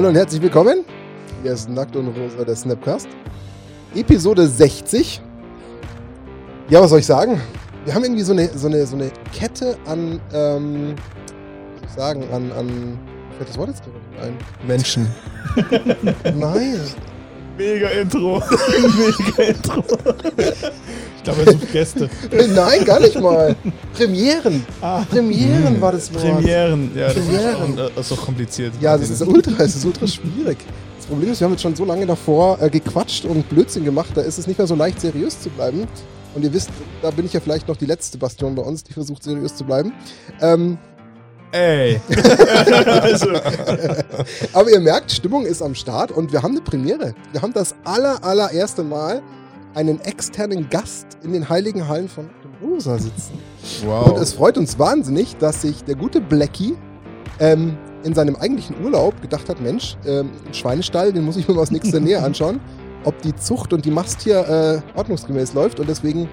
Hallo und herzlich willkommen. Hier ist Nackt und Rosa, der Snapcast. Episode 60. Ja, was soll ich sagen? Wir haben irgendwie so eine, so eine, so eine Kette an, ähm, was soll ich sagen, an, an, fällt das Wort jetzt gerade ein? Menschen. Nein. Mega Intro. Mega Intro. Ich glaube, er sucht Gäste. Nein, gar nicht mal. Premieren. Ah. Premieren war das Wort. Premieren. Ja, das Premieren. ist, auch, das ist auch kompliziert. Ja, das ist ultra, es ist ultra schwierig. Das Problem ist, wir haben jetzt schon so lange davor äh, gequatscht und Blödsinn gemacht, da ist es nicht mehr so leicht, seriös zu bleiben. Und ihr wisst, da bin ich ja vielleicht noch die letzte Bastion bei uns, die versucht, seriös zu bleiben. Ähm, Ey. also, aber ihr merkt, Stimmung ist am Start und wir haben eine Premiere. Wir haben das aller, allererste Mal einen externen Gast in den heiligen Hallen von Rosa sitzen. Wow. Und es freut uns wahnsinnig, dass sich der gute Blackie ähm, in seinem eigentlichen Urlaub gedacht hat, Mensch, ähm, ein Schweinestall, den muss ich mir mal aus nächster Nähe anschauen, ob die Zucht und die Mast hier äh, ordnungsgemäß läuft. Und deswegen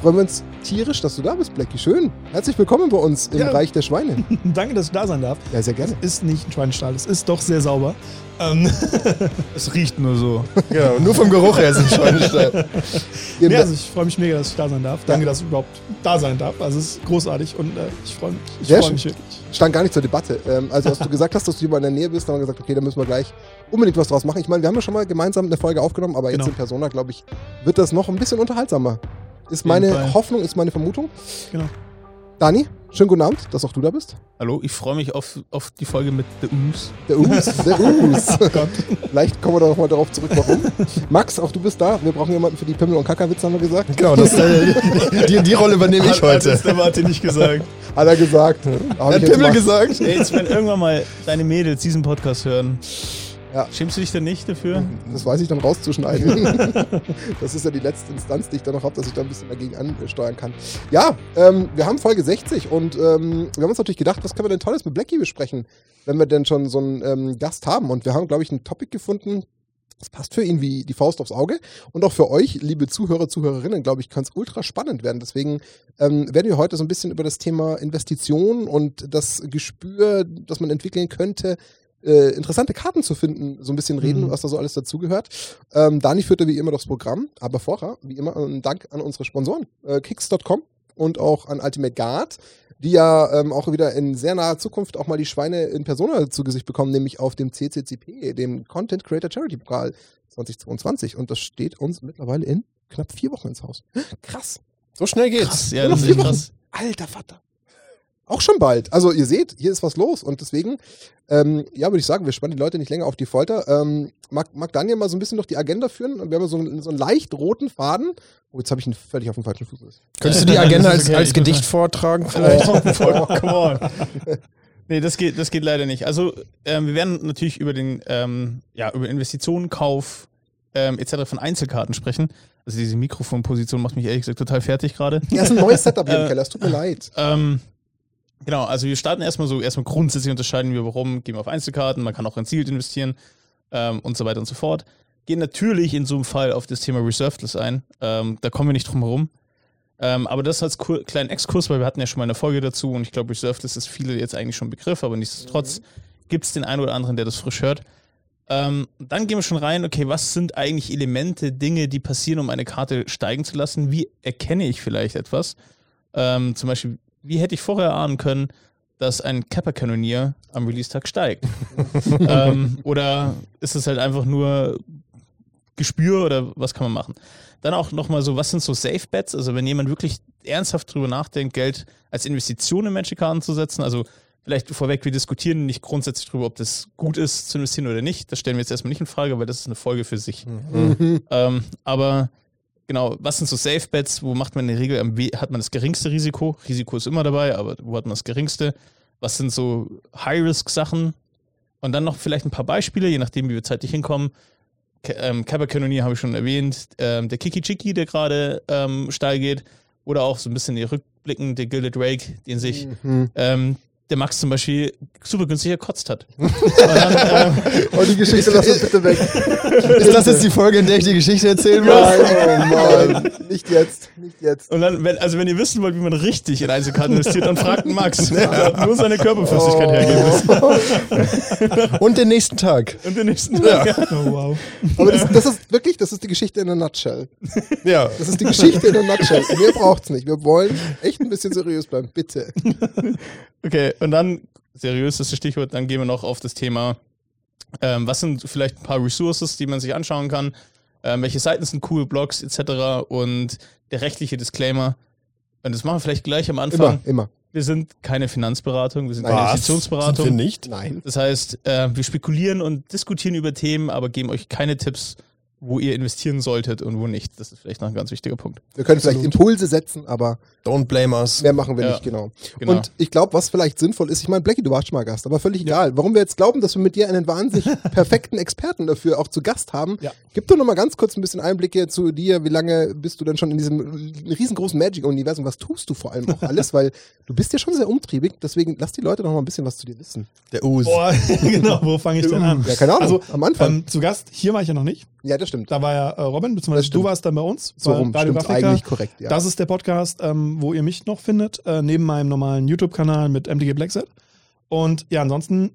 freuen wir uns tierisch, dass du da bist, Blackie. Schön. Herzlich willkommen bei uns im Ja. Reich der Schweine. danke, dass ich da sein darf. Ja, sehr gerne. Es ist nicht ein Schweinestall, es ist doch sehr sauber. Ähm, es riecht nur so. Genau, nur vom Geruch her ist ein Schweinestall. Mer- also ich freue mich mega, dass ich da sein darf. Danke, dass ich überhaupt da sein darf. Also es ist großartig und äh, ich freue mich. Ich schön. mich wirklich. stand gar nicht zur Debatte. Ähm, also als du gesagt hast, dass du lieber in der Nähe bist, dann haben wir gesagt, okay, da müssen wir gleich unbedingt was draus machen. Ich meine, wir haben ja schon mal gemeinsam eine Folge aufgenommen, aber jetzt Genau. in Persona, glaube ich, wird das noch ein bisschen unterhaltsamer. Ist meine Fall. Hoffnung, ist meine Vermutung. Genau. Dani, schönen guten Abend, dass auch du da bist. Hallo, ich freue mich auf, auf die Folge mit The Ooms. Der Us, der Us. Oh Gott. Vielleicht kommen wir da nochmal darauf zurück, warum. Max, auch du bist da. Wir brauchen jemanden für die Pimmel- und Kackerwitze, haben wir gesagt. Genau, das, äh, die, die Rolle übernehme ich Hat heute. jetzt der Martin nicht gesagt. Hat er gesagt. Er ich hat Pimmel gesagt. Ey, jetzt, wenn irgendwann mal deine Mädels diesen Podcast hören, Ja. schämst du dich denn nicht dafür? Das weiß ich dann rauszuschneiden. das ist ja die letzte Instanz, die ich dann noch habe, dass ich da ein bisschen dagegen ansteuern kann. Ja, ähm, wir haben Folge 60 und ähm, wir haben uns natürlich gedacht, was können wir denn Tolles mit Blackie besprechen, wenn wir denn schon so einen ähm, Gast haben. Und wir haben, glaube ich, ein Topic gefunden, das passt für ihn wie die Faust aufs Auge. Und auch für euch, liebe Zuhörer, Zuhörerinnen, glaube ich, kann es ultra spannend werden. Deswegen ähm, werden wir heute so ein bisschen über das Thema Investitionen und das Gespür, das man entwickeln könnte, äh, interessante Karten zu finden, so ein bisschen reden, Mhm. was da so alles dazugehört. Ähm, Dani führte wie immer das Programm, aber vorher, wie immer, ein Dank an unsere Sponsoren, äh, Kicks.com und auch an Ultimate Guard, die ja ähm, auch wieder in sehr naher Zukunft auch mal die Schweine in Persona zu Gesicht bekommen, nämlich auf dem CCCP, dem Content Creator Charity Pokal 2022. Und das steht uns mittlerweile in knapp vier Wochen ins Haus. Krass. So schnell geht's. Krass, ja, das ist krass. Alter Vater. Auch schon bald. Also ihr seht, hier ist was los und deswegen, ähm, ja, würde ich sagen, wir spannen die Leute nicht länger auf die Folter. Ähm, mag, mag Daniel mal so ein bisschen durch die Agenda führen? Und wir haben so einen, so einen leicht roten Faden. Oh, jetzt habe ich ihn völlig auf dem falschen Fuß. Könntest du die Agenda als, okay, als Gedicht vortragen vielleicht? Oh, come on. Nee, das geht, das geht leider nicht. Also, ähm, wir werden natürlich über den, ähm, ja, über Investitionen, Kauf, ähm, etc. von Einzelkarten sprechen. Also diese Mikrofonposition macht mich ehrlich gesagt total fertig gerade. Ja, ist ein neues Setup hier im Äh, Keller, es tut mir leid. Ähm, genau, also wir starten erstmal so, erstmal grundsätzlich unterscheiden wir, warum gehen wir auf Einzelkarten, man kann auch in Zielt investieren ähm, und so weiter und so fort. Gehen natürlich in so einem Fall auf das Thema Reservedless ein. Ähm, da kommen wir nicht drum herum. Ähm, aber das als kleinen Exkurs, weil wir hatten ja schon mal eine Folge dazu und ich glaube, Reservedless ist viele jetzt eigentlich schon ein Begriff, aber nichtsdestotrotz gibt es den einen oder anderen, der das frisch hört. Ähm, dann gehen wir schon rein, okay, was sind eigentlich Elemente, Dinge, die passieren, um eine Karte steigen zu lassen? Wie erkenne ich vielleicht etwas? Ähm, zum Beispiel, wie hätte ich vorher ahnen können, dass ein Kappa-Kanonier am Release-Tag steigt? ähm, oder ist es halt einfach nur Gespür oder was kann man machen? Dann auch nochmal so, was sind so Safe Bets? Also wenn jemand wirklich ernsthaft drüber nachdenkt, Geld als Investition in Magic-Karten zu setzen, also vielleicht vorweg, wir diskutieren nicht grundsätzlich darüber, ob das gut ist zu investieren oder nicht. Das stellen wir jetzt erstmal nicht in Frage, weil das ist eine Folge für sich. Mhm. Ähm, aber genau, was sind so Safe Bets? Wo macht man in der Regel am hat man das geringste Risiko? Risiko ist immer dabei, aber wo hat man das geringste? Was sind so High-Risk-Sachen? Und dann noch vielleicht ein paar Beispiele, je nachdem, wie wir zeitlich hinkommen. Ke- Ähm, Kappa Cannoneer habe ich schon erwähnt. Ähm, der Kiki Chiki, der gerade ähm, steil geht. Oder auch so ein bisschen die Rückblicken, der Gilded Rake, den sich Mhm. ähm, der Max zum Beispiel super günstig gekotzt hat. Und dann, ähm, Oh, die Geschichte lass uns bitte weg. Ist das jetzt die Folge, in der ich die Geschichte erzählen muss? Nein, oh Mann. Nicht jetzt, nicht jetzt. und dann, wenn, also wenn ihr wissen wollt, wie man richtig in Einzelkarten investiert, dann fragt Max. Der hat nur seine Körperflüssigkeit hergeben müssen. Und den nächsten Tag. Und den nächsten Tag. Oh, wow. Aber das, das ist wirklich, das ist die Geschichte in a nutshell. Ja. Das ist die Geschichte in a nutshell. Mehr braucht's nicht. Wir wollen echt ein bisschen seriös bleiben, bitte. Okay, und dann, seriös ist das Stichwort, dann gehen wir noch auf das Thema, ähm, was sind vielleicht ein paar Resources, die man sich anschauen kann, ähm, welche Seiten sind cool, Blogs etc. und der rechtliche Disclaimer. Und das machen wir vielleicht gleich am Anfang. Immer, immer. Wir sind keine Finanzberatung, wir sind Nein. keine Sind wir Investitionsberatung. nicht? Nein. Das heißt, äh, wir spekulieren und diskutieren über Themen, aber geben euch keine Tipps, wo ihr investieren solltet und wo nicht. Das ist vielleicht noch ein ganz wichtiger Punkt. Wir können vielleicht. Impulse setzen, aber Don't blame us. mehr machen wir Ja. nicht, genau. Genau. Und ich glaube, was vielleicht sinnvoll ist, ich meine, Blackie, du warst schon mal Gast, aber völlig egal. Warum wir jetzt glauben, dass wir mit dir einen wahnsinnig perfekten Experten dafür auch zu Gast haben, Ja. gib doch noch mal ganz kurz ein bisschen Einblicke zu dir. Wie lange bist du denn schon in diesem riesengroßen Magic-Universum? Was tust du vor allem auch alles? Weil du bist ja schon sehr umtriebig, deswegen lass die Leute noch mal ein bisschen was zu dir wissen. Der Us. Boah, genau, wo fange ich denn an? Ja, keine Ahnung, Also, am Anfang. Ähm, zu Gast, hier war ich ja noch nicht. Ja, das stimmt. Da war ja äh, Robin, beziehungsweise du warst dann bei uns. So rum, stimmt eigentlich korrekt, ja. Das ist der Podcast, ähm, wo ihr mich noch findet, äh, neben meinem normalen YouTube-Kanal mit MTG Blackset. Und ja, ansonsten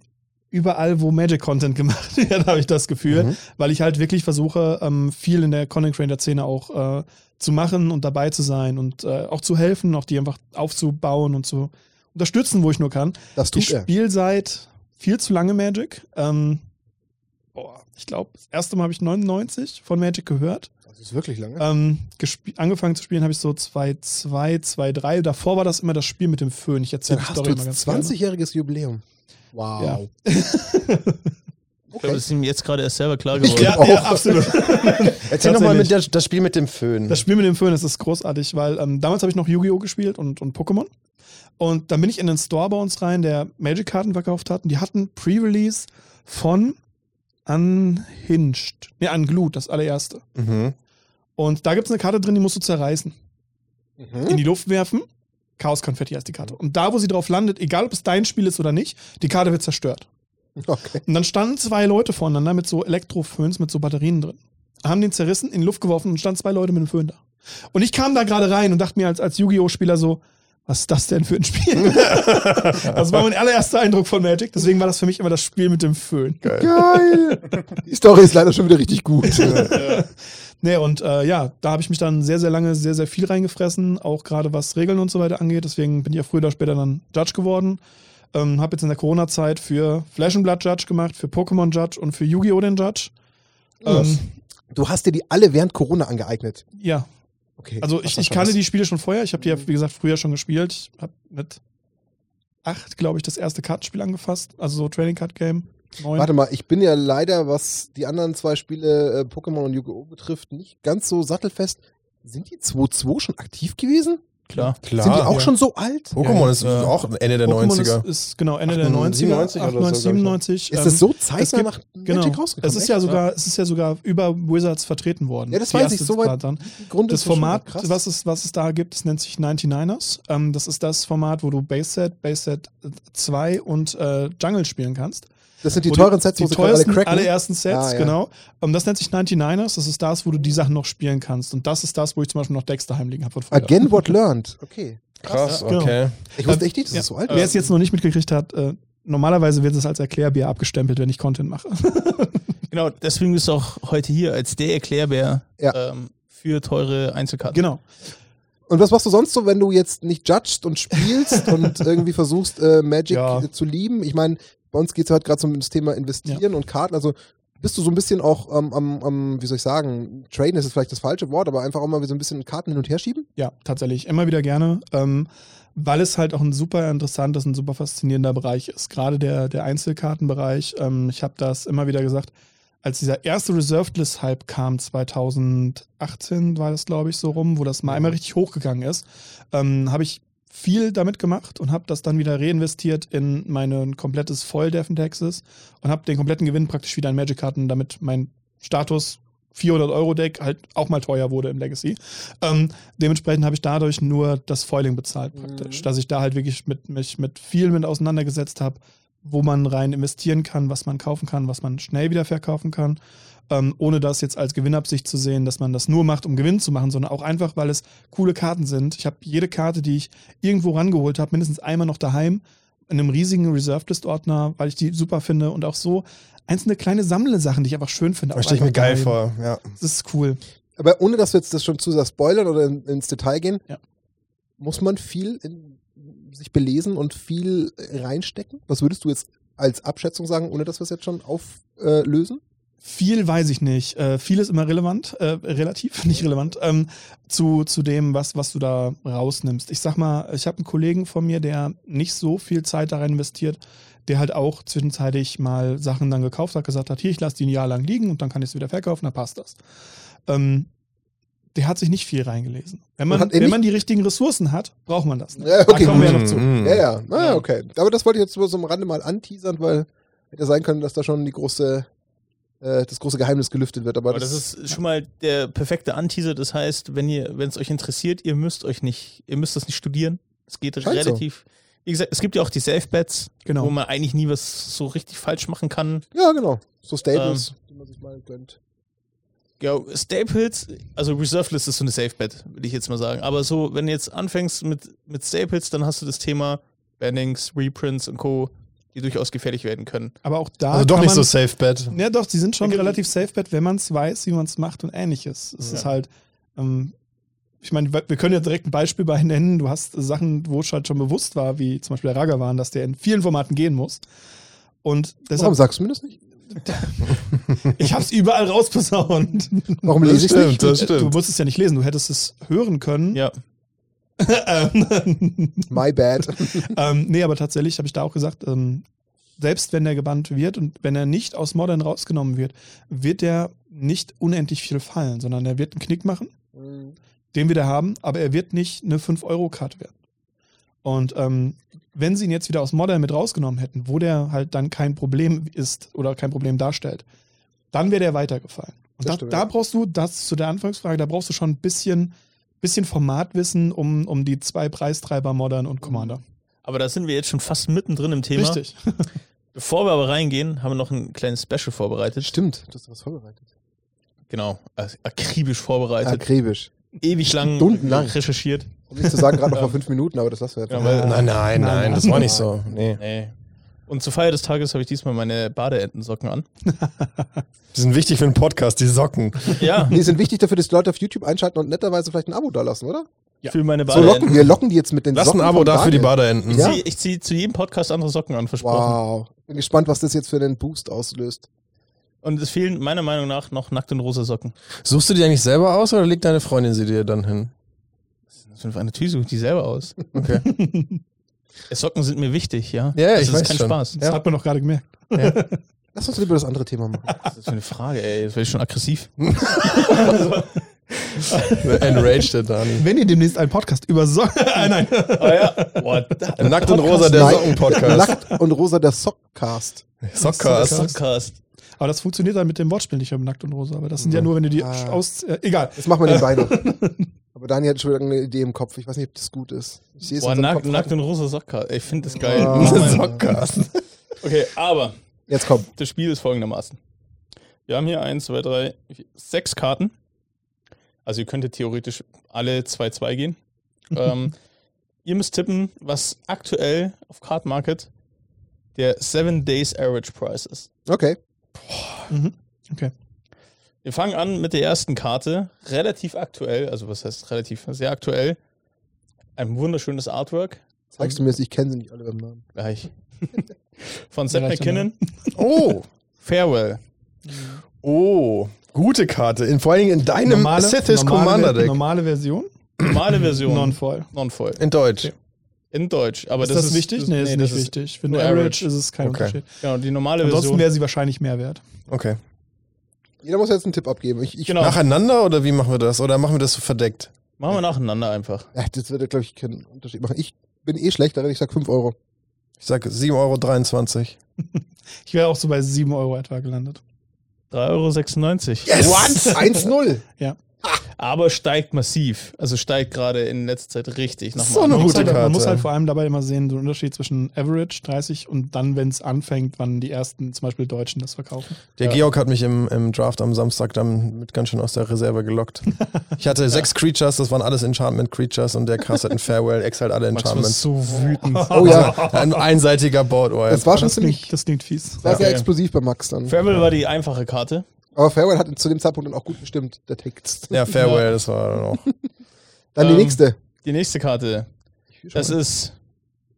überall, wo Magic-Content gemacht wird, habe ich das Gefühl, Mhm. weil ich halt wirklich versuche, ähm, viel in der Content Creator-Szene auch äh, zu machen und dabei zu sein und äh, auch zu helfen, auch die einfach aufzubauen und zu unterstützen, wo ich nur kann. das Ich tut er. spiele seit viel zu lange Magic. Ähm, boah, ich glaube, das erste Mal habe ich 99 von Magic gehört. Das ist wirklich lange. Ähm, angefangen zu spielen habe ich so 2-2, 2-3. Davor war das immer das Spiel mit dem Föhn. Ich erzähle die Story jetzt ganz gerne. 20-jähriges Jubiläum. Wow. Ja. Ich glaube, das ist ihm jetzt gerade erst selber klar geworden. Ja, ja, absolut. Erzähl noch mal Tatsächlich. mit der, das Spiel mit dem Föhn. Das Spiel mit dem Föhn, das ist großartig, weil ähm, damals habe ich noch Yu-Gi-Oh! gespielt und, und Pokémon. Und dann bin ich in den Store bei uns rein, der Magic-Karten verkauft hat. Und die hatten Pre-Release von Unhinged. Nee, Unglued, das allererste. mhm. Und da gibt es eine Karte drin, die musst du zerreißen. Mhm. In die Luft werfen. Chaos-Konfetti heißt die Karte. Und da, wo sie drauf landet, egal ob es dein Spiel ist oder nicht, die Karte wird zerstört. Okay. Und dann standen zwei Leute voneinander mit so Elektroföhns, mit so Batterien drin. Haben den zerrissen, in die Luft geworfen und standen zwei Leute mit dem Föhn da. Und ich kam da gerade rein und dachte mir als, als Yu-Gi-Oh!-Spieler so, was ist das denn für ein Spiel? das war mein allererster Eindruck von Magic, deswegen war das für mich immer das Spiel mit dem Föhn. Geil. Die Story ist leider schon wieder richtig gut. Nee, und äh, ja, da habe ich mich dann sehr, sehr lange sehr, sehr viel reingefressen, auch gerade was Regeln und so weiter angeht. Deswegen bin ich ja früher oder später dann Judge geworden. Ähm, habe jetzt in der Corona-Zeit für Flash and Blood Judge gemacht, für Pokémon Judge und für Yu-Gi-Oh! den Judge. Ähm, Du hast dir die alle während Corona angeeignet. ja, Okay. also ich, ich kannte was? die Spiele schon vorher. Ich habe die ja, wie gesagt, früher schon gespielt. Ich habe mit acht, glaube ich, das erste Kartenspiel angefasst. Also so Trading Card Game. Neun. Warte mal, ich bin ja leider, was die anderen zwei Spiele, äh, Pokémon und Yu-Gi-Oh! betrifft, nicht ganz so sattelfest. Sind die 2-2 schon aktiv gewesen? Klar. Klar. Sind die auch ja. schon so alt? Pokémon Ja, ist ja. auch Ende der Pokémon 90er. Ist, ist genau Ende der 98 90er. oder so, 98, glaub ich. 97. Ist ähm, das so es zeitnah nach Magic Genau. rausgekommen? Es ist ja sogar, es ist ja sogar über Wizards vertreten worden. Ja, das weiß ich, erste soweit- Dann. Grund Das Format, krass. was es, was es da gibt, das nennt sich 99ers. Ähm, das ist das Format, wo du Base Set, Base Set 2 und äh, Jungle spielen kannst. Das sind die teuren Sets, die wo sie alle cracken. allerersten Sets, Ah, ja. genau. Ähm, das nennt sich 99ers. Das ist das, wo du die Sachen noch spielen kannst. Und das ist das, wo ich zum Beispiel noch Decks daheim liegen habe. Again what learned. Okay. Krass, Ja, genau. okay. Ich wusste echt nicht, dass Ja. es so alt Wer ist. es jetzt noch nicht mitgekriegt hat, äh, normalerweise wird es als Erklärbär abgestempelt, wenn ich Content mache. Genau, deswegen bist du auch heute hier als der Erklärbär Ja. ähm, für teure Einzelkarten. genau. Und was machst du sonst so, wenn du jetzt nicht judgst und spielst und irgendwie versuchst, äh, Magic Ja. zu lieben? Ich meine, bei uns geht es halt gerade so um das Thema Investieren und Karten. Also bist du so ein bisschen auch ähm, am, am, wie soll ich sagen, traden ist vielleicht das falsche Wort, aber einfach auch mal so ein bisschen Karten hin und her schieben? Ja, tatsächlich. Immer wieder gerne. Ähm, weil es halt auch ein super interessantes, ein super faszinierender Bereich ist. Gerade der, der Einzelkartenbereich. Ähm, ich habe das immer wieder gesagt, als dieser erste Reserved List Hype kam, 2018 war das, glaube ich, so rum, wo das mal einmal richtig hochgegangen ist, ähm, habe ich viel damit gemacht und habe das dann wieder reinvestiert in mein komplettes Voll Defen Texas und habe den kompletten Gewinn praktisch wieder in Magic-Karten, damit mein Status 400-Euro-Deck halt auch mal teuer wurde im Legacy. Ähm, dementsprechend habe ich dadurch nur das Foiling bezahlt praktisch, Mhm. dass ich da halt wirklich mit, mich mit viel mit auseinandergesetzt habe, wo man rein investieren kann, was man kaufen kann, was man schnell wieder verkaufen kann, ähm, ohne das jetzt als Gewinnabsicht zu sehen, dass man das nur macht, um Gewinn zu machen, sondern auch einfach, weil es coole Karten sind. Ich habe jede Karte, die ich irgendwo rangeholt habe, mindestens einmal noch daheim in einem riesigen Reserved List Ordner, weil ich die super finde und auch so einzelne kleine Sammle-Sachen, die ich einfach schön finde. Das auch stelle ich mir geil vor. Ja. Das ist cool. Aber ohne, dass wir jetzt das schon zu sehr spoilern oder in, ins Detail gehen, Ja. muss man viel in, sich belesen und viel reinstecken? Was würdest du jetzt als Abschätzung sagen, ohne dass wir es jetzt schon auflösen? Viel weiß ich nicht. Äh, viel ist immer relevant, äh, relativ, nicht relevant, ähm, zu, zu dem, was, was du da rausnimmst. Ich sag mal, ich habe einen Kollegen von mir, der nicht so viel Zeit darin investiert, der halt auch zwischenzeitlich mal Sachen dann gekauft hat, gesagt hat, hier, ich lasse die ein Jahr lang liegen und dann kann ich es wieder verkaufen, dann passt das. Ähm, der hat sich nicht viel reingelesen. Wenn man, wenn man die richtigen Ressourcen hat, braucht man das. Nicht. Ja, okay. Da kommen wir ja noch Mm, zu. mm. Ja, ja. Ah, Ja. okay. Aber das wollte ich jetzt nur so am Rande mal anteasern, weil hätte sein können, dass da schon die große, äh, das große Geheimnis gelüftet wird. Aber, Aber das ist schon mal der perfekte Anteaser. Das heißt, wenn ihr, wenn es euch interessiert, ihr müsst euch nicht, ihr müsst das nicht studieren. Es geht Scheint so. relativ. Wie gesagt, es gibt ja auch die Safe Bets, Genau. wo man eigentlich nie was so richtig falsch machen kann. Ja, genau. So Stables, Ähm. die man sich mal gönnt. Ja, Staples, also Reserve List ist so eine Safe Bet, würde ich jetzt mal sagen. Aber so, wenn du jetzt anfängst mit, mit Staples, dann hast du das Thema Bannings, Reprints und Co., die durchaus gefährlich werden können. Aber auch da. Also doch nicht man, so safe bet. Ja, doch, sie sind schon Okay. relativ safe bet, wenn man es weiß, wie man es macht und ähnliches. Es Ja. ist halt, ähm, ich meine, wir können ja direkt ein Beispiel bei nennen. Du hast Sachen, wo es halt schon bewusst war, wie zum Beispiel der Ragavan, dass der in vielen Formaten gehen muss. Und Warum deshalb, sagst du mir das nicht? ich habe es überall rausposaunt. Warum lese ich es stimmt, nicht? das Du stimmt. musst es ja nicht lesen, du hättest es hören können. Ja. Ähm, My bad. ähm, nee, aber tatsächlich habe ich da auch gesagt, ähm, selbst wenn der gebannt wird und wenn er nicht aus Modern rausgenommen wird, wird er nicht unendlich viel fallen, sondern er wird einen Knick machen, den wir da haben, aber er wird nicht eine 5-Euro-Card werden. Und ähm, wenn sie ihn jetzt wieder aus Modern mit rausgenommen hätten, wo der halt dann kein Problem ist oder kein Problem darstellt, dann wäre der weitergefallen. Und da, da brauchst du, das zu der Anfangsfrage, da brauchst du schon ein bisschen, bisschen Formatwissen um, um die zwei Preistreiber Modern und Commander. Aber da sind wir jetzt schon fast mittendrin im Thema. Richtig. Bevor wir aber reingehen, haben wir noch ein kleines Special vorbereitet. Stimmt, du hast was vorbereitet. Genau, akribisch vorbereitet. Akribisch. Ewig lang Stundenlang. recherchiert. Um nicht zu sagen, gerade noch vor fünf Minuten, aber das lassen wir jetzt. Ja, mal. weil- Nein, nein, nein, das war nicht so. Nee. Nee. Und zur Feier des Tages habe ich diesmal meine Badeentensocken an. Die sind wichtig für den Podcast, die Socken. Ja, Die sind wichtig dafür, dass die Leute auf YouTube einschalten und netterweise vielleicht ein Abo da lassen, oder? für meine So locken, Badeenten. wir locken die jetzt mit den Lass Socken ein Abo da für die. Badeenten. Ich Ja. ziehe ich zieh zu jedem Podcast andere Socken an, versprochen. Wow. Bin gespannt, was das jetzt für einen Boost auslöst. Und es fehlen meiner Meinung nach noch nackt und rosa Socken. Suchst du die eigentlich selber aus oder legt deine Freundin sie dir dann hin? Das sind eine Tür, suche die selber aus. Okay. Socken sind mir wichtig, ja. Ja, ja, das ich ist weiß kein schon. Spaß. Das hat man doch gerade gemerkt. Lass uns lieber das andere Thema machen. Was ist das für eine Frage, ey? Das wäre schon aggressiv. Enraged der Dani. Wenn ihr demnächst einen Podcast über so ah, nein. Oh ja. Nackt und rosa, der. Socken-Podcast. Nackt und rosa der Sockcast. Sockcast. Sockcast. Aber das funktioniert dann mit dem Wortspiel nicht um nackt und rosa. Aber das sind ja nur, wenn du die Ah. aus. Äh, egal. Das machen wir nebenbei noch. Aber Daniel hat schon wieder eine Idee im Kopf. Ich weiß nicht, ob das gut ist. Ich sehe es Boah, nackt, nackt und rosa Sockcast. Ich finde das geil. Ah. Oh mein- Sockcast. okay, aber Jetzt komm. das Spiel ist folgendermaßen. Wir haben hier eins, zwei, drei, vier, sechs Karten. Also ihr könntet theoretisch alle 2-2 gehen. ähm, ihr müsst tippen, was aktuell auf Card Market der 7 Days Average Price ist. Okay. Mhm. Okay. Wir fangen an mit der ersten Karte. Relativ aktuell, also was heißt relativ, sehr aktuell. Ein wunderschönes Artwork. Zeigst du mir das? Ich kenne sie nicht alle beim Namen. Gleich. Von Seth McKinnon. Oh. Farewell. Oh. Gute Karte. In, vor allen Dingen in deinem Sithis normale, Commander Deck. normale Version? Normale Version. Non-Foil. Non-Foil. In Deutsch. In Deutsch. Aber Ist das, das, wichtig? nee, ist das nicht wichtig. Für nur eine Average, Average. ist es kein Okay. Unterschied. Genau, die normale Ansonsten Version. wäre sie wahrscheinlich mehr wert. Okay. Jeder muss jetzt einen Tipp abgeben. Ich, ich, Genau. Nacheinander oder wie machen wir das? Oder machen wir das so verdeckt? Machen wir nacheinander einfach. Ja, das würde, glaube ich, keinen Unterschied machen. Ich bin eh schlecht darin. Ich sag 5 Euro. Ich sage 7,23 Euro. Ich wäre auch so bei 7 Euro etwa gelandet. 3,96 Euro. Yes! What? 1-0. Ja. Aber steigt massiv. Also steigt gerade in letzter Zeit richtig nochmal. So eine Man muss, gute halt, man Karte. muss halt vor allem dabei immer sehen, so einen Unterschied zwischen Average 30 und dann, wenn es anfängt, wann die ersten, zum Beispiel Deutschen, das verkaufen. Der Georg hat mich im, im Draft am Samstag dann mit ganz schön aus der Reserve gelockt. Ich hatte sechs Creatures, das waren alles Enchantment Creatures und der krass hat ein Farewell, exalt alle Max war Enchantments. so wütend. Oh ja, Ein einseitiger Board, oh, das war schon Das ziemlich, klingt, das klingt fies. war sehr explosiv bei Max dann. Farewell war die einfache Karte. Aber Farewell hat zu dem Zeitpunkt dann auch gut bestimmt, der Text. Ja, Farewell, das war dann auch. Dann die Ähm, nächste. Die nächste Karte. Das ist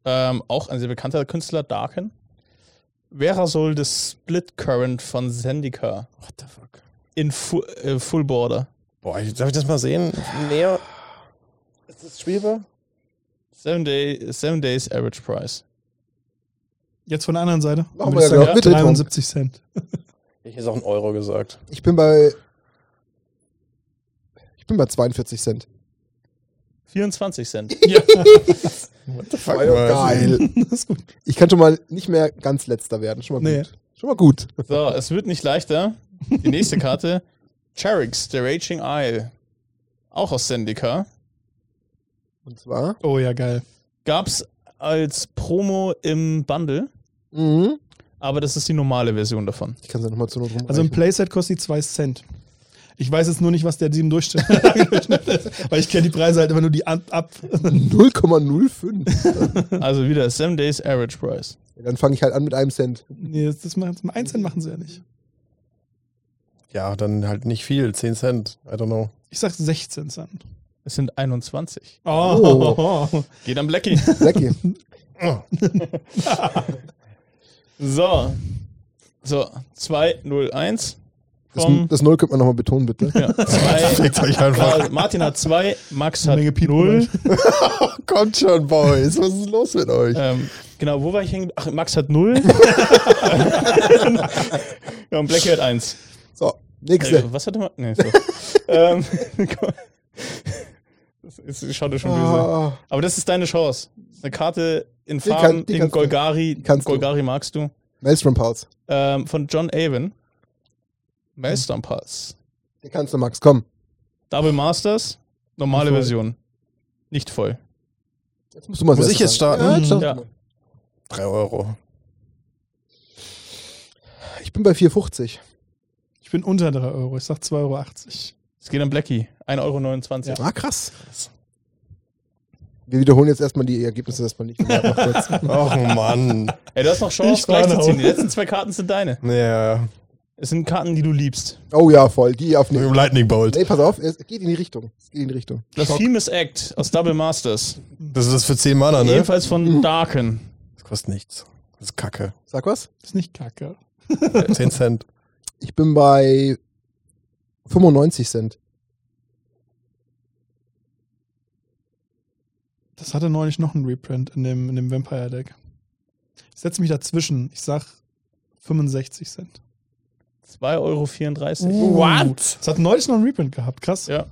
ähm, auch ein sehr bekannter Künstler, Darken. Wer soll das Split Current von Zendika What the fuck? in Fu äh, Full Border? Boah, ich- darf ich das mal sehen? Näher. Ist das spielbar? Seven, Day, seven Days Average Price. Jetzt von der anderen Seite. Machen wir ja genau. Bitte, Tom. 73 Cent. Ich hätte auch einen Euro gesagt. Ich bin bei. Ich bin bei 42 Cent. 24 Cent. What the fuck? Ja geil. das ist gut. Ich kann schon mal nicht mehr ganz letzter werden. Schon mal Nee. gut. Schon mal gut. So, es wird nicht leichter. Die nächste Karte. Charix, The Raging Isle. Auch aus Zendika. Und zwar. Oh ja, geil. Gab's als Promo im Bundle, Mhm. Aber das ist die normale Version davon. Ich kann es ja nochmal zu Not rumreichen. Also im Playset kostet die 2 Cent. Ich weiß jetzt nur nicht, was der 7 Durchschnitt ist, weil ich kenne die Preise halt immer nur die ab. ab. 0,05. Also wieder Seven Days Average Price. Ja, Dann fange ich halt an mit einem Cent. nee, das, das machen, 1 Cent machen sie ja nicht. Ja, dann halt nicht viel. 10 Cent. I don't know. Ich sag 16 Cent. Es sind 21. Oh. Geht am Blackie. Blackie. So. So, 201 Das, vom das Null könnte man nochmal betonen, bitte. ja, zwei, euch einfach. Martin hat 2, Max hat Menge Piepen 0. Kommt schon, Boys. Was ist los mit euch? Ähm, genau, wo war ich hängen? Ach, Max hat 0. ja, und Blackie hat 1. So, nächste. Äh, was hat er mal? Nee, so. ähm, das ist, schaut dir schon böse. Ah, Aber das ist deine Chance. Eine Karte in Farben, kann- du. Golgari. kannst du. Golgari magst du. Maelstrom Pulse. Ähm, von John Avon. Maelstrom Pulse. Den kannst du, Max. Komm. Double Masters, normale. Version. Nicht voll. Jetzt musst du mal Muss ich jetzt starten? Ja, jetzt Ja. mal. 3 Euro. Ich bin bei 4,50. Ich bin unter 3 Euro. Ich sag 2,80 Euro. Es geht an Blackie. 1,29 Euro. Ah, krass. Wir wiederholen jetzt erstmal die Ergebnisse erstmal nicht. Ach Mann. Ey, du hast noch Chance, Ich gleich zu ziehen. Die letzten zwei Karten sind deine. Ja. Es sind Karten, die du liebst. Oh ja, voll. Die auf Mit nee. dem Lightning Bolt. Nee, pass auf, es geht in die Richtung. Es geht in die Richtung. Famous Act aus Double Masters. Das ist das für 10 Mana, ne? Ebenfalls von Darken. Das kostet nichts. Das ist Kacke. Sag was? Das ist nicht kacke. 10 Cent. Ich bin bei 95 Cent. Das hatte neulich noch einen Reprint in dem, in dem Vampire-Deck. Ich setze mich dazwischen. Ich sag 65 Cent. 2,34 Euro. Uh. What? Das hat neulich noch einen Reprint gehabt. Krass. Ja.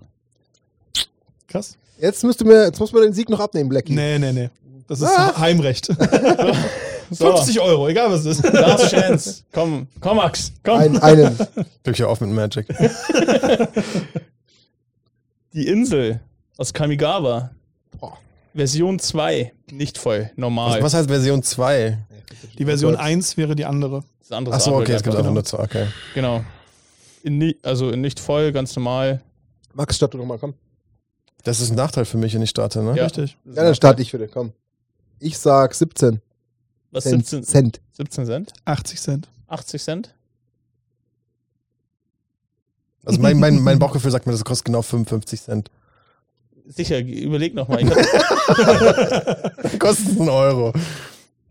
Krass. Jetzt müsste mir, jetzt muss man den Sieg noch abnehmen, Blackie. Nee, nee, nee. Das ist Ah. Heimrecht. So, 50 Euro, egal was es ist. Last Chance. Komm, komm, Max. Komm. Ein, einen. Glück ja auf mit Magic. Die Insel aus Kamigawa. Boah. Version 2. Nicht voll. Normal. Was, was heißt Version 2? Die Version 1 wäre die andere. Das anderes Achso, okay, es gibt einfach. nur zwei. Okay. Genau. In also in nicht voll, ganz normal. Max, start du nochmal, komm. Das ist ein Nachteil für mich, wenn ich starte, ne? Ja. Richtig. Ja, dann starte ich wieder, komm. Ich sag 17 Was? Cent. 17, Cent. 17 Cent? 80 Cent. 80 Cent? Also mein, mein, mein Bauchgefühl sagt mir, das kostet genau 55 Cent. Sicher, überleg nochmal. Kostet einen Euro.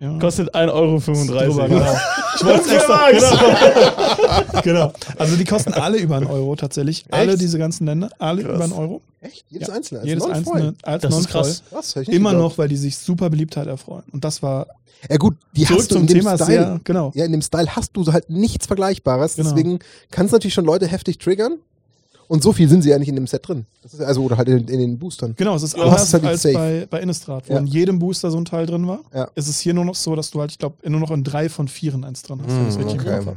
Ja. Kostet 1,35 Euro. Drüber, genau. Ich wollte es extra. Genau. genau. Also die kosten alle über einen Euro tatsächlich. Alle diese ganzen Länder, alle Krass. über einen Euro. Echt? Jedes Ja. einzelne? Also Jedes einzelne als Das ist krass. Krass, Immer geglaubt. noch, weil die sich super Beliebtheit erfreuen. Und das war Ja gut, die zurück hast du zum in dem Thema Style. sehr, genau. Ja, in dem Style hast du halt nichts Vergleichbares. Genau. Deswegen kann es natürlich schon Leute heftig triggern. Und so viel sind sie ja nicht in dem Set drin. Das ist also, oder halt in, in den Boostern. Genau, es ist anders hast halt als Safe. bei, bei Innistrad, wo Ja. in jedem Booster so ein Teil drin war. Ja. Ist es hier nur noch so, dass du halt, ich glaube, nur noch in drei von vieren eins dran hast. wenn ich's Hm, richtig okay.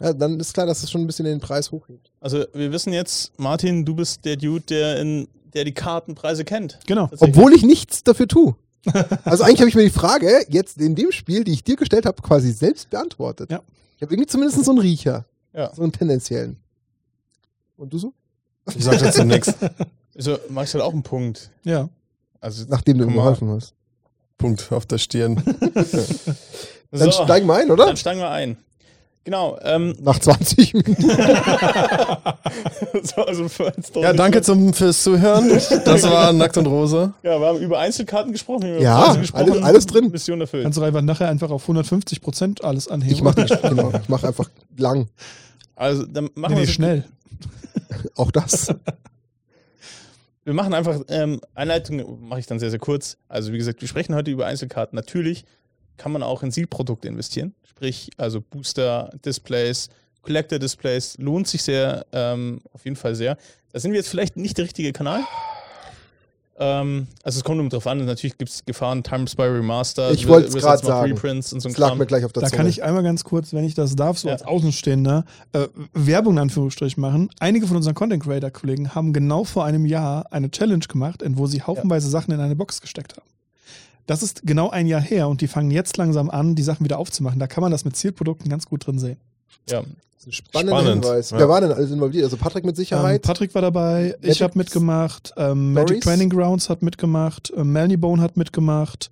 Ja, dann ist klar, dass es schon ein bisschen den Preis hochhebt. Also wir wissen jetzt, Martin, du bist der Dude, der, in, der die Kartenpreise kennt. Genau. Obwohl ich nichts dafür tue. Also eigentlich habe ich mir die Frage jetzt in dem Spiel, die ich dir gestellt habe, quasi selbst beantwortet. Ja. Ich habe irgendwie zumindest so einen Riecher. Ja. So einen tendenziellen. Und du so? Ich sag dazu nichts. Also Max hat auch einen Punkt. Ja. Also Nachdem du ihm geholfen hast. Punkt auf der Stirn. Dann so, steigen wir ein, oder? dann steigen wir ein. Genau. Ähm, Nach 20 Minuten. so, also Ja, danke zum, fürs Zuhören. Das war Nackt und Rosa. Ja, wir haben über Einzelkarten gesprochen, wir haben über Ja, gesprochen, alles- alles drin. Mission erfüllt. Kannst du einfach nachher einfach auf 150 Prozent alles anheben. Ich mache genau, ich mach einfach lang. Also dann machen nee, wir nee, so- schnell. Auch das. Wir machen einfach ähm, Einleitung, mache ich dann sehr, sehr kurz. Also wie gesagt, wir sprechen heute über Einzelkarten. Natürlich kann man auch in Zielprodukte investieren. Sprich, also Booster, Displays, Collector Displays, lohnt sich sehr, ähm, auf jeden Fall sehr. Da sind wir jetzt vielleicht nicht der richtige Kanal. Ähm, also es kommt nur drauf an, natürlich gibt es Gefahren, Time Spy Remastered, Ich Wizards grad macht sagen. Reprints und so ein Das lag Kram. mir gleich auf der Da Zunge. kann ich einmal ganz kurz, wenn ich das darf, so Ja. als Außenstehender, äh, Werbung in Anführungsstrichen machen. Einige von unseren Content Creator Kollegen haben genau vor einem Jahr eine Challenge gemacht, in wo sie haufenweise Sachen in eine Box gesteckt haben. Das ist genau ein Jahr her und die fangen jetzt langsam an, die Sachen wieder aufzumachen. Da kann man das mit Zielprodukten ganz gut drin sehen. Ja. Spannender Spannend, Hinweis. ja. Wer war denn alles involviert? Also Patrick mit Ähm, Sicherheit. Patrick war dabei, ich Magic habe mitgemacht, ähm, Magic? Training Grounds hat mitgemacht, ähm, Melanie Bone hat mitgemacht.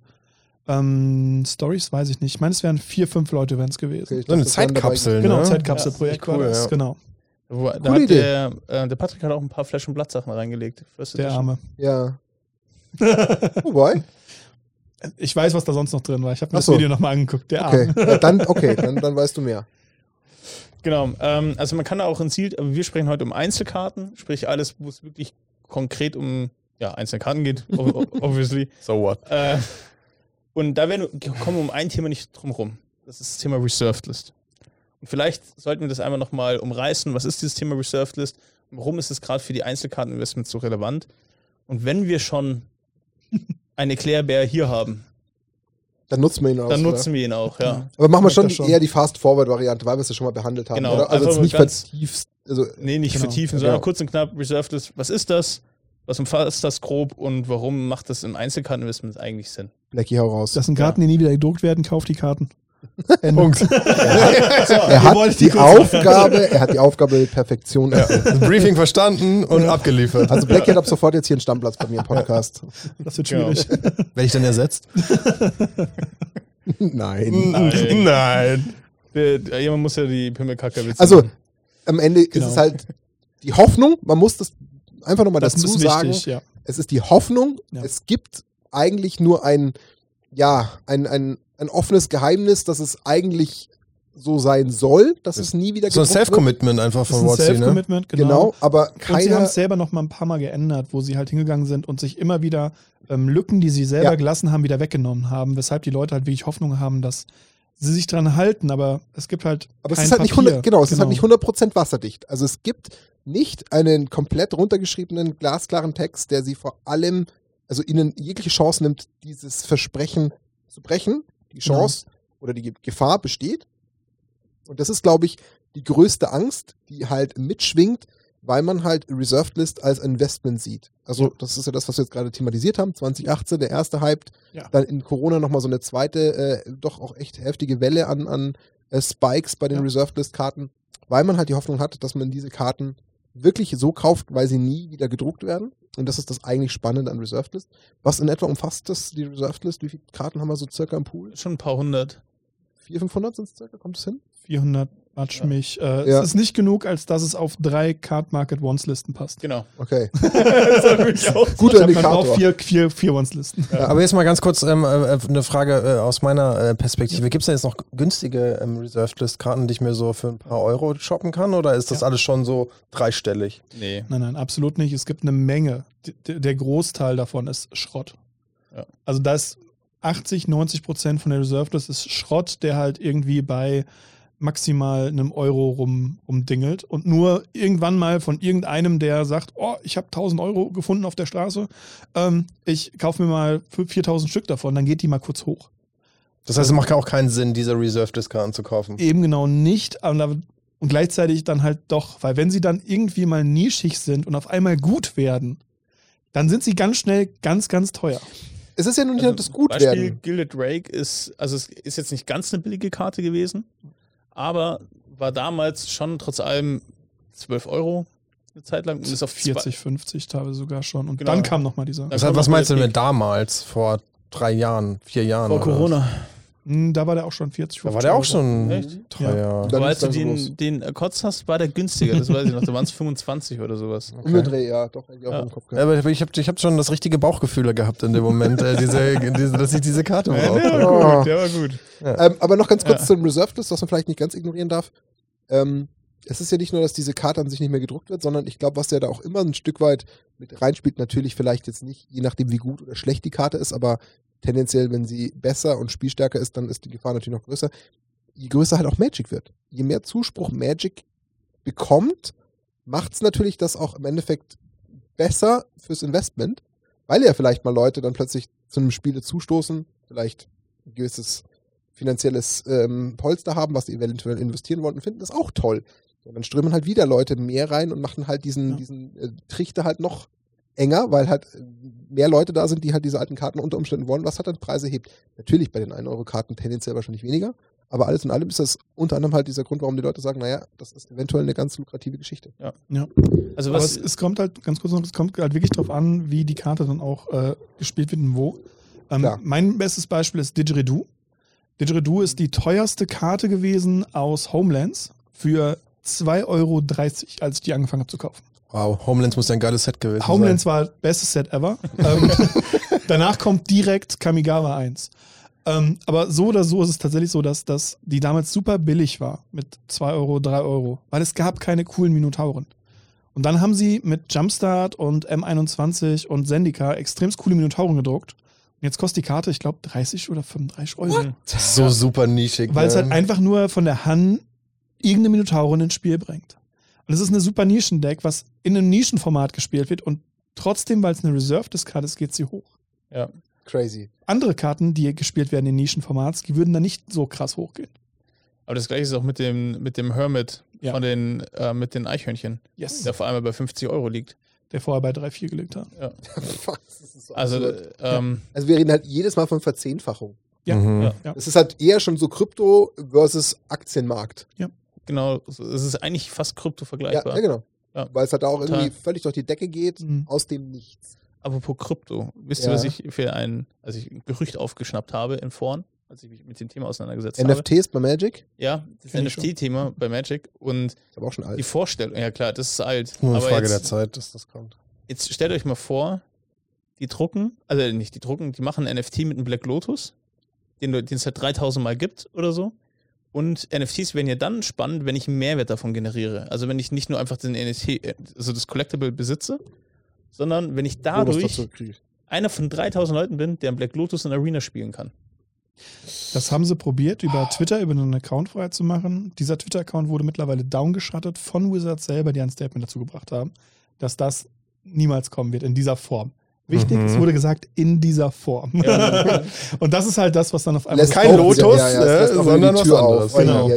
Ähm, Stories weiß ich nicht. Ich meine, es wären vier, fünf Leute wären es gewesen. Okay, ich So eine Zeitkapsel, Genau, ne? Zeitkapselprojekt Ja, cool, war das, ja. genau. Wo, da hat Idee. der, äh, der Patrick hat auch ein paar Flash- und Blattsachen reingelegt. First Der. Arme. Ja. Wobei. Ich weiß, was da sonst noch drin war. Ich habe mir Ach das so. Video nochmal angeguckt. Der Okay. Arme. Ja, dann, okay, dann, dann weißt du mehr. Genau, ähm, also man kann da auch in Ziel, aber wir sprechen heute um Einzelkarten, sprich alles, wo es wirklich konkret um ja, einzelne Karten geht, ob- ob- obviously. So what? Äh, und da werden, kommen wir um ein Thema nicht drum rum. Das ist das Thema Reserved List. Und vielleicht sollten wir das einmal nochmal umreißen. Was ist dieses Thema Reserved List? Warum ist es gerade für die Einzelkarteninvestments so relevant? Und wenn wir schon einen Erklärbär hier haben, Dann nutzen wir ihn auch. dann oder? nutzen wir ihn auch, ja. Aber machen wir schon, schon. eher die Fast-Forward-Variante, weil wir es ja schon mal behandelt haben. Genau, Oder? Also jetzt nicht vertieft. Also, Nee, nicht Genau. vertiefen, Ja, sondern genau. kurz und knapp Reserved List. Was ist das? Was umfasst das grob und warum macht das im Einzelkarteninvestment eigentlich Sinn? Blackie, hau raus. Das sind Karten, die nie wieder gedruckt werden. Kauft die Karten. Punkt. er wollte hat die Aufgabe, er hat die Aufgabe Perfektion erfüllt. Das Briefing verstanden und abgeliefert. Also Blackie hat ab sofort jetzt hier einen Stammplatz bei mir im Podcast. Das wird Genau. schwierig. Werde ich dann ersetzt? Nein. Nein. Nein. Der, der, jemand muss ja die Pimmelkacke beziehen. Also, am Ende Genau. ist es halt die Hoffnung, man muss das einfach nochmal dazu ist sagen. wichtig, ja. Es ist die Hoffnung, Ja. es gibt eigentlich nur ein, ja, ein, ein, ein offenes Geheimnis, dass es eigentlich so sein soll, dass es nie wieder So ein. Self-Commitment einfach von ein Watsi, ne? Self-Commitment, genau. Genau, aber Und sie haben keiner, es selber noch mal ein paar Mal geändert, wo sie halt hingegangen sind und sich immer wieder ähm, Lücken, die sie selber Ja. gelassen haben, wieder weggenommen haben, weshalb die Leute halt wirklich Hoffnung haben, dass sie sich dran halten, aber es gibt halt aber es ist halt nicht Papier. 100, genau, es ist halt nicht 100% wasserdicht. Also es gibt nicht einen komplett runtergeschriebenen, glasklaren Text, der sie vor allem, also ihnen jegliche Chance nimmt, dieses Versprechen zu brechen. Die. Chance oder die Ge- Gefahr besteht. Und das ist, glaube ich, die größte Angst, die halt mitschwingt, weil man halt Reserved List als Investment sieht. Also das ist ja das, was wir jetzt gerade thematisiert haben. 2018, der erste Hype, Ja. dann in Corona nochmal so eine zweite, äh, doch auch echt heftige Welle an, an äh, Spikes bei den Ja. Reserved List Karten, weil man halt die Hoffnung hat, dass man diese Karten wirklich so kauft, weil sie nie wieder gedruckt werden. Und das ist das eigentlich Spannende an Reserved List. Was in etwa umfasst das, die Reserved List? Wie viele Karten haben wir so circa im Pool? schon ein paar hundert. 400, 500 sind es circa? Kommt es hin? 400 Matsch Ja. mich. Äh, Ja. Es ist nicht genug, als dass es auf drei Card Market Ones Listen passt. Genau. Okay. auch. Guter Indikator. vier, vier, vier Ones Listen. Aber jetzt mal ganz kurz ähm, äh, eine Frage äh, aus meiner äh, Perspektive. Gibt es denn jetzt noch günstige ähm, Reserved List-Karten, die ich mir so für ein paar Euro shoppen kann? Oder ist das Ja. alles schon so dreistellig? Nee. Nein, nein, absolut nicht. Es gibt eine Menge. D der Großteil davon ist Schrott. Ja. Also da ist 80, 90 Prozent von der Reserve List ist Schrott, der halt irgendwie bei maximal einem Euro rum, rumdingelt und nur irgendwann mal von irgendeinem, der sagt, oh, ich habe 1000 Euro gefunden auf der Straße, ähm, ich kaufe mir mal für 4000 Stück davon, dann geht die mal kurz hoch. Das heißt, es macht auch keinen Sinn, diese Reserved List-Karten zu kaufen. Eben genau nicht, und gleichzeitig dann halt doch, weil wenn sie dann irgendwie mal nischig sind und auf einmal gut werden, dann sind sie ganz schnell ganz, ganz teuer. Es ist ja nun nicht Also, nur das Gut Beispiel. Gilded Drake ist, also es ist jetzt nicht ganz eine billige Karte gewesen, aber war damals schon trotz allem 12 Euro eine Zeit lang und ist auf 40, 50 teilweise sogar schon. Und Genau. dann kam nochmal dieser. Was, kommt was meinst du mit Peak. damals, vor drei Jahren, vier Jahren? Vor oder Corona. Hm, Da war der auch schon 40, 50 was? Da war der auch Euro. schon Echt? teuer. Dann Aber als du dann so den, den Kotz hast, war der günstiger, das weiß ich noch. Da waren es 25 oder sowas. Um den Dreh, ja, doch, hätte ich auch Ja. im Kopf Ja, gehabt. aber ich habe ich hab schon das richtige Bauchgefühl gehabt in dem Moment, äh, diese, diese, dass ich diese Karte Ja, brauche. der war gut, der war gut. Ähm, aber noch ganz kurz Ja. zum Reserved List, was man vielleicht nicht ganz ignorieren darf. Ähm, es ist ja nicht nur, dass diese Karte an sich nicht mehr gedruckt wird, sondern ich glaube, was ja da auch immer ein Stück weit mit reinspielt, natürlich vielleicht jetzt nicht, je nachdem wie gut oder schlecht die Karte ist, aber tendenziell, wenn sie besser und spielstärker ist, dann ist die Gefahr natürlich noch größer. Je größer halt auch Magic wird. Je mehr Zuspruch Magic bekommt, macht es natürlich das auch im Endeffekt besser fürs Investment, weil ja vielleicht mal Leute dann plötzlich zu einem Spiel zustoßen, vielleicht ein gewisses finanzielles ähm, Polster haben, was sie eventuell investieren wollten, finden das auch toll. Und dann strömen halt wieder Leute mehr rein und machen halt diesen, Ja. diesen äh, Trichter halt noch enger, weil halt äh, mehr Leute da sind, die halt diese alten Karten unter Umständen wollen, was halt dann Preise hebt. Natürlich bei den 1-Euro-Karten tendenziell wahrscheinlich weniger, aber alles in allem ist das unter anderem halt dieser Grund, warum die Leute sagen, naja, das ist eventuell eine ganz lukrative Geschichte. Also Aber was, es, es kommt halt, ganz kurz noch, es kommt halt wirklich drauf an, wie die Karte dann auch äh, gespielt wird und wo. Ähm, mein bestes Beispiel ist Didgeridoo. Didgeridoo ist die teuerste Karte gewesen aus Homelands für 2,30 Euro, als ich die angefangen habe zu kaufen. Wow, Homelands muss ja ein geiles Set gewesen Homelands sein. war bestes Set ever. ähm, danach kommt direkt Kamigawa 1. Ähm, aber so oder so ist es tatsächlich so, dass, dass die damals super billig war mit 2 Euro, 3 Euro, weil es gab keine coolen Minotauren. Und dann haben sie mit Jumpstart und M21 und Zendika extrem coole Minotauren gedruckt. Und jetzt kostet die Karte, ich glaube, 30 oder 35 Euro. So super nischig. Weil es ne? halt einfach nur von der Hand irgendeine Minotaurin ins Spiel bringt. Und es ist eine super Nischendeck, was in einem Nischenformat gespielt wird und trotzdem, weil es eine Reserved-Karte ist, geht sie hoch. ja. Crazy. Andere Karten, die gespielt werden in Nischenformats, die würden dann nicht so krass hochgehen. Aber das gleiche ist auch mit dem, mit dem Hermit Ja. von den, äh, mit den Eichhörnchen, Yes. der vor allem bei 50 Euro liegt. Der vorher bei 3-4 gelegt hat. Ist so Also, absurd. ähm, also wir reden halt jedes Mal von Verzehnfachung. Ja. Mhm. Ja. Ja. Es ist halt eher schon so Krypto versus Aktienmarkt. Genau, es ist eigentlich fast krypto Ja, vergleichbar. ja, genau. Ja. Weil es halt auch Total. irgendwie völlig durch die Decke geht, Mhm. aus dem Nichts. Apropos Krypto, wisst Ja. ihr, was ich für ein, also ich ein Gerücht aufgeschnappt habe in Foren, als ich mich mit dem Thema auseinandergesetzt habe? NFTs bei Magic? Ja, das NFT-Thema bei Magic und Ist aber auch schon die alt. Vorstellung, ja klar, das ist alt. Nur eine aber Frage jetzt, der Zeit, dass das kommt. jetzt stellt euch mal vor, die drucken, also nicht die drucken, die machen einen NFT mit einem Black Lotus, den, du- den es halt 3000 Mal gibt oder so. Und NFTs werden ja dann spannend, wenn ich einen Mehrwert davon generiere. Also wenn ich nicht nur einfach den NFT, äh, also das Collectible besitze, sondern wenn ich dadurch einer von 3000 Leuten bin, der einen Black Lotus in Arena spielen kann. Das haben sie probiert, über Twitter, über einen Account frei zu machen. Dieser Twitter-Account wurde mittlerweile downgeschattet von Wizards selber, die ein Statement dazu gebracht haben, dass das niemals kommen wird in dieser Form. Wichtig, Mhm. es wurde gesagt, in dieser Form. Ja. Und das ist halt das, was dann auf einmal Lässt kein Lotus, ja, ja, wieder sondern die was Tür anderes. auf. Genau.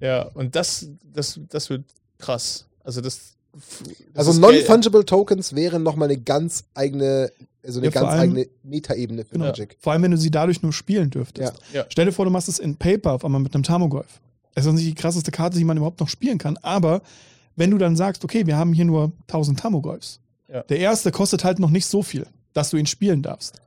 Ja, und das, das, das wird krass. Also das. das Also Non-Fungible Tokens wären nochmal eine ganz eigene, also eine ganz allem- eigene Metaebene für Genau. Magic. Vor allem, wenn du sie dadurch nur spielen dürftest. Ja. Ja. Stell dir vor, du machst es in Paper auf einmal mit einem Tamogolf. Es ist nicht die krasseste Karte, die man überhaupt noch spielen kann, aber wenn du dann sagst, okay, wir haben hier nur 1000 Tamogolfs. Ja. Der erste kostet halt noch nicht so viel, dass du ihn spielen darfst.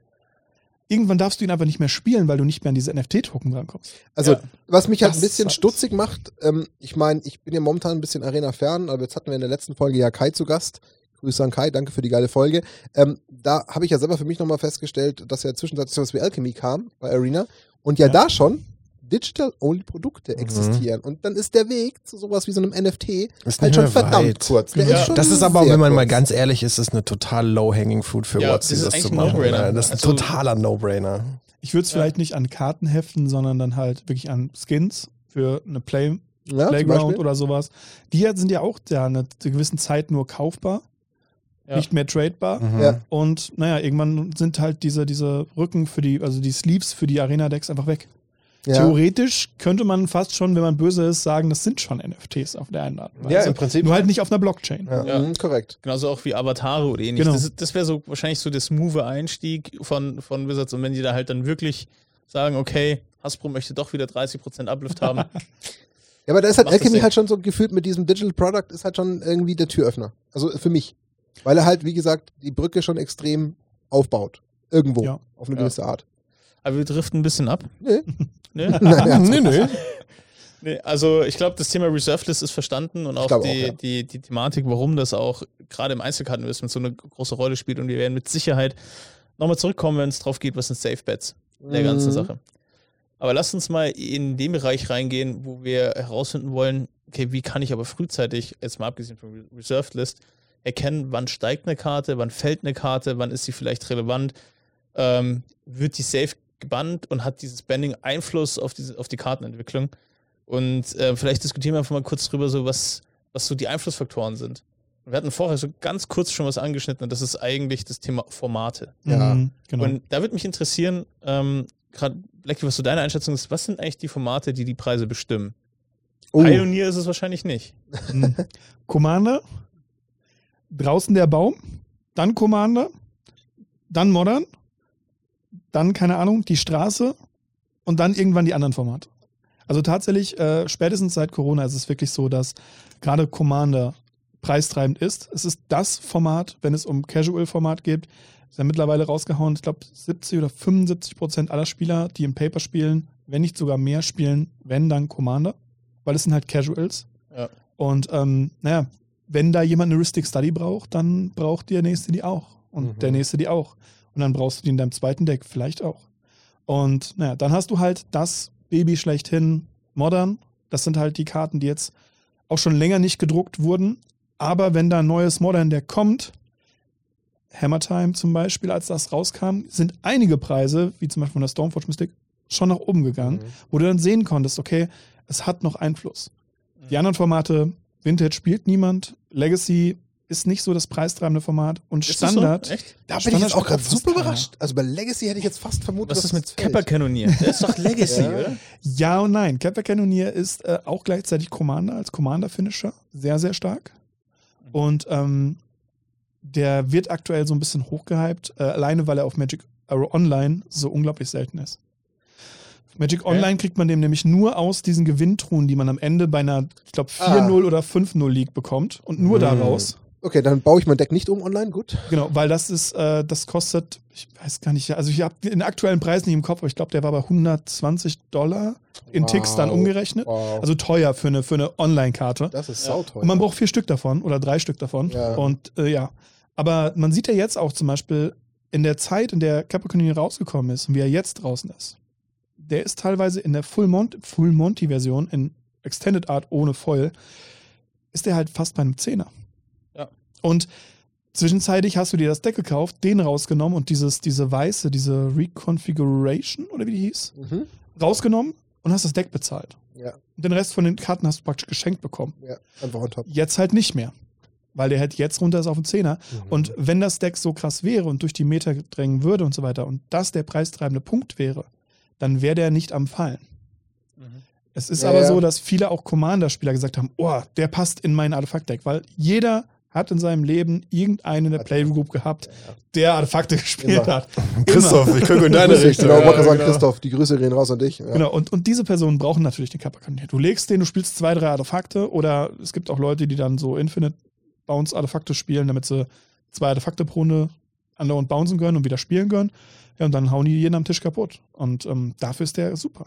Irgendwann darfst du ihn einfach nicht mehr spielen, weil du nicht mehr an diese NFT-Token rankommst. Also, Ja. was mich halt Das ein bisschen stutzig macht, ähm, ich meine, ich bin ja momentan ein bisschen Arena fern, aber jetzt hatten wir in der letzten Folge ja Kai zu Gast. Grüße an Kai, danke für die geile Folge. Ähm, da habe ich ja selber für mich nochmal festgestellt, dass ja zwischenzeitlich sowas wie Alchemy kam bei Arena und ja, Ja. da schon Digital-Only-Produkte Mhm. existieren. Und dann ist der Weg zu sowas wie so einem NFT Ist halt nicht schon verdammt weit. kurz. Der Ja. ist schon Das ist aber, wenn man mal kurz. ganz ehrlich ist, ist eine total low-hanging fruit für Ja, Watsi, das ist das, zu ein machen. Ja, Das ist ein Also- totaler No-Brainer. Ich würde es Ja. vielleicht nicht an Karten heften, sondern dann halt wirklich an Skins für eine Play ja, Playground oder sowas. Die sind ja auch ja eine, gewissen Zeit nur kaufbar, Ja. nicht mehr tradebar. Mhm. Ja. Und naja, irgendwann sind halt diese, diese Rücken für die, also die Sleeves für die Arena-Decks einfach weg. Ja. Theoretisch könnte man fast schon, wenn man böse ist, sagen, das sind schon NFTs auf der einen Art. Ja, im Prinzip. Nur halt nicht auf einer Blockchain. Ja, Ja. mhm, korrekt. Genauso auch wie Avatare oder ähnliches. Genau. Das, das wäre so wahrscheinlich so der smooth Einstieg von, von Wizards. Und wenn die da halt dann wirklich sagen, okay, Hasbro möchte doch wieder 30% Uplift haben. Ja, aber da ist halt Alchemy halt schon so gefühlt mit diesem Digital Product ist halt schon irgendwie der Türöffner. Also für mich. Weil er halt, wie gesagt, die Brücke schon extrem aufbaut. Irgendwo. Ja. Auf eine Ja. gewisse Art. Aber wir driften ein bisschen ab. Nee. Nee? Naja, nee, nee. Nee, also ich glaube, das Thema Reserved List ist verstanden und auch, die, auch, ja. die, die Thematik, warum das auch gerade im Einzelkarteninvestment so eine große Rolle spielt. Und wir werden mit Sicherheit nochmal zurückkommen, wenn es drauf geht, was sind Safe Bets in der ganzen Mhm. Sache. Aber lasst uns mal in den Bereich reingehen, wo wir herausfinden wollen, okay, wie kann ich aber frühzeitig, jetzt mal abgesehen von Re- Reserved List, erkennen, wann steigt eine Karte, wann fällt eine Karte, wann ist sie vielleicht relevant, ähm, wird die safe gebannt und hat dieses Banning Einfluss auf, diese, auf die Kartenentwicklung. Und äh, vielleicht diskutieren wir einfach mal kurz drüber, so was, was so die Einflussfaktoren sind. Wir hatten vorher so ganz kurz schon was angeschnitten und das ist eigentlich das Thema Formate. Ja. Mhm, genau. Und da würde mich interessieren, ähm, gerade Blackie, was so deine Einschätzung ist, was sind eigentlich die Formate, die die Preise bestimmen? Oh, Pioneer ist es wahrscheinlich nicht. Mhm. Commander, draußen der Baum, dann Commander, dann Modern, dann, keine Ahnung, die Straße und dann irgendwann die anderen Formate. Also tatsächlich, äh, spätestens seit Corona ist es wirklich so, dass gerade Commander preistreibend ist. Es ist das Format, wenn es um Casual-Format geht, ist ja mittlerweile rausgehauen, ich glaube 70 oder 75 Prozent aller Spieler, die im Paper spielen, wenn nicht sogar mehr spielen, wenn dann Commander, weil es sind halt Casuals. Ja. Und ähm, naja, wenn da jemand eine Heuristic Study braucht, dann braucht der nächste die auch. Und Mhm. der nächste die auch. Und dann brauchst du die in deinem zweiten Deck vielleicht auch. Und naja, dann hast du halt das Baby schlechthin Modern. Das sind halt die Karten, die jetzt auch schon länger nicht gedruckt wurden. Aber wenn da ein neues Modern Deck kommt, Hammer Time zum Beispiel, als das rauskam, sind einige Preise, wie zum Beispiel von der Stormforge Mystic, schon nach oben gegangen, Mhm. wo du dann sehen konntest, okay, es hat noch Einfluss. Die anderen Formate, Vintage spielt niemand, Legacy ist nicht so das preistreibende Format und Ist das Standard. So? Echt? Da bin ich jetzt auch gerade super überrascht. Also bei Legacy hätte ich jetzt fast vermutet, Was dass ist mit. Kepper Kanonier? Der ist doch Legacy, Ja. oder? Ja und nein. Capper Cannoneer ist äh, auch gleichzeitig Commander als Commander-Finisher. Sehr, sehr stark. Und ähm, der wird aktuell so ein bisschen hochgehypt, äh, alleine weil er auf Magic Arrow Online so unglaublich selten ist. Magic Okay. Online kriegt man dem nämlich nur aus diesen Gewinntruhen, die man am Ende bei einer, ich glaube, 4-0 Ah. oder 5-0 League bekommt und nur Mhm. daraus. Okay, dann baue ich mein Deck nicht um online, gut. Genau, weil das ist, äh, das kostet, ich weiß gar nicht, also ich habe den aktuellen Preis nicht im Kopf, aber ich glaube, der war bei 120 Dollar in Wow. Ticks dann umgerechnet. Wow. Also teuer für eine, für eine Online-Karte. das ist Ja. sauteuer. Und man braucht vier Stück davon oder drei Stück davon. Ja. Und äh, ja. Aber man sieht ja jetzt auch zum Beispiel in der Zeit, in der Capricorn rausgekommen ist und wie er jetzt draußen ist. Der ist teilweise in der Full, Mont Full Monty-Version, in Extended Art ohne Foil, ist der halt fast bei einem Zehner. Und zwischenzeitlich hast du dir das Deck gekauft, den rausgenommen und dieses, diese weiße, diese Reconfiguration oder wie die hieß, Mhm. rausgenommen und hast das Deck bezahlt. Ja, Und den Rest von den Karten hast du praktisch geschenkt bekommen. ja, einfach on top. Jetzt halt nicht mehr. Weil der halt jetzt runter ist auf den Zehner. Mhm. Und wenn das Deck so krass wäre und durch die Meter drängen würde und so weiter und das der preistreibende Punkt wäre, dann wäre der nicht am Fallen. Es ist Ja, aber ja. so, dass viele auch Commander-Spieler gesagt haben, oh, der passt in mein Artefakt-Deck, weil jeder hat in seinem Leben irgendeinen in der Playgroup gehabt, der Artefakte gespielt Immer. hat. Christoph, ich gucke in deine Richtung. Genau, wollte Ja, sagen, genau. Christoph, die Grüße gehen raus an dich. Ja. Genau, und, und diese Personen brauchen natürlich den Kappa Du legst den, du spielst zwei, drei Artefakte oder es gibt auch Leute, die dann so Infinite Bounce Artefakte spielen, damit sie zwei Artefakte pro Runde andauernd bouncen können und wieder spielen können. Ja, und dann hauen die jeden am Tisch kaputt. Und ähm, dafür ist der super.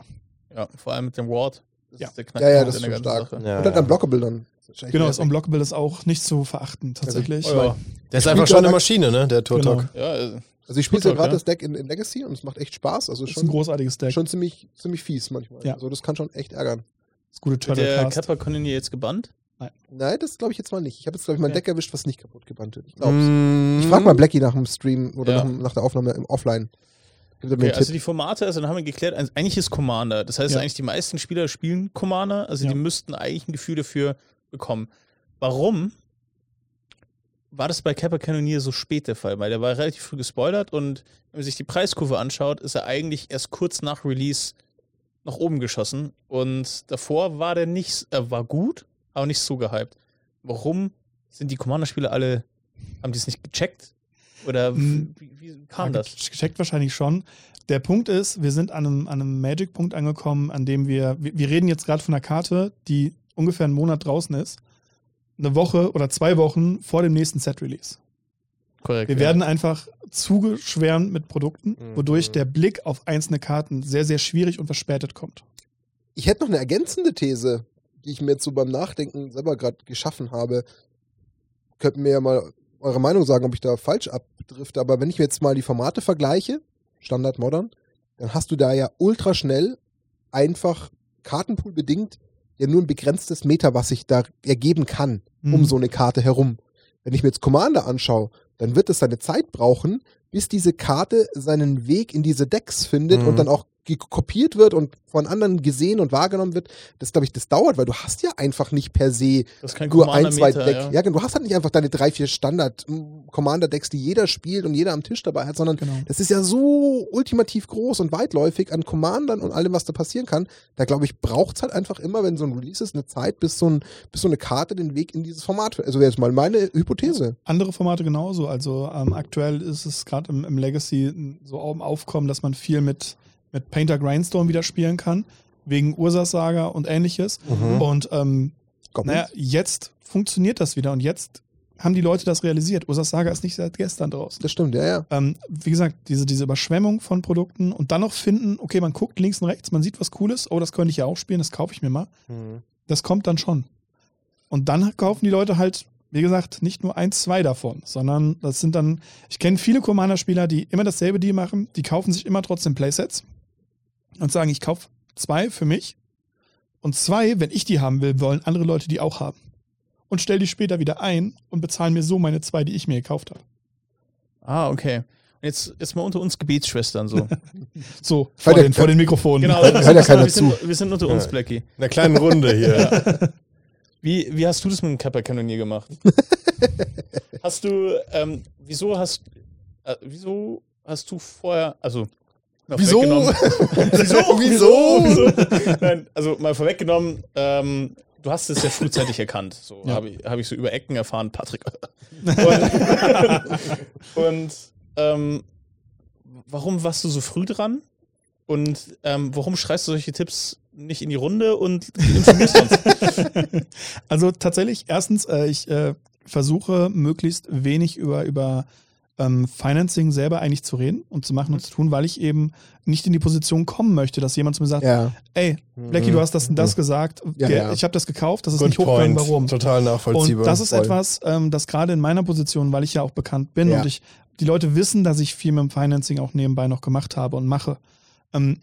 Ja, vor allem mit dem Ward. Das Ja. ist der Ja, ja, das ist ganzen stark. Sache. Ja, Und dann ja. Unblockable dann. Ist Genau, das. Unblockable ist auch nicht zu verachten, tatsächlich. Oh, ja. Der ist einfach schon eine Maschine, ne, der Turtok. Genau. Ja, äh, Also ich spiele ja gerade ja. das Deck in, in Legacy und es macht echt Spaß. Also Das ist ein schon, großartiges Deck. schon ziemlich, ziemlich fies manchmal. Ja. Also das kann schon echt ärgern. Das ist gute wird der Turtle Cast. Kappa Kanonier jetzt gebannt? Nein, das glaube ich jetzt mal nicht. Ich habe jetzt, glaube ich, mein Okay. Deck erwischt, was nicht kaputt gebannt wird. Ich. Mm. Ich frage mal Blackie nach dem Stream oder Ja. nach, nach der Aufnahme im Offline. Okay, also die Formate, also dann haben wir geklärt, also eigentlich ist Commander. Das heißt, Ja. eigentlich die meisten Spieler spielen Commander, also Ja. die müssten eigentlich ein Gefühl dafür bekommen. Warum war das bei Kappa Cannoneer so spät der Fall? Weil der war relativ früh gespoilert und wenn man sich die Preiskurve anschaut, ist er eigentlich erst kurz nach Release nach oben geschossen. Und davor war der nicht, er war gut, aber nicht so gehypt. Warum sind die Commander-Spiele alle, haben die es nicht gecheckt? Oder Hm. wie, wie kam Ja, das? ge- Gecheckt wahrscheinlich schon. Der Punkt ist, wir sind an einem, an einem Magic-Punkt angekommen, an dem wir, wir, wir reden jetzt gerade von einer Karte, die ungefähr einen Monat draußen ist. Eine Woche oder zwei Wochen vor dem nächsten Set-Release. Korrekt. Wir ja. werden einfach zugeschwärmt mit Produkten, Mhm. wodurch der Blick auf einzelne Karten sehr, sehr schwierig und verspätet kommt. Ich hätte noch eine ergänzende These, die ich mir jetzt so beim Nachdenken selber gerade geschaffen habe. Könnten mir ja mal eure Meinung sagen, ob ich da falsch abdrifte. Aber wenn ich mir jetzt mal die Formate vergleiche, Standard, Modern, dann hast du da ja ultra schnell einfach Kartenpool bedingt ja nur ein begrenztes Meter, was sich da ergeben kann um Mhm. so eine Karte herum. Wenn ich mir jetzt Commander anschaue, dann wird es seine Zeit brauchen, bis diese Karte seinen Weg in diese Decks findet Mhm. und dann auch kopiert wird und von anderen gesehen und wahrgenommen wird. Das glaube ich, das dauert, weil du hast ja einfach nicht per se nur ein, zwei Commander-Meter, Deck. ja. Ja. genau, du hast halt nicht einfach deine drei, vier Standard-Commander-Decks, die jeder spielt und jeder am Tisch dabei hat, sondern Genau. das ist ja so ultimativ groß und weitläufig an Commandern und allem, was da passieren kann. Da glaube ich, braucht es halt einfach immer, wenn so ein Release ist, eine Zeit, bis so, ein, bis so eine Karte den Weg in dieses Format. Also wäre jetzt mal meine Hypothese. Andere Formate genauso. Also ähm, aktuell ist es gerade im, im Legacy so am Aufkommen, dass man viel mit, mit Painter Grindstone wieder spielen kann, wegen Ursas Saga und ähnliches. Mhm. Und ähm, naja, jetzt funktioniert das wieder und jetzt haben die Leute das realisiert. Ursas Saga ist nicht seit gestern draußen. Das stimmt, ja, ja. Ähm, wie gesagt, diese, diese Überschwemmung von Produkten und dann noch finden, okay, man guckt links und rechts, man sieht was Cooles, oh, das könnte ich ja auch spielen, das kaufe ich mir mal. Mhm. Das kommt dann schon. Und dann kaufen die Leute halt, wie gesagt, nicht nur eins, zwei davon, sondern das sind dann, ich kenne viele Commander-Spieler, die immer dasselbe Deal machen, die kaufen sich immer trotzdem Playsets und sagen, ich kaufe zwei für mich und zwei, wenn ich die haben will, wollen andere Leute die auch haben. Und stell die später wieder ein und bezahlen mir so meine zwei, die ich mir gekauft habe. Ah, okay. Und jetzt, jetzt mal unter uns Gebetsschwestern so. So, vor, der- den, vor den Mikrofonen. genau, Hört ja keiner wir, sind, zu. wir sind unter uns, Ja. Blackie. In einer kleinen Runde hier. Wie, wie hast du das mit dem Kappa-Kanonier gemacht? hast du, ähm, wieso hast, äh, wieso hast du vorher, also Wieso? vorweggenommen- Wieso? Wieso? Nein, also mal vorweggenommen, ähm, du hast es ja frühzeitig erkannt. So Ja. habe ich, hab ich so über Ecken erfahren, Patrick. und und ähm, warum warst du so früh dran? Und ähm, warum schreist du solche Tipps nicht in die Runde und informierst uns? Also tatsächlich, erstens, äh, ich äh, versuche möglichst wenig über, über ähm, Financing selber eigentlich zu reden und zu machen und zu tun, weil ich eben nicht in die Position kommen möchte, dass jemand zu mir sagt, Ja. ey, Blackie, du hast das und das gesagt, Ja, der, ja. ich habe das gekauft, das ist Good nicht hochgegangen, warum? Total nachvollziehbar. Und das ist Voll. etwas, ähm, das gerade in meiner Position, weil ich ja auch bekannt bin Ja. und ich, die Leute wissen, dass ich viel mit dem Financing auch nebenbei noch gemacht habe und mache. Ähm,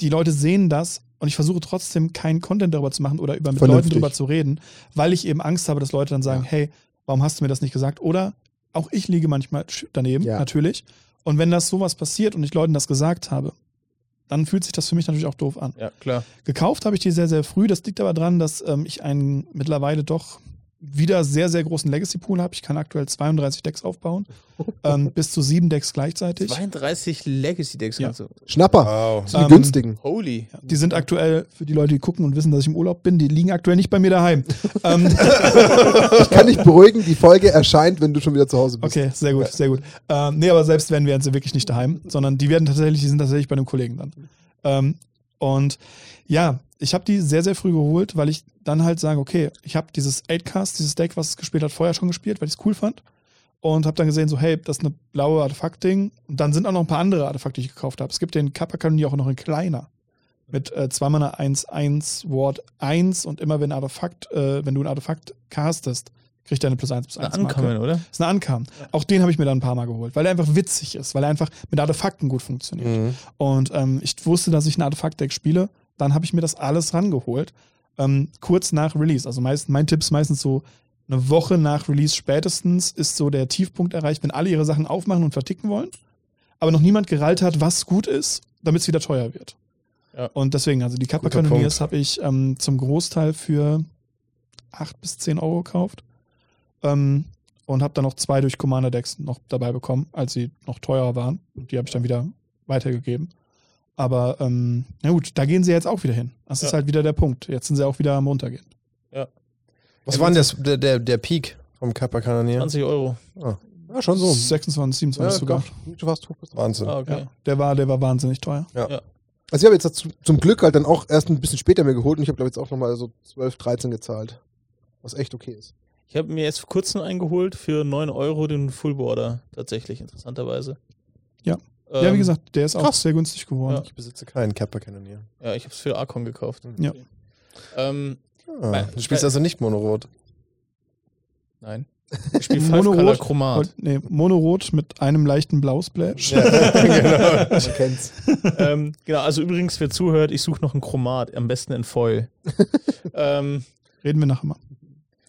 die Leute sehen das und ich versuche trotzdem keinen Content darüber zu machen oder über mit Vernünftig. Leuten darüber zu reden, weil ich eben Angst habe, dass Leute dann sagen, Ja. hey, warum hast du mir das nicht gesagt? Oder auch ich liege manchmal daneben, Ja. natürlich. Und wenn das sowas passiert und ich Leuten das gesagt habe, dann fühlt sich das für mich natürlich auch doof an. ja, klar. Gekauft habe ich die sehr, sehr früh. Das liegt aber daran, dass ähm, ich einen mittlerweile doch wieder sehr, sehr großen Legacy-Pool habe. Ich kann aktuell 32 Decks aufbauen, ähm, bis zu sieben Decks gleichzeitig. 32 Legacy-Decks Ja. kannst du. Schnapper. Wow. Das sind die Ähm, günstigen. Holy. Die sind aktuell, für die Leute, die gucken und wissen, dass ich im Urlaub bin, die liegen aktuell nicht bei mir daheim. ähm, Ich kann dich beruhigen, die Folge erscheint, wenn du schon wieder zu Hause bist. okay, sehr gut, sehr gut. Ähm, nee, aber selbst wenn, wären sie wirklich nicht daheim, sondern die werden tatsächlich, die sind tatsächlich bei einem Kollegen dann. Ähm, und ja, ich habe die sehr, sehr früh geholt, weil ich dann halt sage, okay, ich habe dieses 8-Cast, dieses Deck, was es gespielt hat, vorher schon gespielt, weil ich es cool fand. Und habe dann gesehen, so, hey, das ist eine blaue Artefakt-Ding. Und dann sind auch noch ein paar andere Artefakte, die ich gekauft habe. Es gibt den Kappa Kanonier auch noch in kleiner. Mit äh, 2 Mana 1, 1, Ward 1 und immer wenn ein Artefakt, äh, wenn du ein Artefakt castest, kriegt er eine plus 1 plus 1 Eine Ankommen, oder? ist eine Ankam. Auch den habe ich mir dann ein paar Mal geholt, weil er einfach witzig ist, weil er einfach mit Artefakten gut funktioniert. Mhm. Und ähm, ich wusste, dass ich ein Artefakt-Deck spiele. Dann habe ich mir das alles rangeholt. Ähm, kurz nach Release. Also meist, mein Tipp ist meistens so, eine Woche nach Release spätestens ist so der Tiefpunkt erreicht, wenn alle ihre Sachen aufmachen und verticken wollen, aber noch niemand gerallt hat, was gut ist, damit es wieder teuer wird. Ja. Und deswegen, also die Kappa Cannoneers habe ich ähm, zum Großteil für 8 bis 10 Euro gekauft. Ähm, und habe dann noch zwei durch Commander Decks noch dabei bekommen, als sie noch teurer waren. Und die habe ich dann wieder weitergegeben. Aber ähm, na gut, da gehen sie jetzt auch wieder hin. Das ist Ja. halt wieder der Punkt. Jetzt sind sie auch wieder am Runtergehen. Was war denn das, der, der, der Peak vom Kappa Kanonier? 20 Euro. Ja, schon so. 26, 27 Ja, sogar. Du warst. Wahnsinn. Ah, okay. Ja, der war, der war wahnsinnig teuer. Also ich habe jetzt zum Glück halt dann auch erst ein bisschen später mir geholt und ich habe glaube jetzt auch nochmal so 12, 13 gezahlt. Was echt okay ist. Ich habe mir jetzt vor kurzem eingeholt für 9 Euro den Fullboarder, tatsächlich, interessanterweise. Ja. Ähm, ja, wie gesagt, der ist auch krass. sehr günstig geworden. Ja. Ich besitze keinen Kappa Kanonier. Ja, ich habe es für Archon gekauft. Ja. Ähm, Ah, Nein. du spielst also nicht Monorot. nein. Ich spiele Monorot. Chromat. Nee, Monorot mit einem leichten Blausplash. genau. Man kennt's. ähm, genau, also übrigens, wer zuhört, ich suche noch ein Chromat, am besten in Foil. ähm, Reden wir nachher mal.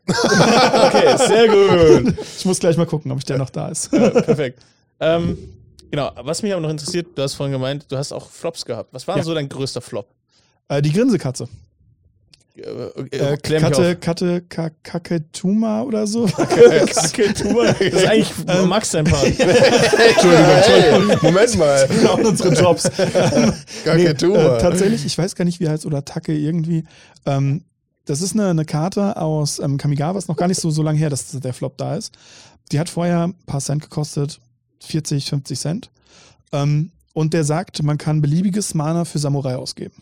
okay, sehr gut. Ich muss gleich mal gucken, ob ich der noch da ist. Ja, perfekt. Ähm, genau, was mich aber noch interessiert, du hast vorhin gemeint, du hast auch Flops gehabt. Was war denn Ja. so dein größter Flop? Äh, die Grinsekatze. Äh, Äh, Katte. Katte, Ka- Kaketuma oder so. Kaketour. Das ist eigentlich Ähm, Max sein Part. Entschuldigung, Moment mal. Genau, unsere Jobs. Kaketour. äh, tatsächlich, ich weiß gar nicht, wie heißt oder Take irgendwie. Ähm, das ist eine, eine Karte aus ähm, Kamigawa, ist noch gar nicht so, so lange her, dass der Flop da ist. Die hat vorher ein paar Cent gekostet, 40, 50 Cent. Ähm, und der sagt, man kann beliebiges Mana für Samurai ausgeben.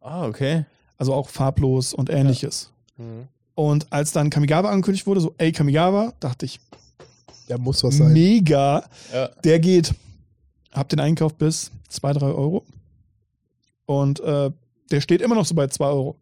Ah, okay. Also auch farblos und ähnliches. Mhm. Und als dann Kamigawa angekündigt wurde, so, ey, Kamigawa, dachte ich, Der muss was sein. mega, Ja. der geht. Hab den Einkauf bis 2, 3 Euro. Und äh, der steht immer noch so bei 2 Euro.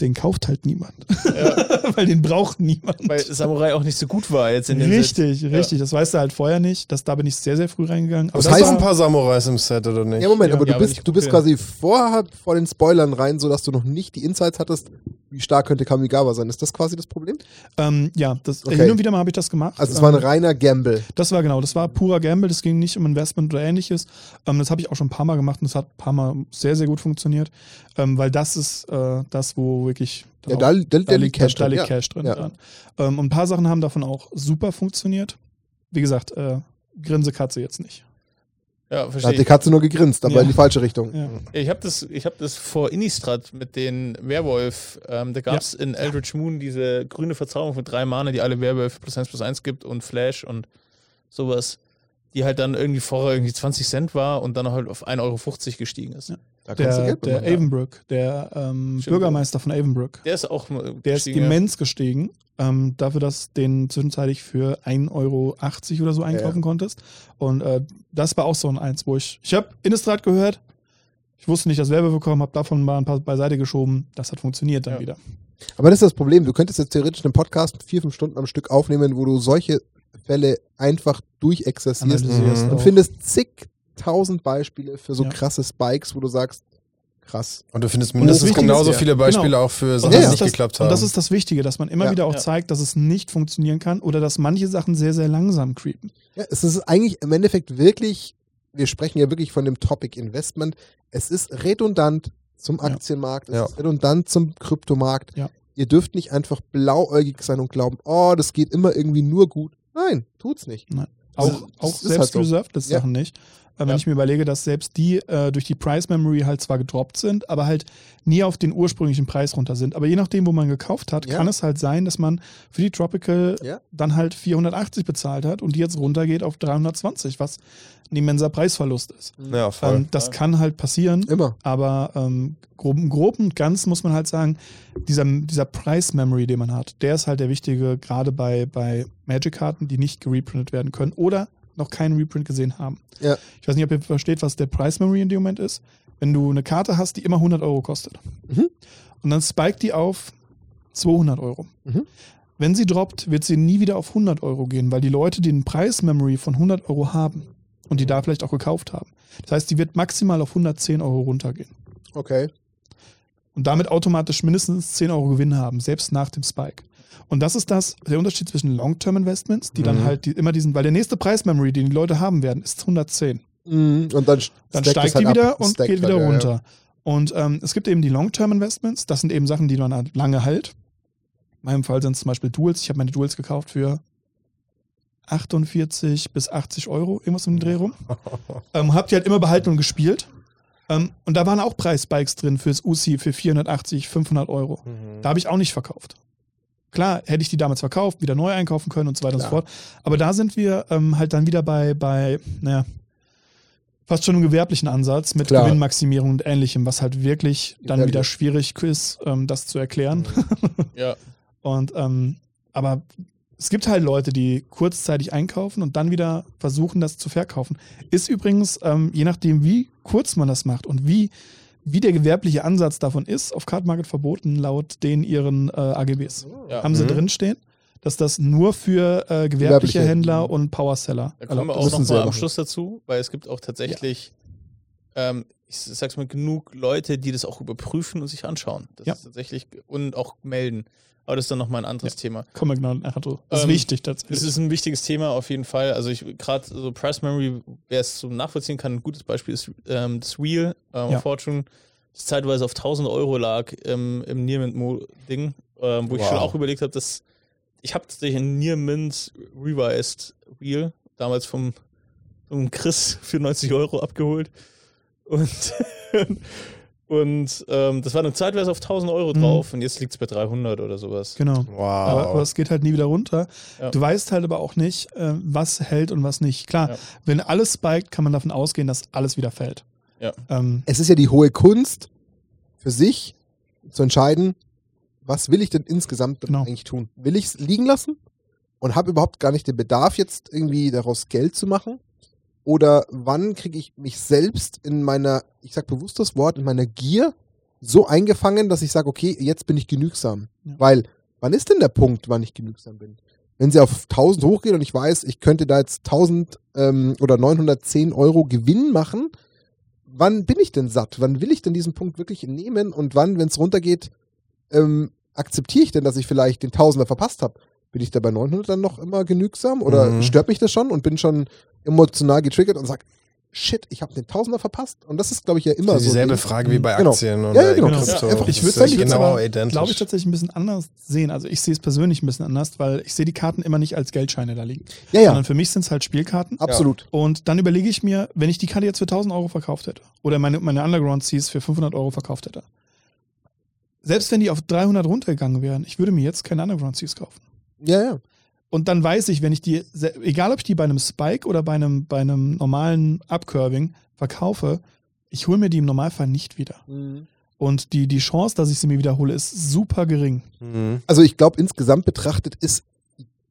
Den kauft halt niemand. Ja. Weil den braucht niemand. Weil Samurai auch nicht so gut war jetzt in dem Set. richtig, richtig. Das weißt du halt vorher nicht. Das, da bin ich sehr, sehr früh reingegangen. Aber Das das heißt ein paar Samurais im Set, oder nicht? Ja, Moment, Ja. aber du Ja, aber bist, du bist quasi vorher vor den Spoilern rein, sodass du noch nicht die Insights hattest, wie stark könnte Kamigawa sein. Ist das quasi das Problem? ähm, ja, das, Okay. hin und wieder mal habe ich das gemacht. Also es war ein ähm, reiner Gamble. Das war genau, das war purer Gamble, das ging nicht um Investment oder ähnliches. Ähm, das habe ich auch schon ein paar Mal gemacht und das hat ein paar Mal sehr, sehr gut funktioniert, ähm, weil das ist äh, das, wo wirklich Ja, auch- da, da, da, da liegt Cash da drin. liegt Ja. Cash drin. Ja. dran. Ähm, und ein paar Sachen haben davon auch super funktioniert. Wie gesagt, äh, Grinsekatze jetzt nicht. Ja, Da hat verstehe die. Katze nur gegrinst, aber Ja. in die falsche Richtung. Ja. Ich habe das, ich hab das vor Innistrad mit den Werwolf. Ähm, da gab es in Eldritch Moon diese grüne Verzauberung von drei Mana, die alle Werwölfe plus 1 plus 1 gibt und Flash und sowas. Die halt dann irgendwie vorher irgendwie 20 Cent war und dann halt auf 1,50 Euro gestiegen ist. Ja. Da kannst du Der, der mitmachen. Avonbrook, der ähm. Bürgermeister von Avonbrook, Der ist auch der ist gestiegen, ja. immens gestiegen. Ähm, dafür, dass du den zwischenzeitlich für 1,80 Euro oder so einkaufen Ja. konntest. Und äh, das war auch so ein Eins, wo ich, ich habe Innistrad gehört, ich wusste nicht, dass Werbe bekommen, habe davon mal ein paar beiseite geschoben. Das hat funktioniert dann Ja. wieder. Aber das ist das Problem. Du könntest jetzt theoretisch einen Podcast vier, fünf Stunden am Stück aufnehmen, wo du solche Fälle einfach durchexerzierst Mhm. und auch. findest zigtausend Beispiele für so Ja. krasse Spikes, wo du sagst, krass. Und du findest Und mindestens genauso ist ja- viele Beispiele genau. auch für Und Sachen, das die ist nicht das, geklappt und haben. das ist das Wichtige, dass man immer Ja. wieder auch Ja. zeigt, dass es nicht funktionieren kann oder dass manche Sachen sehr, sehr langsam creepen. Ja, es ist eigentlich im Endeffekt wirklich, wir sprechen ja wirklich von dem Topic Investment. Es ist redundant zum Ja. Aktienmarkt, es Ja. ist redundant zum Kryptomarkt. Ja. Ihr dürft nicht einfach blauäugig sein und glauben, oh, das geht immer irgendwie nur gut. Nein, tut's nicht. Auch, Das- auch das ist selbst halt so. Reserved List Ja. Sachen nicht. Äh, Wenn Ja. ich mir überlege, dass selbst die äh, durch die Price Memory halt zwar gedroppt sind, aber halt nie auf den ursprünglichen Preis runter sind. Aber je nachdem, wo man gekauft hat, Ja. kann es halt sein, dass man für die Tropical Ja. dann halt 480 bezahlt hat und die jetzt runtergeht auf 320, was ein immenser Preisverlust ist. ja, voll. Ähm, das kann halt passieren. Immer. Aber ähm, grob, im Groben und Ganzen muss man halt sagen, dieser, dieser Price-Memory, den man hat, der ist halt der wichtige, gerade bei, bei Magic-Karten, die nicht gereprintet werden können oder noch keinen Reprint gesehen haben. Ja. Ich weiß nicht, ob ihr versteht, was der Price-Memory in dem Moment ist. Wenn du eine Karte hast, die immer 100 Euro kostet Mhm. und dann spiked die auf 200 Euro. Mhm. Wenn sie droppt, wird sie nie wieder auf 100 Euro gehen, weil die Leute den Price-Memory von 100 Euro haben und die da vielleicht auch gekauft haben. Das heißt, die wird maximal auf 110 Euro runtergehen Okay. und damit automatisch mindestens 10 Euro Gewinn haben, selbst nach dem Spike. Und das ist das, der Unterschied zwischen Long-Term-Investments, die dann Mhm. halt die, immer diesen, weil der nächste Preis-Memory, den die Leute haben werden, ist 110. Mhm. Und dann, Dann steigt halt die ab. wieder und geht halt, wieder ja, ja. runter. Und ähm, es gibt eben die Long-Term-Investments, das sind eben Sachen, die man halt lange halt. In meinem Fall sind es zum Beispiel Duels. Ich habe meine Duels gekauft für 48 bis 80 Euro, irgendwas um den Dreh rum. ähm, hab die halt immer behalten und gespielt. Ähm, und da waren auch Preisspikes drin fürs UC für 480, 500 Euro. Mhm. Da habe ich auch nicht verkauft. Klar, hätte ich die damals verkauft, wieder neu einkaufen können und so weiter Klar. und so fort. Aber da sind wir ähm, halt dann wieder bei, bei, naja, fast schon einem gewerblichen Ansatz mit Klar. Gewinnmaximierung und ähnlichem, was halt wirklich dann Ja, wieder schwierig ist, ähm, das zu erklären. Ja. Und ähm, aber es gibt halt Leute, die kurzzeitig einkaufen und dann wieder versuchen, das zu verkaufen. Ist übrigens, ähm, je nachdem, wie kurz man das macht und wie, wie der gewerbliche Ansatz davon ist, auf Card Market verboten, laut den ihren äh, AGBs. Ja. Haben sie Mhm. drinstehen, dass das nur für äh, gewerbliche Gewerbliche. Händler und Powerseller Da kommen wir auch sie nochmal ja am. Schluss dazu, weil es gibt auch tatsächlich, ähm, ich sag's mal, genug Leute, die das auch überprüfen und sich anschauen. Das Ja. ist tatsächlich und auch melden. Aber das ist dann nochmal ein anderes Thema. Kommen wir genau nachher drauf. Das ist Ähm, wichtig tatsächlich. Das ist ein wichtiges Thema auf jeden Fall. Also ich gerade so Price Memory, wer es so nachvollziehen kann, ein gutes Beispiel ist ähm, das Wheel ähm, Ja. of Fortune, das zeitweise auf 1000 Euro lag im, im Near Mint Mo Ding, ähm, wo ich Wow. schon auch überlegt habe, dass ich habe tatsächlich ein Near Mint Revised Wheel damals vom, vom Chris für 90 Euro abgeholt und und ähm, das war dann zeitweise auf 1000 Euro Mhm. drauf und jetzt liegt es bei 300 oder sowas. genau. Wow. Aber, aber es geht halt nie wieder runter. Ja. Du weißt halt aber auch nicht, äh, was hält und was nicht. Klar, Ja. wenn alles spiked, kann man davon ausgehen, dass alles wieder fällt. Ja. Ähm, Es ist ja die hohe Kunst für sich zu entscheiden, was will ich denn insgesamt Genau. eigentlich tun? Will ich es liegen lassen und habe überhaupt gar nicht den Bedarf, jetzt irgendwie daraus Geld zu machen? Oder wann kriege ich mich selbst in meiner, ich sag bewusst das Wort, in meiner Gier so eingefangen, dass ich sage, okay, jetzt bin ich genügsam. Ja. Weil, wann ist denn der Punkt, wann ich genügsam bin? Wenn sie auf 1000 hochgeht und ich weiß, ich könnte da jetzt 1000 ähm, oder 910 Euro Gewinn machen, wann bin ich denn satt? Wann will ich denn diesen Punkt wirklich nehmen? Und wann, wenn es runtergeht, ähm, akzeptiere ich denn, dass ich vielleicht den Tausender verpasst habe? Bin ich da bei 900 dann noch immer genügsam? Oder Mhm. stört mich das schon und bin schon emotional getriggert und sag, shit, ich habe den Tausender verpasst? Und das ist, glaube ich, ja immer Das ist so. dieselbe Frage wie bei Genau. Aktien und Ja, ja, bei genau. Krypto. Ja, ich Das würde es genau glaube ich, tatsächlich ein bisschen anders sehen. Also ich sehe es persönlich ein bisschen anders, weil ich sehe die Karten immer nicht als Geldscheine da liegen. Ja, ja, Sondern für mich sind es halt Spielkarten. absolut. Und dann überlege ich mir, wenn ich die Karte jetzt für 1000 Euro verkauft hätte oder meine, meine Underground Seas für 500 Euro verkauft hätte, selbst wenn die auf 300 runtergegangen wären, ich würde mir jetzt keine Underground Seas kaufen. Ja, ja. Und dann weiß ich, wenn ich die, egal ob ich die bei einem Spike oder bei einem, bei einem normalen Upcurving verkaufe, ich hole mir die im Normalfall nicht wieder. Und die, die Chance, dass ich sie mir wiederhole, ist super gering. Mhm. Also ich glaube, insgesamt betrachtet ist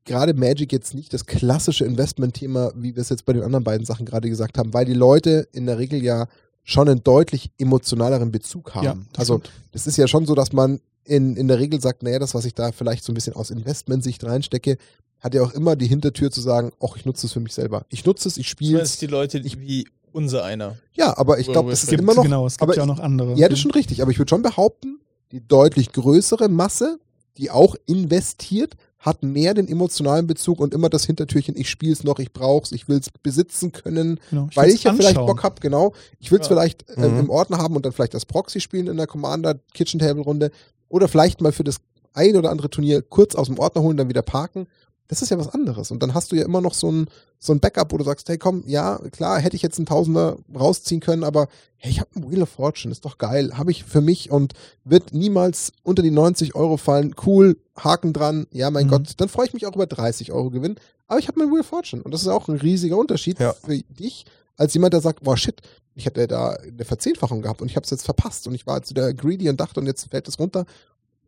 gerade Magic jetzt nicht das klassische Investmentthema, wie wir es jetzt bei den anderen beiden Sachen gerade gesagt haben, weil die Leute in der Regel ja schon einen deutlich emotionaleren Bezug haben. Ja, das also stimmt. das ist ja schon so, dass man in, in der Regel sagt, naja, das, was ich da vielleicht so ein bisschen aus Investmentsicht reinstecke, hat ja auch immer die Hintertür zu sagen, ach, ich nutze es für mich selber. Ich nutze es, ich spiele Das es. die Leute die wie unser einer. Ja, aber ich glaube, es ist immer noch genau, es gibt aber ja auch noch andere. Ja, das ist schon richtig, aber ich würde schon behaupten, die deutlich größere Masse, die auch investiert, hat mehr den emotionalen Bezug und immer das Hintertürchen, ich spiele es noch, ich brauche es, ich will es besitzen können, Genau, weil will's ich ja vielleicht anschauen. Bock habe, genau. Ich will es Ja. vielleicht ähm, Mhm. im Ordner haben und dann vielleicht das Proxy spielen in der Commander Kitchen Table Runde oder vielleicht mal für das ein oder andere Turnier kurz aus dem Ordner holen, dann wieder parken. Das ist ja was anderes. Und dann hast du ja immer noch so ein, so ein Backup, wo du sagst, hey komm, ja, klar, hätte ich jetzt einen Tausender rausziehen können, aber hey, ich habe ein Wheel of Fortune, ist doch geil, habe ich für mich und wird niemals unter die 90 Euro fallen. Cool, Haken dran, ja, mein Mhm. Gott, dann freue ich mich auch über 30 Euro Gewinn. Aber ich habe mein Wheel of Fortune und das ist auch ein riesiger Unterschied Ja. für dich, als jemand, der sagt, boah, shit, ich hätte da eine Verzehnfachung gehabt und ich habe es jetzt verpasst und ich war jetzt wieder greedy und dachte und jetzt fällt es runter.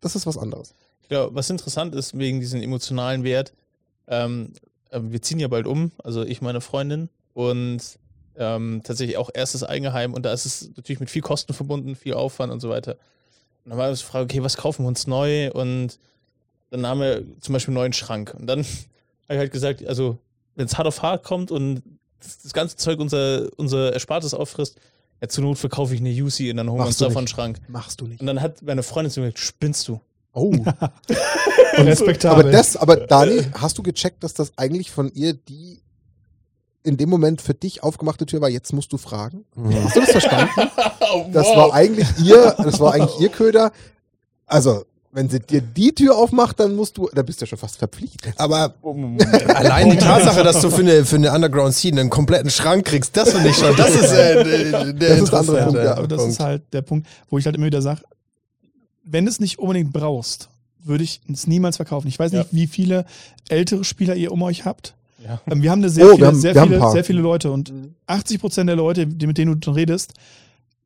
Das ist was anderes. Glaube, was interessant ist wegen diesem emotionalen Wert, ähm, äh, wir ziehen ja bald um, also ich, meine Freundin und ähm, tatsächlich auch erstes Eigenheim und da ist es natürlich mit viel Kosten verbunden, viel Aufwand und so weiter. Und dann war die Frage, okay, was kaufen wir uns neu? Und dann haben wir zum Beispiel einen neuen Schrank. Und dann habe ich halt gesagt, also wenn es hart auf hart kommt und das, das ganze Zeug unser, unser Erspartes auffrisst, ja, zur Not verkaufe ich eine UC und dann holen wir uns davon einen. Schrank. Machst du nicht. Und dann hat meine Freundin zu mir gesagt, spinnst du? Oh. Respektabel. aber das, aber Dani, hast du gecheckt, dass das eigentlich von ihr die in dem Moment für dich aufgemachte Tür war, jetzt musst du fragen? Mhm. Hast du das verstanden? Oh, Das war eigentlich ihr, das war eigentlich ihr Köder. Also, Wenn sie dir die Tür aufmacht, dann musst du, da bist du ja schon fast verpflichtet. Aber allein die Tatsache, dass du für eine, für eine Underground Scene einen kompletten Schrank kriegst, das finde ich schon, das ist äh, der, Das ist interessante Punkt, ja. Aber das ist halt der Punkt, wo ich halt immer wieder sage, wenn du es nicht unbedingt brauchst, würde ich es niemals verkaufen. Ich weiß nicht, wie viele ältere Spieler ihr um euch habt. Ja. Ähm, wir haben eine sehr, Oh, viele, haben- sehr, viele, sehr viele Leute und 80 Prozent der Leute, die, mit denen du redest,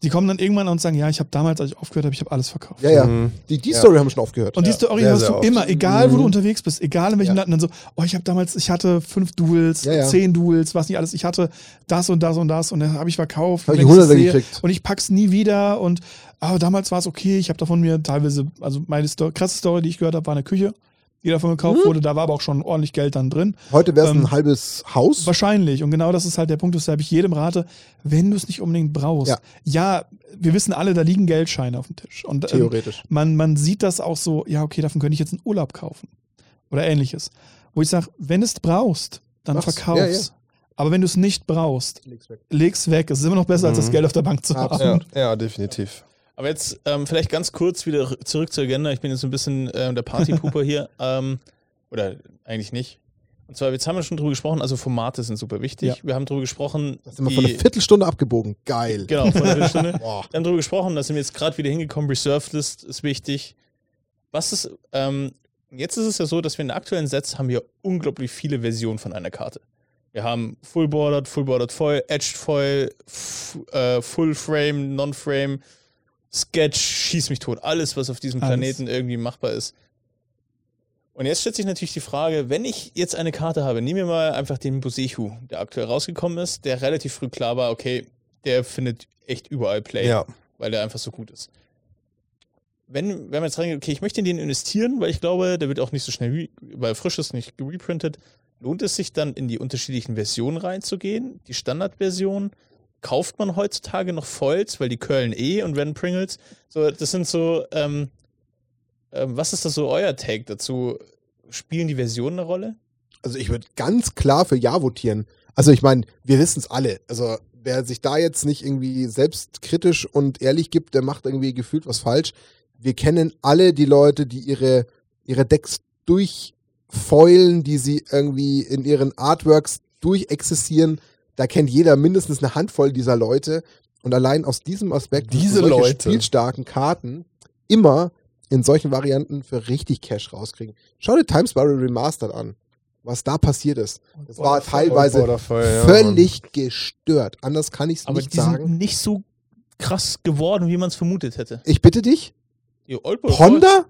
die kommen dann irgendwann und sagen, ja, ich habe damals, als ich aufgehört habe, ich habe alles verkauft. Ja, ja. Mhm. Die, die Ja. Story haben wir schon aufgehört. Und die Story sehr, hörst sehr du oft. immer, egal wo Mhm. du unterwegs bist, egal in welchem Ja. Land, und dann so, oh, ich habe damals, ich hatte fünf Duels, Ja, ja. zehn Duels, was nicht alles, ich hatte das und das und das und dann habe ich verkauft. Hab Und ich sehe, gekriegt. Und ich pack's nie wieder und aber damals war es okay, ich habe davon mir teilweise, also meine Sto krasse Story, die ich gehört habe, war eine Küche, die davon gekauft Mhm. wurde, da war aber auch schon ordentlich Geld dann drin. Heute wäre es Ähm, ein halbes Haus. Wahrscheinlich. Und genau das ist halt der Punkt, weshalb ich jedem rate, wenn du es nicht unbedingt brauchst. Ja. Ja. wir wissen alle, da liegen Geldscheine auf dem Tisch. Und ähm, Theoretisch. man, man sieht das auch so, ja, okay, davon könnte ich jetzt einen Urlaub kaufen. Oder ähnliches. Wo ich sage, wenn du es brauchst, dann Mach's. verkauf's. Ja, ja. Aber wenn du es nicht brauchst, Leg's weg. leg's weg. Es ist immer noch besser, als das Mhm. Geld auf der Bank zu Absolut. haben. Ja, ja, definitiv. Aber jetzt ähm, vielleicht ganz kurz wieder zurück zur Agenda. Ich bin jetzt ein bisschen ähm, der Partypooper hier. Ähm, oder eigentlich nicht. Und zwar, jetzt haben wir schon drüber gesprochen, also Formate sind super wichtig. Ja. Wir haben drüber gesprochen. Das sind wir von einer Viertelstunde abgebogen. Geil. Genau, von einer Viertelstunde. Wir haben darüber gesprochen, da sind wir jetzt gerade wieder hingekommen. Reserved List ist wichtig. Was ist, ähm, jetzt ist es ja so, dass wir in den aktuellen Sets haben wir unglaublich viele Versionen von einer Karte. Wir haben Full Bordered, Full Bordered Foil, Edged Foil, f- äh, Full Frame, Non-Frame, Sketch, schieß mich tot. Alles, was auf diesem Alles. Planeten irgendwie machbar ist. Und jetzt stellt sich natürlich die Frage, wenn ich jetzt eine Karte habe, nehmen wir mal einfach den Bosehu, der aktuell rausgekommen ist, der relativ früh klar war, okay, der findet echt überall Play Ja. weil der einfach so gut ist. Wenn, wenn man jetzt reingeht, okay, ich möchte in den investieren, weil ich glaube, der wird auch nicht so schnell, weil frisch ist, nicht reprintet, lohnt es sich dann in die unterschiedlichen Versionen reinzugehen? Die Standardversion, kauft man heutzutage noch Foils, weil die curlen eh und werden Pringles? So, das sind so, ähm, ähm, was ist das so euer Take dazu? Spielen die Versionen eine Rolle? Also ich würde ganz klar für Ja votieren. Also ich meine, wir wissen es alle. Also wer sich da jetzt nicht irgendwie selbstkritisch und ehrlich gibt, der macht irgendwie gefühlt was falsch. Wir kennen alle die Leute, die ihre, ihre Decks durchfeulen, die sie irgendwie in ihren Artworks durchexerzieren. Da kennt jeder mindestens eine Handvoll dieser Leute. Und allein aus diesem Aspekt Diese solche Leute. spielstarken Karten immer in solchen Varianten für richtig Cash rauskriegen. Schau dir Times Sparrow Remastered an, was da passiert ist. Das war teilweise Borderfall, ja, völlig gestört. Anders kann ich es Aber nicht die sagen. sind nicht so krass geworden, wie man es vermutet hätte. Ich bitte dich, Die Old Boy- Honda?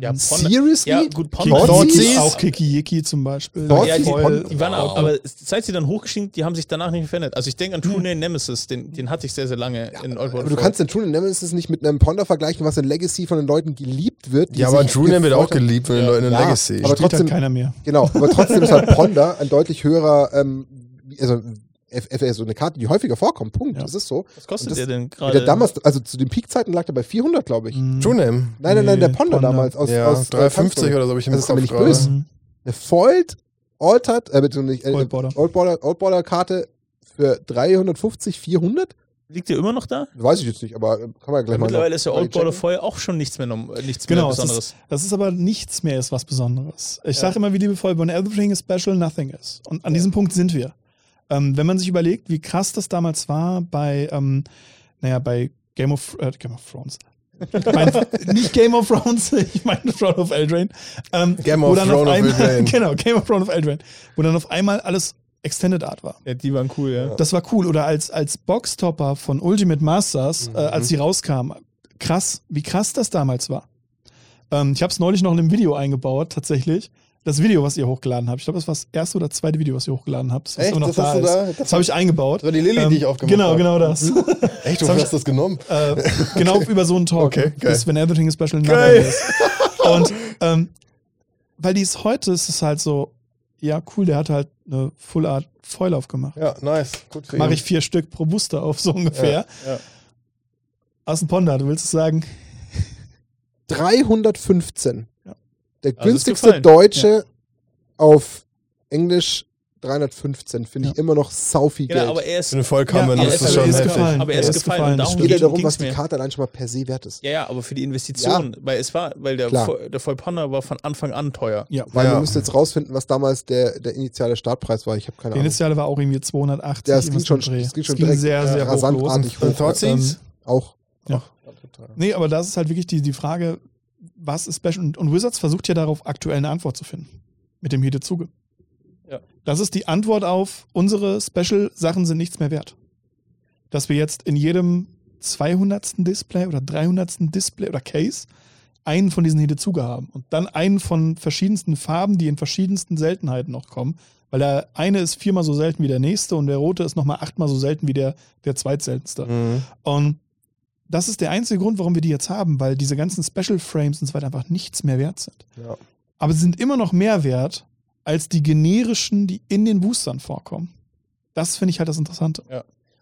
Ja, Ponda- Seriously? Ja, gut, Kiki, Ponda Thoughtseas? auch Kiki Yiki zum Beispiel. Ja, die, die waren auch, aber seit sie dann hochgestiegen, die haben sich danach nicht mehr verändert. Also ich denke an True Name Nemesis, den, den hatte ich sehr, sehr lange in Old aber World du kannst den True Nemesis nicht mit einem Ponda vergleichen, was in Legacy von den Leuten geliebt wird. die Ja, aber sich True Name wird auch geliebt von den Ja. Leuten in Ja, Legacy. aber Spielt trotzdem- halt keiner mehr. Genau, aber trotzdem ist halt Ponda ein deutlich höherer, ähm, also so eine Karte, die häufiger vorkommt. Punkt. Ja. Das ist so. Was kostet das- der denn Der gerade? damals, also zu den Peakzeiten lag der bei 400, glaube ich. Mhm. True Name. Nein, nein, nein, der Ponda, Ponda. damals aus, ja, aus äh, 350 Tanzstory. oder so habe ich im Das ist aber nicht böse. Mhm. Eine Foiled, Altered, äh, bitte nicht, äh, Old Border. Old Border, Old Border Karte für 350, 400? Liegt der immer noch da? Weiß ich jetzt nicht, aber äh, kann man ja gleich mal. Mittlerweile ist der mal Old Border. Foil auch schon nichts mehr, äh, nichts Genau, mehr es Besonderes. ist, das ist aber nichts mehr ist was Besonderes. Ich Ja. sage immer wie liebevoll, when everything is special, nothing is. Und an diesem Punkt sind wir. Ähm, wenn man sich überlegt, wie krass das damals war bei, ähm, naja, bei Game of, äh, Game of Thrones. Ich mein, nicht Game of Thrones, ich meine Throne of Eldraine. Ähm, Game of dann Throne auf of Eldraine. Genau, Game of Thrones of Eldraine. Wo dann auf einmal alles Extended Art war. Ja, die waren cool, ja. Das war cool. Oder als, als Boxtopper von Ultimate Masters, Mhm. äh, als die rauskam. Krass, wie krass das damals war. Ähm, ich habe es neulich noch in einem Video eingebaut, tatsächlich. Das Video, was ihr hochgeladen habt. Ich glaube, das war das erste oder zweite Video, was ihr hochgeladen habt. Das, Echt? immer noch Das da du ist. da? Das habe ich eingebaut. Das war die Lilly, Ähm, die ich aufgemacht Genau, habe. genau das. Echt, Das hab du ich- hast das genommen? äh, genau über so einen Talk. Okay, geil. Bis when everything is special, Geil. is. Und ähm, weil die ist heute, ist es halt so, ja, cool, der hat halt eine Full Art Foil aufgemacht. Ja, nice. Gut für Mache ich vier Stück pro Booster auf, so ungefähr. ja. Aus dem Ponda, du willst es sagen? 315. Ja. Der Also günstigste. Deutsche auf Englisch 315 finde ich Ja. immer noch sau viel Genau, Geld. aber er ist, Für eine Vollkommen Ja, er das ist- schon ist gefallen. aber er Er ist gefallen. gefallen, Und es geht ja darum, was die. Karte allein schon mal per se wert ist. Ja, ja, aber für die Investition, weil es war, weil der, Klar. Der Vollpanda war von Anfang an teuer. Ja. Weil Ja. wir müssen jetzt rausfinden, was damals der, der initiale Startpreis war. Ich habe keine Der Ahnung. initiale war auch irgendwie 280. Ja, es ging schon- es ging schon es ging direkt, sehr, äh, sehr hoch los. rasantartig Und hoch. Thoughtseize? Auch. Ja. Nee, aber das ist halt wirklich die, die Frage, was ist Special? Und, und Wizards versucht ja darauf aktuell eine Antwort zu finden. Mit dem Hidezuge. Ja. Das ist die Antwort auf, unsere Special-Sachen sind nichts mehr wert. Dass wir jetzt in jedem 200. Display oder 300. Display oder Case einen von diesen Hidezuge haben. Und dann einen von verschiedensten Farben, die in verschiedensten Seltenheiten noch kommen. Weil der eine ist viermal so selten wie der nächste und der rote ist nochmal achtmal so selten wie der, der zweitseltenste. Mhm. Und das ist der einzige Grund, warum wir die jetzt haben, weil diese ganzen Special Frames und so weiter einfach nichts mehr wert sind. Ja. Aber sie sind immer noch mehr wert als die generischen, die in den Boostern vorkommen. Das finde ich halt das Interessante.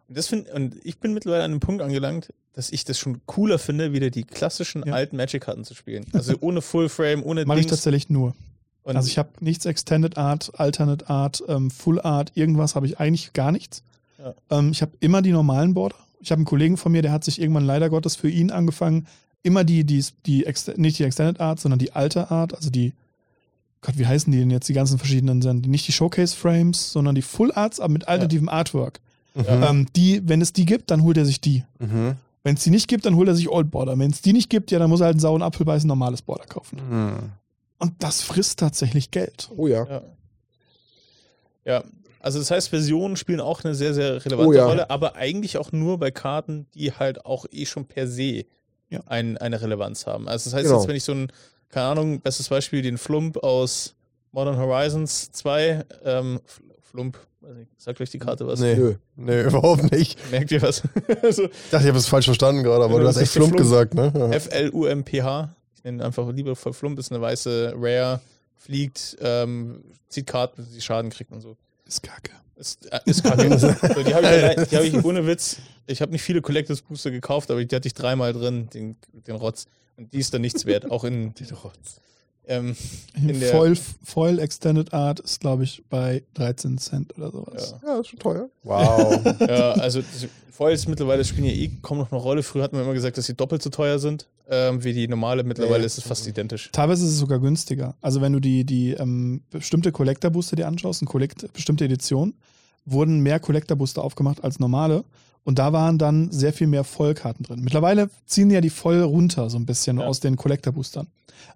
Und, das find, und ich bin mittlerweile an einem Punkt angelangt, dass ich das schon cooler finde, wieder die klassischen Ja. alten Magic-Karten zu spielen. Also ohne Full Frame, ohne Mache ich tatsächlich nur. Und Also ich habe nichts Extended Art, Alternate Art, ähm, Full Art, irgendwas habe ich eigentlich gar nichts. Ja. Ähm, ich habe immer die normalen Border. Ich habe einen Kollegen von mir, der hat sich irgendwann leider Gottes für ihn angefangen, immer die, die, die Ext- nicht die Extended Art, sondern die alte Art, also die, Gott, wie heißen die denn jetzt, die ganzen verschiedenen sind? Nicht die Showcase Frames, sondern die Full Arts, aber mit alternativem Artwork. Mhm. Ähm, die, wenn es die gibt, dann holt er sich die. Mhm. Wenn es die nicht gibt, dann holt er sich Old Border. Wenn es die nicht gibt, ja, dann muss er halt einen sauren Apfel beißen, normales Border kaufen. Mhm. Und das frisst tatsächlich Geld. Oh ja. Ja. ja, also das heißt, Versionen spielen auch eine sehr, sehr relevante Oh ja. Rolle, aber eigentlich auch nur bei Karten, die halt auch eh schon per se Ja. ein, eine Relevanz haben. Also das heißt Genau. jetzt, wenn ich so ein, keine Ahnung, bestes Beispiel, den Flump aus Modern Horizons 2, ähm, Flump, weiß nicht, sagt euch die Karte was? Nee. Nö. Nee, überhaupt nicht. Merkt ihr was? also, Ich dachte, ich habe es falsch verstanden gerade, aber du hast echt Flump Flump. gesagt, ne? Ja. F-L-U-M-P-H. Ich nenne ihn einfach liebevoll Flump, ist eine weiße Rare, fliegt, ähm, zieht Karten, die Schaden kriegt und so. Ist kacke. Ist, äh, ist kacke. so, die habe ich, die hab ich ohne Witz. Ich habe nicht viele Collectors Booster gekauft, aber die hatte ich dreimal drin, den, den Rotz. Und die ist dann nichts wert. Auch in. Ähm, in der, Foil, Foil Extended Art ist, glaube ich, bei 13 Cent oder sowas. ja. Ja, ist schon teuer. Wow. ja, also Foils mittlerweile spielen ja eh kaum noch eine Rolle. Früher hat man immer gesagt, dass sie doppelt so teuer sind ähm, wie die normale. Mittlerweile Nee. ist es fast identisch. Teilweise ist es sogar günstiger. Also wenn du die, die ähm, bestimmte Collector Booster dir anschaust, eine Collect bestimmte Edition, wurden mehr Collector Booster aufgemacht als normale. Und da waren dann sehr viel mehr Vollkarten drin. Mittlerweile ziehen ja die voll runter, so ein bisschen Ja. aus den Collector Boostern.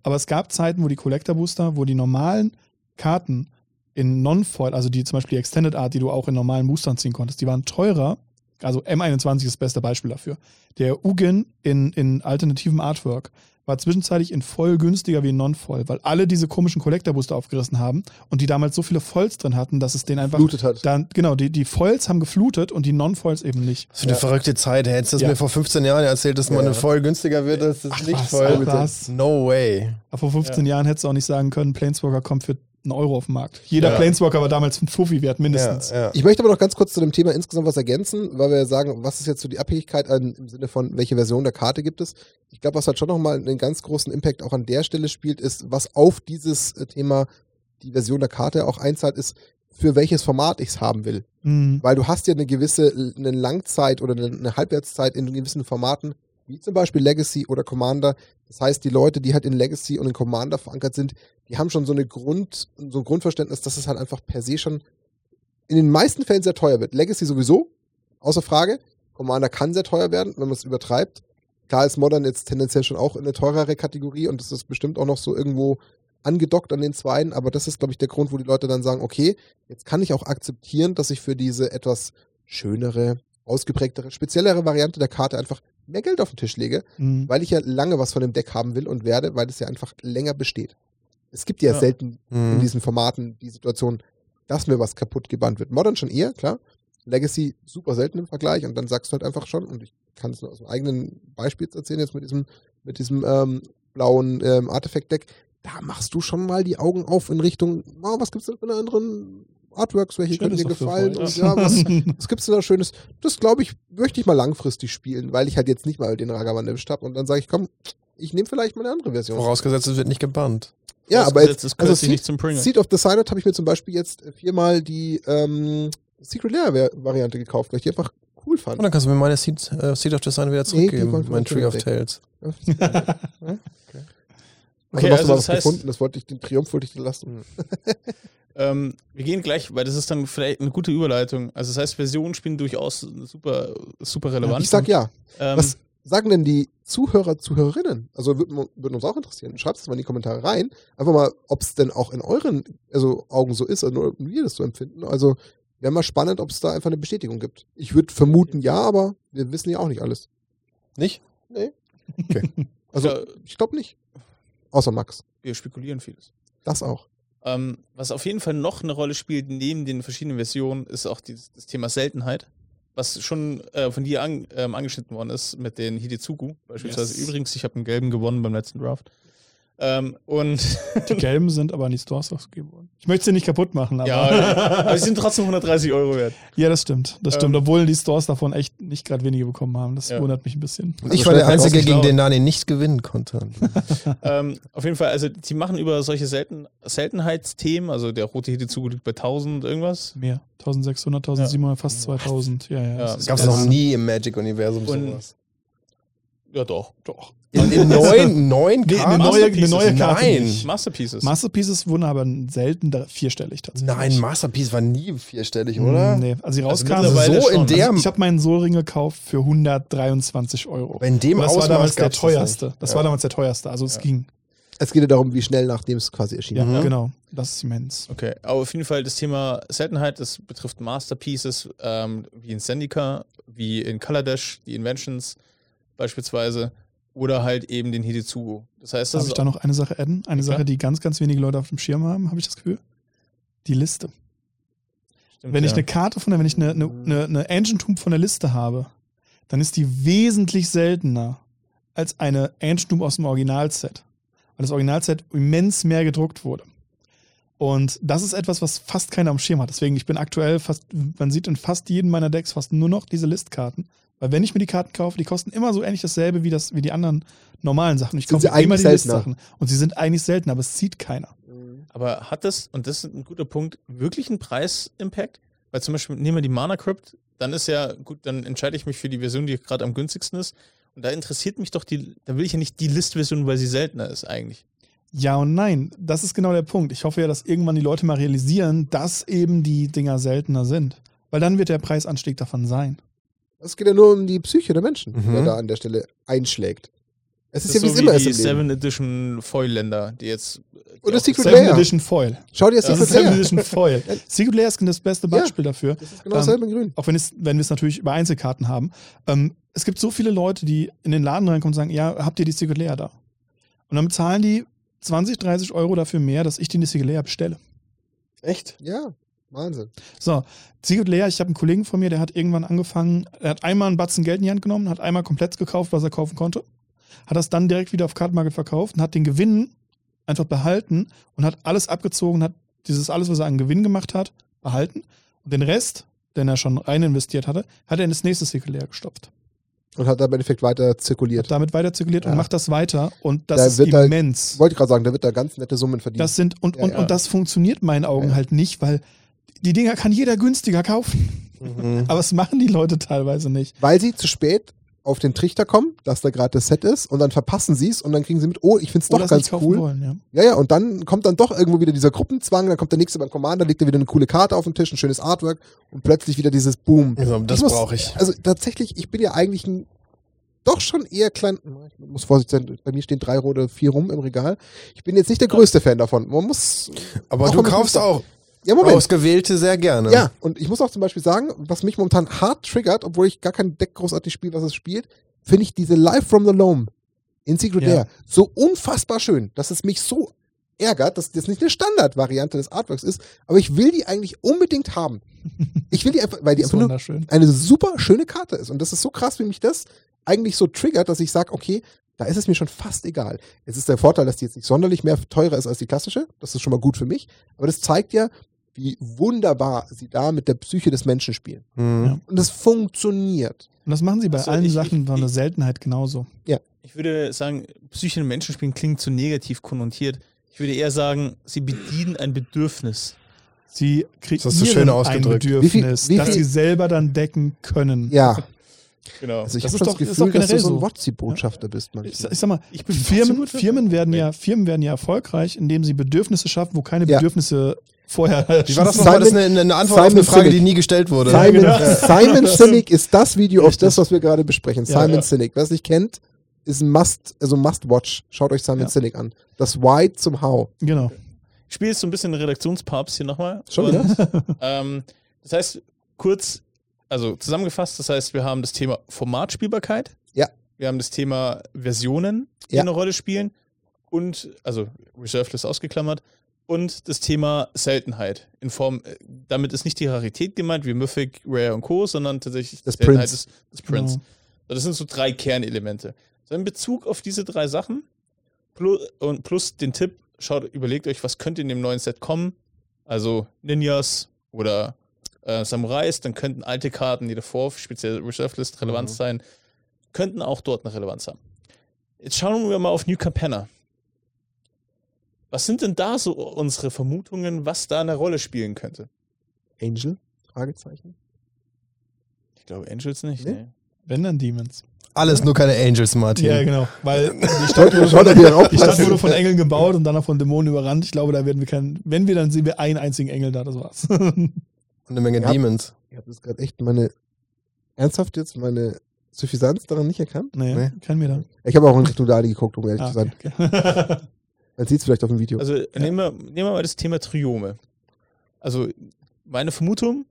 Aber es gab Zeiten, wo die Collector Booster, wo die normalen Karten in Non-Foil, also die zum Beispiel die Extended Art, die du auch in normalen Boostern ziehen konntest, die waren teurer. Also M21 ist das beste Beispiel dafür. Der Ugin in, in alternativem Artwork war zwischenzeitlich in voll günstiger wie in Non-Foil, weil alle diese komischen Collector-Booster aufgerissen haben und die damals so viele Foils drin hatten, dass es den einfach. Blutet hat. Dann, genau, die, die Foils haben geflutet und die Non-Foils eben nicht. Das ist eine verrückte Zeit. Hättest du das Ja. mir vor 15 Jahren erzählt, dass Ja, man ja. voll günstiger wird, als das Ach, nicht was, voll. was. No way. Aber vor 15 Jahren hättest du auch nicht sagen können, Planeswalker kommt für einen Euro auf den Markt. Jeder Ja. Planeswalker war damals ein Fuffi wert, mindestens. Ja, ja. Ich möchte aber noch ganz kurz zu dem Thema insgesamt was ergänzen, weil wir sagen, was ist jetzt so die Abhängigkeit an, im Sinne von, welche Version der Karte gibt es. Ich glaube, was halt schon nochmal einen ganz großen Impact auch an der Stelle spielt, ist, was auf dieses äh, Thema die Version der Karte auch einzahlt, ist, für welches Format ich es haben will. Mhm. Weil du hast ja eine gewisse, eine Langzeit oder eine Halbwertszeit in gewissen Formaten, wie zum Beispiel Legacy oder Commander. Das heißt, die Leute, die halt in Legacy und in Commander verankert sind, die haben schon so eine Grund, so ein Grundverständnis, dass es halt einfach per se schon in den meisten Fällen sehr teuer wird. Legacy sowieso, außer Frage. Commander kann sehr teuer werden, wenn man es übertreibt. Klar ist Modern jetzt tendenziell schon auch eine teurere Kategorie und das ist bestimmt auch noch so irgendwo angedockt an den Zweien, aber das ist, glaube ich, der Grund, wo die Leute dann sagen, okay, jetzt kann ich auch akzeptieren, dass ich für diese etwas schönere, ausgeprägtere, speziellere Variante der Karte einfach mehr Geld auf den Tisch lege, Mhm. weil ich ja lange was von dem Deck haben will und werde, weil es ja einfach länger besteht. Es gibt ja, Ja. selten in Mhm. diesen Formaten die Situation, dass mir was kaputt gebannt wird. Modern schon eher, klar. Legacy super selten im Vergleich und dann sagst du halt einfach schon, und ich kann es nur aus dem eigenen Beispiel erzählen, jetzt mit diesem, mit diesem ähm, blauen ähm, Artefakt-Deck, da machst du schon mal die Augen auf in Richtung, oh, was gibt's denn für eine anderen Artworks, welche können Schönes dir gefallen Foil, und ja, was, ja. was gibt's denn da Schönes? Das glaube ich, möchte ich mal langfristig spielen, weil ich halt jetzt nicht mal den Ragavan erwischt habe und dann sage ich, komm, ich nehme vielleicht mal eine andere Version. Vorausgesetzt, es wird nicht gebannt. Ja, aber jetzt, es gehört also sich nicht zum Pringle. Seed of the Silent habe ich mir zum Beispiel jetzt viermal die ähm, Secret Lair Variante gekauft, weil ich die einfach cool fand. Und dann kannst du mir meine Seed, äh, Seed of Design wieder Nee, die zurückgeben. ich mein mal Tree of weg. Tales. Also Okay, noch also mal das was heißt- gefunden, das wollte ich, den Triumph wollte ich dir lassen. Ähm, wir gehen gleich, weil das ist dann vielleicht eine gute Überleitung. Also das heißt, Versionen spielen durchaus super, super relevant. Ich sag ja. ähm, Was sagen denn die Zuhörer, Zuhörerinnen? Also würden würd uns auch interessieren. Schreibt es mal in die Kommentare rein. Einfach mal, ob es denn auch in euren also Augen so ist oder nur wir das so empfinden. Also wäre mal spannend, ob es da einfach eine Bestätigung gibt. Ich würde vermuten ja, aber wir wissen ja auch nicht alles. Nicht? Nee. Okay. Also ich glaube nicht. Außer Max. wir spekulieren vieles. Das auch. Ähm, was auf jeden Fall noch eine Rolle spielt, neben den verschiedenen Versionen, ist auch dieses, das Thema Seltenheit. Was schon äh, von dir an, ähm, angeschnitten worden ist mit den Hidezugu beispielsweise. Yes. Übrigens, ich habe einen gelben gewonnen beim letzten Draft. Ähm, und Die gelben sind aber in die Stores ausgegeben worden. Ich möchte sie nicht kaputt machen, aber. ja, aber sie sind trotzdem 130 Euro wert. Ja, das stimmt. Das stimmt. Ähm. Obwohl die Stores davon echt nicht gerade wenige bekommen haben. Das Ja. wundert mich ein bisschen. ich Also war der Einzige, gegen den Dani nicht gewinnen konnte. ähm, auf jeden Fall, also die machen über solche Selten Seltenheitsthemen, also der rote Hidezugu liegt bei 1000 irgendwas. Mehr. 1600, 1700, fast 2000. Ja, ja. Ja, Gab es noch nie im Magic-Universum sowas. Ja, doch. Doch. In, in neun, neun Nee, Karten? eine neue, eine Masterpieces. neue Karte. Nein. nicht. Masterpieces. Masterpieces wurden aber selten vierstellig tatsächlich. Nein, Masterpiece war nie vierstellig, oder? Nee, als sie Also rauskamen. mittlerweile so in der, also ich habe meinen Soulring gekauft für 123 Euro. in dem Und das war Ausmaß damals der das teuerste. nicht. Das Ja. war damals der teuerste. Also es Ja. ging. Es geht ja darum, wie schnell nachdem es quasi Ja, erschienen Mhm. genau. Das ist immens. Okay, aber auf jeden Fall das Thema Seltenheit, das betrifft Masterpieces, ähm, wie in Zendika, wie in Kaladesh, die Inventions beispielsweise, oder halt eben den Hidezugu. Das heißt, das Darf ich da noch eine Sache adden? Eine. Sache, die ganz, ganz wenige Leute auf dem Schirm haben, habe ich das Gefühl. Die Liste. stimmt, Wenn ich ja. eine Karte von der, wenn ich eine, eine, eine, eine Ancient Tomb von der Liste habe, dann ist die wesentlich seltener als eine Ancient Tomb aus dem Originalset. Weil das Originalset immens mehr gedruckt wurde. Und das ist etwas, was fast keiner am Schirm hat. Deswegen, ich bin aktuell fast, man sieht in fast jedem meiner Decks fast nur noch diese Listkarten. Weil wenn ich mir die Karten kaufe, die kosten immer so ähnlich dasselbe wie, das, wie die anderen normalen Sachen. Ich Sind sie kaufe immer die? Listsachen. Und sie sind eigentlich seltener, aber es sieht keiner. Aber hat das, und das ist ein guter Punkt, wirklich einen Preis-Impact? Weil zum Beispiel, nehmen wir die Mana Crypt, dann ist ja, gut, dann entscheide ich mich für die Version, die gerade am günstigsten ist. Und da interessiert mich doch die, da will ich ja nicht die List-Version, weil sie seltener ist eigentlich. Ja und nein, das ist genau der Punkt. Ich hoffe ja, dass irgendwann die Leute mal realisieren, dass eben die Dinger seltener sind. Weil dann wird der Preisanstieg davon sein. Es geht ja nur um die Psyche der Menschen, die Mhm. er da an der Stelle einschlägt. Es ist Das ja, wie ist es so immer wie ist die im Leben. 7 Edition Foil-Länder, die jetzt. Die Oder Secret Seven Lair. Edition Foil. Schau dir Das Secret ist Seven Lair. Edition Foil. Secret Lair ist das beste Ja. Beispiel dafür. Das ist genau Ähm, dasselbe in grün. Auch wenn, es, wenn wir es natürlich über Einzelkarten haben. Ähm, es gibt so viele Leute, die in den Laden reinkommen und sagen, ja, habt ihr die Secret Lair da? Und dann bezahlen die 20, 30 Euro dafür mehr, dass ich die Secret Lair bestelle. Echt? Ja, Wahnsinn. So, Secret Lair, ich habe einen Kollegen von mir, der hat irgendwann angefangen, er hat einmal einen Batzen Geld in die Hand genommen, hat einmal komplett gekauft, was er kaufen konnte, hat das dann direkt wieder auf Card Market verkauft und hat den Gewinn einfach behalten und hat alles abgezogen, hat dieses alles, was er an Gewinn gemacht hat, behalten und den Rest, den er schon rein investiert hatte, hat er in das nächste Secret Lair gestopft. Und hat da im Endeffekt weiter Hat zirkuliert. damit weiter zirkuliert Ja. und macht das weiter und das Da ist wird immens. Wollte ich gerade sagen, da wird da ganz nette Summen verdient. Das sind, und, Ja, und, ja. und das funktioniert in meinen Augen halt nicht, weil die Dinger kann jeder günstiger kaufen. Mhm. Aber es machen die Leute teilweise nicht. Weil sie zu spät auf den Trichter kommen, dass da gerade das Set ist und dann verpassen sie es und dann kriegen sie mit, oh, ich finde es doch ganz cool. wollen, ja. Ja, ja, und dann kommt dann doch irgendwo wieder dieser Gruppenzwang, dann kommt der nächste beim Commander, legt er wieder eine coole Karte auf den Tisch, ein schönes Artwork und plötzlich wieder dieses Boom. Also, das brauche ich. Also tatsächlich, ich bin ja eigentlich ein doch schon eher klein, ich muss vorsichtig sein, bei mir stehen drei oder vier rum im Regal. Ich bin jetzt nicht der größte Fan davon. Man muss, Aber Auch du kaufst auch ja Moment, ausgewählte sehr gerne. ja, und ich muss auch zum Beispiel sagen, was mich momentan hart triggert, obwohl ich gar kein Deck großartig spiele, was es spielt, finde ich diese Live from the Loam in Secret Ja. Lair so unfassbar schön, dass es mich so ärgert, dass das nicht eine Standardvariante des Artworks ist, aber ich will die eigentlich unbedingt haben. Ich will die einfach, weil die einfach nur eine super schöne Karte ist. Und das ist so krass, wie mich das eigentlich so triggert, dass ich sage, okay, da ist es mir schon fast egal. Es ist der Vorteil, dass die jetzt nicht sonderlich mehr teurer ist als die klassische. Das ist schon mal gut für mich. Aber das zeigt ja, wie wunderbar sie da mit der Psyche des Menschen spielen. Mhm. Ja. Und das funktioniert. Und das machen sie bei Also allen ich- Sachen ich- von der Seltenheit genauso. Ich würde sagen, Psyche in Menschenspielen klingt zu negativ konnotiert. Ich würde eher sagen, sie bedienen ein Bedürfnis. Sie hast du schön kreieren ein. Bedürfnis, Wie viel- wie das viel- sie selber dann decken können. Ja, Genau. also ich Das habe ist das doch- ist Gefühl, doch dass du so ein so. WotC-Botschafter bist Ich, manchmal. ich sag mal, Ich bin Firmen, Firmen, werden ja, Firmen werden ja erfolgreich, indem sie Bedürfnisse schaffen, wo keine Ja. Bedürfnisse vorher Wie war das Simon- nochmal? Das ist eine, eine Antwort auf Simon eine Frage, Sinek. die nie gestellt wurde. Simon, genau. Simon Sinek ist das Video auf das, was wir gerade besprechen. Ja, Simon ja. Sinek. Wer es nicht kennt, ist ein Must, also Must-Watch. Schaut euch Simon Ja. Sinek an. Das Why zum How. Genau. Ich spiele jetzt so ein bisschen Redaktionspapst hier nochmal. Schon wieder? Ähm, das heißt, kurz, also zusammengefasst, das heißt, wir haben das Thema Formatspielbarkeit. Ja. Wir haben das Thema Versionen, die Ja. eine Rolle spielen. Und, also Reserved ist ausgeklammert. Und das Thema Seltenheit. In Form, äh, damit ist nicht die Rarität gemeint, wie Mythic, Rare und Co., sondern tatsächlich Das Seltenheit Prince. des, Prince. Genau. Das sind so drei Kernelemente. So in Bezug auf diese drei Sachen plus, und plus den Tipp, schaut, überlegt euch, was könnte in dem neuen Set kommen. Also Ninjas oder äh, Samurais, dann könnten alte Karten, die davor, speziell Reserve List, relevant Mhm. sein, könnten auch dort eine Relevanz haben. Jetzt schauen wir mal auf New Capenna. Was sind denn da so unsere Vermutungen, was da eine Rolle spielen könnte? Angel? Fragezeichen. Ich glaube Angels nicht. Nee? Nee. Wenn dann Demons. Alles nur keine Angels, Martin. Ja, genau. Weil die Stadt, wurde von, die Stadt wurde von Engeln gebaut und dann noch von Dämonen überrannt. Ich glaube, da werden wir keinen. Wenn wir, dann sehen wir einen einzigen Engel da, das war's. Und eine Menge Ja. Demons. Ich habe das gerade echt meine, ernsthaft jetzt meine Suffisanz daran nicht erkannt. nee, Nee. kennen wir da. Ich habe auch in Richtung Dali geguckt, um ehrlich Ah, zu sein. okay, okay. Man sieht es vielleicht auf dem Video. Also nehmen, wir, nehmen wir mal das Thema Triome. Also meine Vermutung,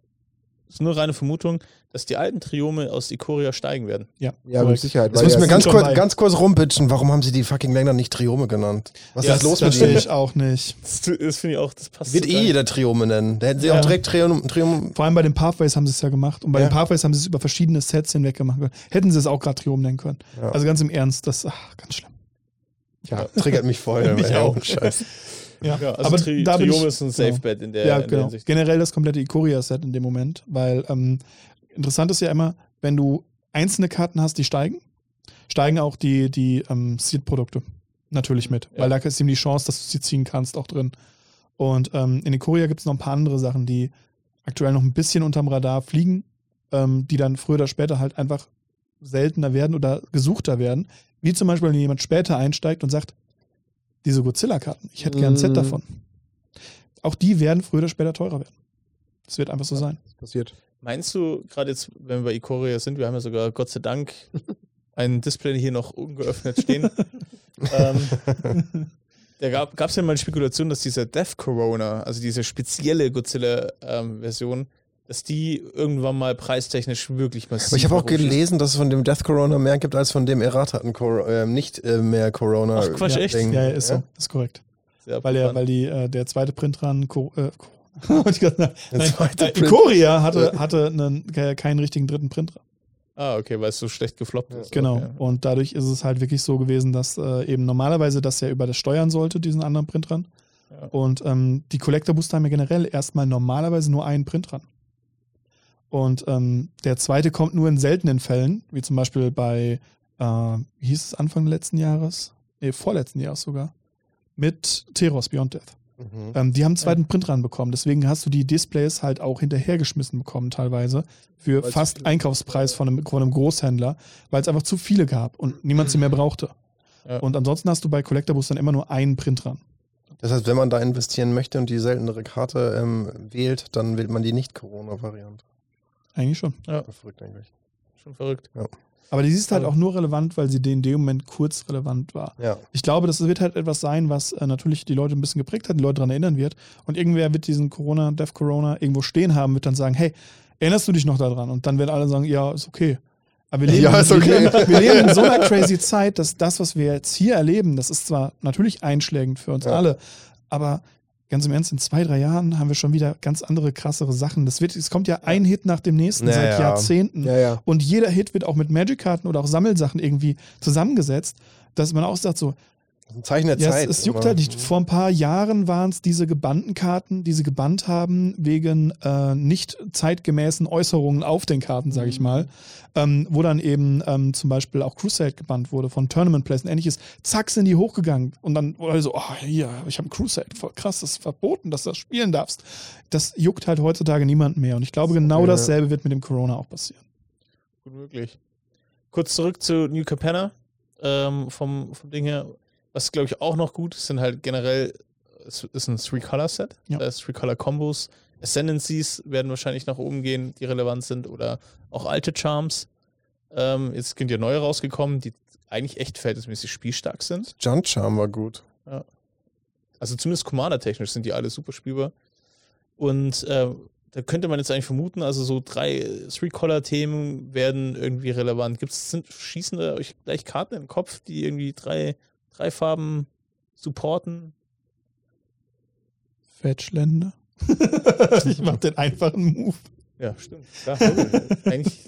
ist nur reine Vermutung, dass die alten Triome aus Ikoria steigen werden. ja, ja, mit. Sicherheit. Jetzt müssen ja- wir ganz kurz, ganz kurz rumpitchen. Warum haben sie die fucking Länder nicht Triome genannt? Was Ja, ist los Das mit ihnen? ich auch nicht. Das, das finde ich auch, das passt. Wird so eh jeder Triome nennen. Da hätten sie Ja. auch direkt Triome. Triome Vor allem bei den Pathways haben sie es ja gemacht. Und bei Ja. den Pathways haben sie es über verschiedene Sets hinweg gemacht. Hätten sie es auch gerade Triom nennen können. Ja. Also ganz im Ernst, das ach, ganz schlimm. Tja, triggert mich voll. Mich auch. Scheiße. Ja, Ja, also aber Tri da ich, ist ein genau. Safe-Bet in der, ja, in der genau. Hinsicht. Generell das komplette Ikoria-Set in dem Moment, weil ähm, interessant ist ja immer, wenn du einzelne Karten hast, die steigen, steigen auch die, die ähm, Seed-Produkte natürlich mit, Ja. weil da ist eben die Chance, dass du sie ziehen kannst, auch drin. Und ähm, in Ikoria gibt es noch ein paar andere Sachen, die aktuell noch ein bisschen unterm Radar fliegen, ähm, die dann früher oder später halt einfach seltener werden oder gesuchter werden. Wie zum Beispiel, wenn jemand später einsteigt und sagt, diese Godzilla-Karten, ich hätte gern ein Set Mm. davon. Auch die werden früher oder später teurer werden. Das wird einfach so sein. das passiert. Meinst du, gerade jetzt, wenn wir bei Ikoria sind, wir haben ja sogar Gott sei Dank ein Display hier noch ungeöffnet stehen. ähm, da gab es ja mal Spekulation, dass dieser Death Corona, also diese spezielle Godzilla-Version, dass die irgendwann mal preistechnisch wirklich massiv. Aber ich habe auch gelesen, dass es von dem Death Corona mehr gibt als von dem errateten äh, nicht äh, mehr Corona. Ach, Quatsch, ja, echt? Ding. Ja, ja, ist Ja? so. Ist korrekt. Sehr Weil, er, abgefahren. weil die, äh, der zweite Print dran, Co äh, Co- Wollte ich gerade sagen. Der Nein, zweite äh. Ikoria hatte, hatte einen, ke- keinen richtigen dritten Print dran. Ah, okay, weil es so schlecht gefloppt ist. Genau. Okay. Und dadurch ist es halt wirklich so gewesen, dass äh, eben normalerweise das ja über das steuern sollte, diesen anderen Print dran. Ja. Und ähm, die Collector Booster haben ja generell erstmal normalerweise nur einen Print dran. Und ähm, der zweite kommt nur in seltenen Fällen, wie zum Beispiel bei, äh, wie hieß es Anfang letzten Jahres? Nee, vorletzten Jahres sogar. Mit Teros Beyond Death. Mhm. Ähm, die haben einen zweiten Print dran bekommen. Deswegen hast du die Displays halt auch hinterhergeschmissen bekommen, teilweise. Für Weil fast Einkaufspreis von einem, von einem Großhändler, weil es einfach zu viele gab und niemand sie mehr brauchte. Ja. Und ansonsten hast du bei Collector Boostern immer nur einen Print dran. Das heißt, wenn man da investieren möchte und die seltenere Karte ähm, wählt, dann wählt man die Nicht-Corona-Variante. Eigentlich schon. Verrückt eigentlich. Schon verrückt. Aber die ist halt Also- auch nur relevant, weil sie in dem Moment kurz relevant war. Ja. Ich glaube, das wird halt etwas sein, was äh, natürlich die Leute ein bisschen geprägt hat, die Leute daran erinnern wird. Und irgendwer wird diesen Corona, Death Corona irgendwo stehen haben, wird dann sagen, hey, erinnerst du dich noch daran? Und dann werden alle sagen, ja, ist okay. Aber wir leben, Ja, ist okay. wir, leben, wir leben in so einer crazy Zeit, dass das, was wir jetzt hier erleben, das ist zwar natürlich einschlägend für uns Ja. alle, aber ganz im Ernst, in zwei, drei Jahren haben wir schon wieder ganz andere, krassere Sachen. Das wird, es kommt ja ein Hit nach dem nächsten Ja, seit ja. Jahrzehnten. Ja, ja. Und jeder Hit wird auch mit Magic-Karten oder auch Sammelsachen irgendwie zusammengesetzt, dass man auch sagt so, Das ist ein Zeichen der Ja, Zeit. es, es juckt halt nicht. Vor ein paar Jahren waren es diese gebannten Karten, die sie gebannt haben wegen äh, nicht zeitgemäßen Äußerungen auf den Karten, sage ich mal. Ähm, wo dann eben ähm, zum Beispiel auch Crusade gebannt wurde von Tournament Plays und ähnliches. Zack, sind die hochgegangen. Und dann wurde so, oh, hier, ich habe Crusade, voll krass, das ist verboten, dass du das spielen darfst. Das juckt halt heutzutage niemand mehr. Und ich glaube, genau Ja. dasselbe wird mit dem Corona auch passieren. Gut möglich. Kurz zurück zu New Capenna. Ähm, vom, vom Ding her. Was glaube ich auch noch gut ist, sind halt generell, es ist ein Three-Color-Set. Ja. Das heißt, Three-Color-Combos. Ascendancies werden wahrscheinlich nach oben gehen, die relevant sind. Oder auch alte Charms. Ähm, jetzt sind ja neue rausgekommen, die eigentlich echt verhältnismäßig spielstark sind. Junt Charm war gut. Also zumindest Commander-technisch sind die alle super spielbar. Und äh, da könnte man jetzt eigentlich vermuten, also so drei Three-Color-Themen werden irgendwie relevant. Gibt es, schießen da euch gleich Karten im Kopf, die irgendwie drei, drei Farben supporten? Fetchländer. ich mach den einfachen Move. Ja, stimmt. Eigentlich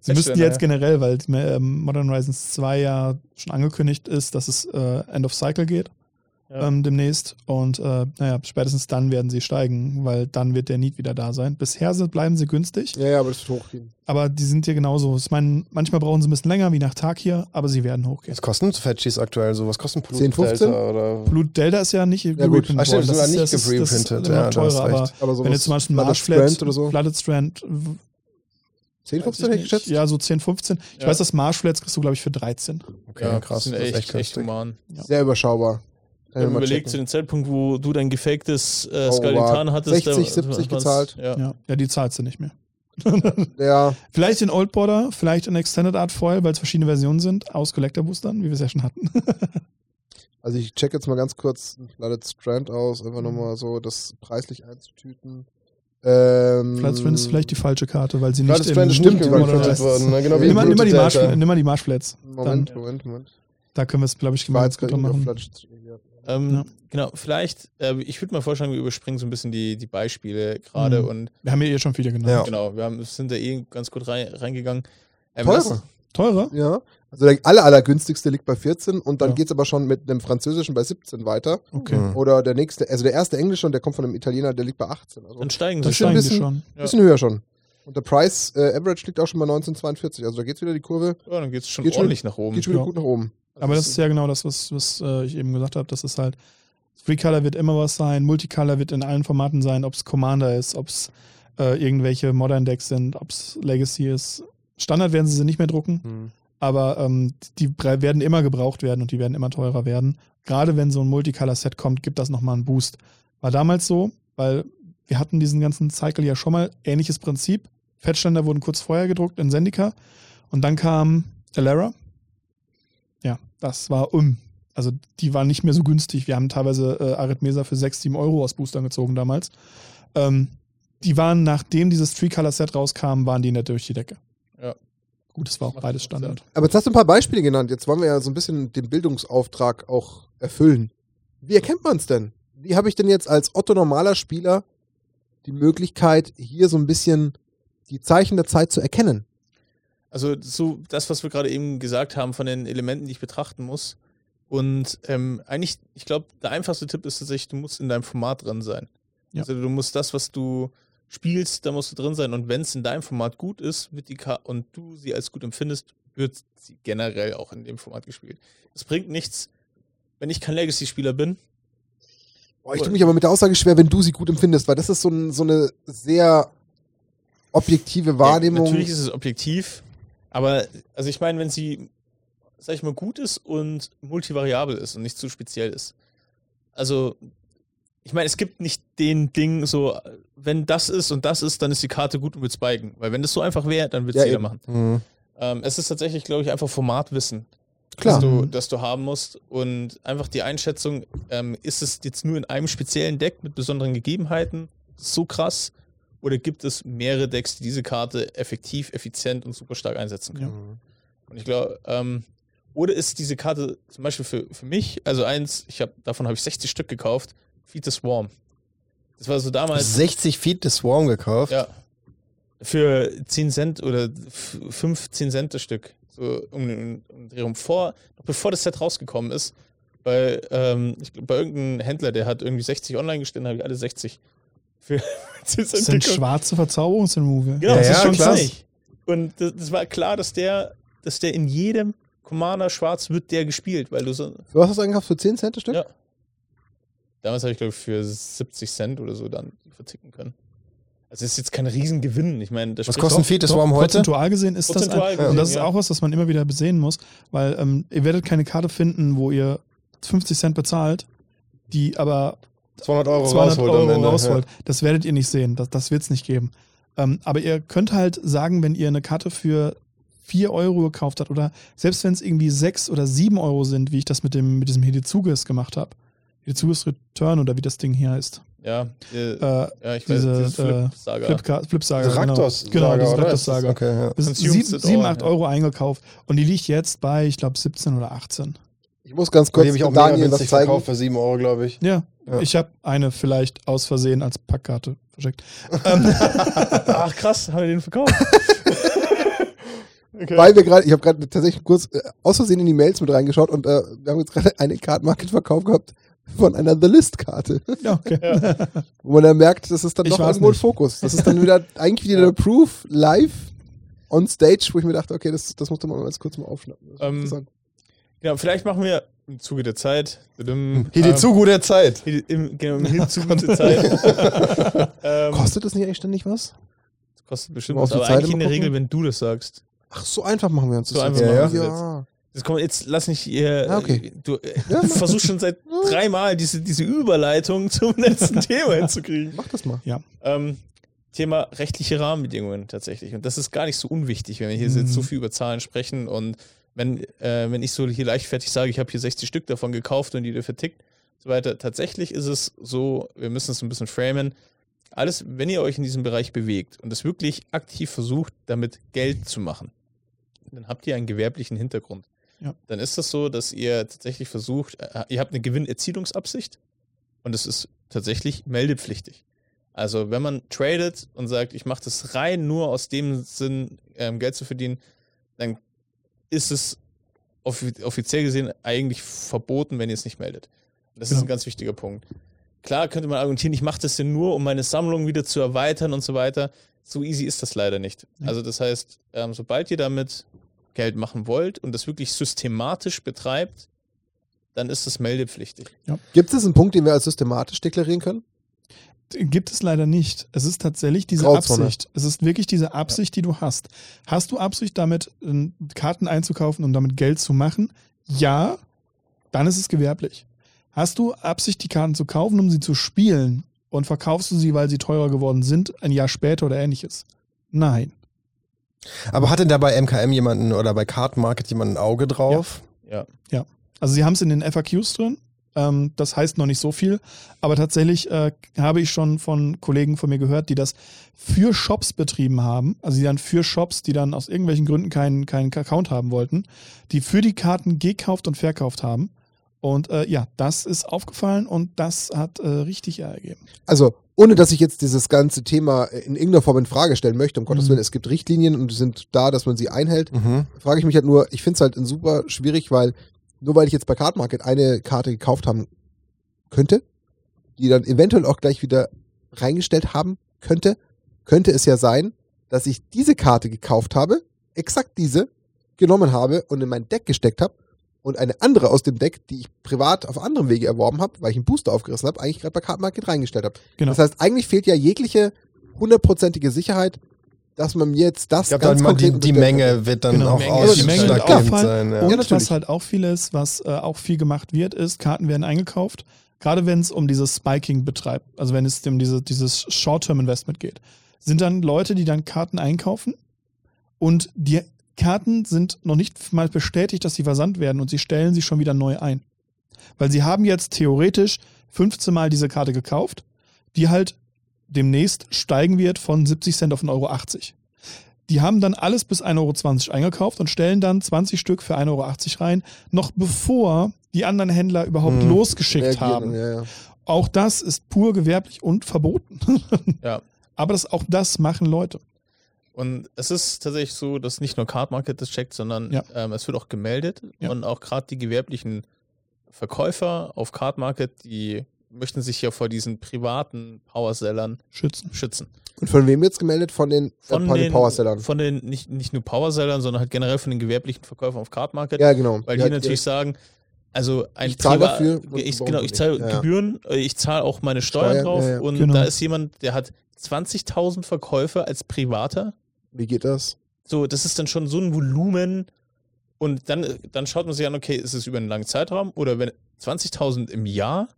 Sie müssten jetzt generell, weil ähm, Modern Horizons 2 ja schon angekündigt ist, dass es äh, End of Cycle geht Ja. ähm, demnächst. Und äh, naja, spätestens dann werden sie steigen, weil dann wird der Need wieder da sein. Bisher sind, bleiben sie günstig, Ja, ja, aber das wird hochgehen. aber die sind hier genauso. Ich meine, manchmal brauchen sie ein bisschen länger, wie nach Tag hier, aber sie werden hochgehen. Was kosten Fetchies aktuell so? Was kosten Blut 10, 15? Delta Oder? Blut Delta ist ja nicht Ach, stimmt, worden. sogar nicht das ist, das immer Ja, teurer, aber recht. Aber wenn jetzt zum Beispiel Marsh Flats, Strand oder so. Flooded Strand 10, 15 hätte ich geschätzt? Ja, so 10, 15. Ich Ja. weiß, das Marshflats kriegst du, glaube ich, für 13. Okay, ja, krass. Das ist echt, echt, günstig. human. Sehr überschaubar. Habe ich mal überlegt, zu checken. dem Zeitpunkt, wo du dein gefaktes äh, Oh, Skeleton wow. hattest. 60, da- 70 da- gezahlt. Ja. Ja, ja die zahlst du nicht mehr. Ja, Vielleicht in Old Border, vielleicht in Extended Art Foil, weil es verschiedene Versionen sind, aus Collector Boostern, wie wir es ja schon hatten. also ich check jetzt mal ganz kurz ein Flooded Strand aus, einfach nochmal so das preislich einzutüten. Ähm, Flood Strand ist vielleicht die falsche Karte, weil sie nicht Strand ist stimmt, Flooded- worden. ne? Genau wie Nimm mal, nimm, mal die Delta. nimm mal die Marshflats. Moment, Moment, Moment. da können wir es, glaube ich, gemeinsam machen. Strand. Ähm, Ja. Genau, vielleicht, äh, ich würde mal vorschlagen, wir überspringen so ein bisschen die, die Beispiele gerade Mhm. und Wir haben ja eh schon viele genannt. Ja. genau, wir haben, sind da eh ganz gut rein, reingegangen. Ähm, Teurer. Teurer? Ja. Also der aller, allergünstigste liegt bei 14 und dann Ja. geht's aber schon mit einem französischen bei 17 weiter. Okay. Mhm. Oder der nächste, also der erste englische und der kommt von einem Italiener, der liegt bei 18. Also Dann steigen Das sie schon ein steigen die bisschen- schon. Ja. bisschen höher schon. Und der Price äh, Average liegt auch schon bei 1942. Also da geht's wieder die Kurve, Ja, dann geht es schon Geht schon- ordentlich nach oben. geht schon wieder Ja. gut nach oben. Aber das ist ja genau das, was, was äh, ich eben gesagt habe. Das ist halt, Free Color wird immer was sein, Multicolor wird in allen Formaten sein, ob es Commander ist, ob es äh, irgendwelche Modern Decks sind, ob es Legacy ist. Standard werden sie sie nicht mehr drucken, Mhm. aber ähm, die werden immer gebraucht werden und die werden immer teurer werden. Gerade wenn so ein Multicolor-Set kommt, gibt das nochmal einen Boost. War damals so, weil wir hatten diesen ganzen Cycle ja schon mal, ähnliches Prinzip. Fettständer wurden kurz vorher gedruckt in Zendika und dann kam Elara. Das war um. Also die waren nicht mehr so günstig. Wir haben teilweise äh, Arithmesa für 6, 7 Euro aus Boostern gezogen damals. Ähm, die waren, nachdem dieses Tree-Color-Set rauskam, waren die nicht durch die Decke. Ja. Gut, es war auch beides Standard. Aber jetzt hast du ein paar Beispiele genannt. Jetzt wollen wir ja so ein bisschen den Bildungsauftrag auch erfüllen. Wie erkennt man es denn? Wie habe ich denn jetzt als Otto normaler Spieler die Möglichkeit, hier so ein bisschen die Zeichen der Zeit zu erkennen? Also so das, was wir gerade eben gesagt haben von den Elementen, die ich betrachten muss. Und ähm, eigentlich, ich glaube, der einfachste Tipp ist tatsächlich, du musst in deinem Format drin sein. Ja. Also du musst das, was du spielst, da musst du drin sein. Und wenn es in deinem Format gut ist wird die Ka und du sie als gut empfindest, wird sie generell auch in dem Format gespielt. Es bringt nichts, wenn ich kein Legacy-Spieler bin. Boah, ich tue mich aber mit der Aussage schwer, wenn du sie gut empfindest, weil das ist so, ein, so eine sehr objektive Wahrnehmung. Ja, natürlich ist es objektiv, aber also ich meine, wenn sie, sag ich mal, gut ist und multivariabel ist und nicht zu speziell ist. Also, ich meine, es gibt nicht den Ding so, wenn das ist und das ist, dann ist die Karte gut und wird spiken. Weil wenn das so einfach wäre, dann wird es Ja, jeder eben. machen. Mhm. Ähm, es ist tatsächlich, glaube ich, einfach Formatwissen, Klar. das du, Mhm. das du haben musst. Und einfach die Einschätzung, ähm, ist es jetzt nur in einem speziellen Deck mit besonderen Gegebenheiten so krass? Oder gibt es mehrere Decks, die diese Karte effektiv, effizient und super stark einsetzen können? Mhm. Und ich glaube, ähm, oder ist diese Karte zum Beispiel für, für mich, also eins, ich habe davon habe ich 60 Stück gekauft, Feed the Swarm. Das war so damals. 60 Feet des Swarm gekauft. Ja. Für 10 Cent oder 15 Cent das Stück. So um den um Dreh rum. Vor, noch bevor das Set rausgekommen ist. Bei, ähm, ich bei irgendeinem Händler, der hat irgendwie 60 online gestellt, habe ich alle 60 für Das sind schwarze Verzauberungsremoval. Genau, Ja, das ist schon klar. sinnig. Und das, das war klar, dass der, dass der in jedem Commander schwarz wird der gespielt, weil du so. Du hast das eingekauft für 10 Cent das Stück? Ja. Damals habe ich, glaube ich, für 70 Cent oder so dann verticken können. Also das ist jetzt kein Riesengewinn. Ich meine, das Was kostet ein Feed Doch, Swarm heute? Prozentual gesehen ist Prozentual das ein, gesehen, und das ist ja. auch was, was man immer wieder besehen muss, weil ähm, ihr werdet keine Karte finden, wo ihr 50 Cent bezahlt, die aber 200 Euro 200 rausholt Euro Ende. rausholt. Das werdet ihr nicht sehen. Das, das wird es nicht geben. Ähm, aber ihr könnt halt sagen, wenn ihr eine Karte für 4 Euro gekauft habt oder selbst wenn es irgendwie 6 oder 7 Euro sind, wie ich das mit, dem, mit diesem Hidezuges gemacht habe. Hidezuges Return oder wie das Ding hier heißt. Ja, äh, Äh, ja ich weiß, diese, dieses Flip-Saga. Flipka- Flipsaga. Ja. Raktos Genau, genau diese oder? Raktos-Saga. Okay, ja. Bis Consumed 7, it 7 all, 8 ja. Euro eingekauft und die liegt jetzt bei, ich glaube, 17 oder 18. Ich muss ganz kurz ich auch Daniel was zeigen. verkauft für 7 Euro, glaube ich. Ja, Ja. ich habe eine vielleicht aus Versehen als Packkarte verschickt. ähm, Ach krass, haben wir den verkauft? okay. Weil wir gerade, ich habe gerade tatsächlich kurz äh, aus Versehen in die Mails mit reingeschaut und äh, wir haben jetzt gerade einen Card Market Verkauf gehabt von einer The List Karte, ja, okay. wo man dann merkt, das ist dann Ich doch irgendwo ein. Fokus. Das ist dann wieder eigentlich wieder der Proof live on stage, wo ich mir dachte, okay, das, das musste man mal ganz kurz mal aufschnappen. Ähm. Genau, vielleicht machen wir im Zuge der Zeit. ähm, Hier die Zugu der Zeit. Im, genau, im Zuge der Zeit. ähm, Kostet das nicht eigentlich ständig was? kostet bestimmt was, aber Zeit eigentlich in der Regel, wenn du das sagst. Ach, so einfach machen wir uns So das. einfach jetzt. machen wir ja. das ja. Das kommt, jetzt lass nicht ihr. Ja, okay. Du, äh, Ja, versuchst schon seit dreimal diese, diese Überleitung zum letzten Thema hinzukriegen. Mach das mal. Ähm, Thema rechtliche Rahmenbedingungen tatsächlich. Und das ist gar nicht so unwichtig, wenn wir hier Mhm. jetzt so viel über Zahlen sprechen. Und wenn, äh, wenn ich so hier leichtfertig sage, ich habe hier 60 Stück davon gekauft und die vertickt, so weiter. Tatsächlich ist es so, wir müssen es ein bisschen framen. Alles, wenn ihr euch in diesem Bereich bewegt und es wirklich aktiv versucht, damit Geld zu machen, dann habt ihr einen gewerblichen Hintergrund. Ja. Dann ist das so, dass ihr tatsächlich versucht, äh, ihr habt eine Gewinnerzielungsabsicht und es ist tatsächlich meldepflichtig. Also wenn man tradet und sagt, ich mache das rein nur aus dem Sinn, ähm, Geld zu verdienen, dann ist es offi offiziell gesehen eigentlich verboten, wenn ihr es nicht meldet. Das ist Genau. ein ganz wichtiger Punkt. Klar könnte man argumentieren, ich mache das ja nur, um meine Sammlung wieder zu erweitern und so weiter. So easy ist das leider nicht. Ja. Also das heißt, ähm, sobald ihr damit Geld machen wollt und das wirklich systematisch betreibt, dann ist das meldepflichtig. Gibt es einen Punkt, den wir als systematisch deklarieren können? Gibt es leider nicht. Es ist tatsächlich diese Grauzone. Absicht. Es ist wirklich diese Absicht, die du hast. Hast du Absicht, damit äh, Karten einzukaufen und damit Geld zu machen? Ja, dann ist es gewerblich. Hast du Absicht, die Karten zu kaufen, um sie zu spielen und verkaufst du sie, weil sie teurer geworden sind, ein Jahr später oder ähnliches? Nein. Aber hat denn da bei MKM jemanden oder bei Card Market jemand ein Auge drauf? Ja. Also sie haben es in den FAQs drin. Ähm, das heißt noch nicht so viel, aber tatsächlich äh, habe ich schon von Kollegen von mir gehört, die das für Shops betrieben haben. Also die dann für Shops, die dann aus irgendwelchen Gründen keinen, keinen Account haben wollten, die für die Karten gekauft und verkauft haben. Und äh, ja, das ist aufgefallen und das hat äh, richtig Ärger gegeben. Also, ohne dass ich jetzt dieses ganze Thema in irgendeiner Form in Frage stellen möchte, um Gottes Mhm. Willen, es gibt Richtlinien und die sind da, dass man sie einhält. Mhm. frage ich mich halt nur, ich finde es halt super schwierig, weil nur weil ich jetzt bei Card Market eine Karte gekauft haben könnte, die dann eventuell auch gleich wieder reingestellt haben könnte, könnte es ja sein, dass ich diese Karte gekauft habe, exakt diese, genommen habe und in mein Deck gesteckt habe und eine andere aus dem Deck, die ich privat auf anderem Wege erworben habe, weil ich einen Booster aufgerissen habe, eigentlich gerade bei Card Market reingestellt habe. Genau. Das heißt, eigentlich fehlt ja jegliche hundertprozentige Sicherheit, dass man jetzt das Ich glaube, dann die, die Menge wird dann Genau. auch Menge. Also die Menge wird ausschlaggebend sein. Ja. Und Ja, was halt auch viel ist, was äh, auch viel gemacht wird, ist, Karten werden eingekauft, gerade wenn es um dieses Spiking betreibt, also wenn es um diese, dieses Short-Term-Investment geht, sind dann Leute, die dann Karten einkaufen und die Karten sind noch nicht mal bestätigt, dass sie versandt werden und sie stellen sie schon wieder neu ein. Weil sie haben jetzt theoretisch 15 Mal diese Karte gekauft, die halt demnächst steigen wird von 70 Cent auf 1,80 Euro. Die haben dann alles bis 1,20 Euro eingekauft und stellen dann 20 Stück für 1,80 Euro rein, noch bevor die anderen Händler überhaupt Mhm. losgeschickt haben. Ja, ja. Auch das ist pur gewerblich und verboten. Ja. Aber das, auch das machen Leute. Und es ist tatsächlich so, dass nicht nur Card Market das checkt, sondern Ja. ähm, es wird auch gemeldet Ja. und auch gerade die gewerblichen Verkäufer auf Card Market, die möchten sich ja vor diesen privaten Powersellern Schützen. schützen. Und von wem jetzt gemeldet? Von den, Von äh, von den den Powersellern. Von den, nicht, nicht nur Powersellern, sondern halt generell von den gewerblichen Verkäufern auf Card Market. Ja, genau. Weil die halt natürlich sagen, also ein Ich zahl Priva- dafür ich, genau, ich zahle Ja. Gebühren, äh, ich zahle auch meine Steuern Steuern, drauf ja, ja. und Genau. da ist jemand, der hat 20.000 Verkäufe als Privater. Wie geht das? So, das ist dann schon so ein Volumen und dann, dann schaut man sich an, okay, ist es über einen langen Zeitraum oder wenn 20.000 im Jahr,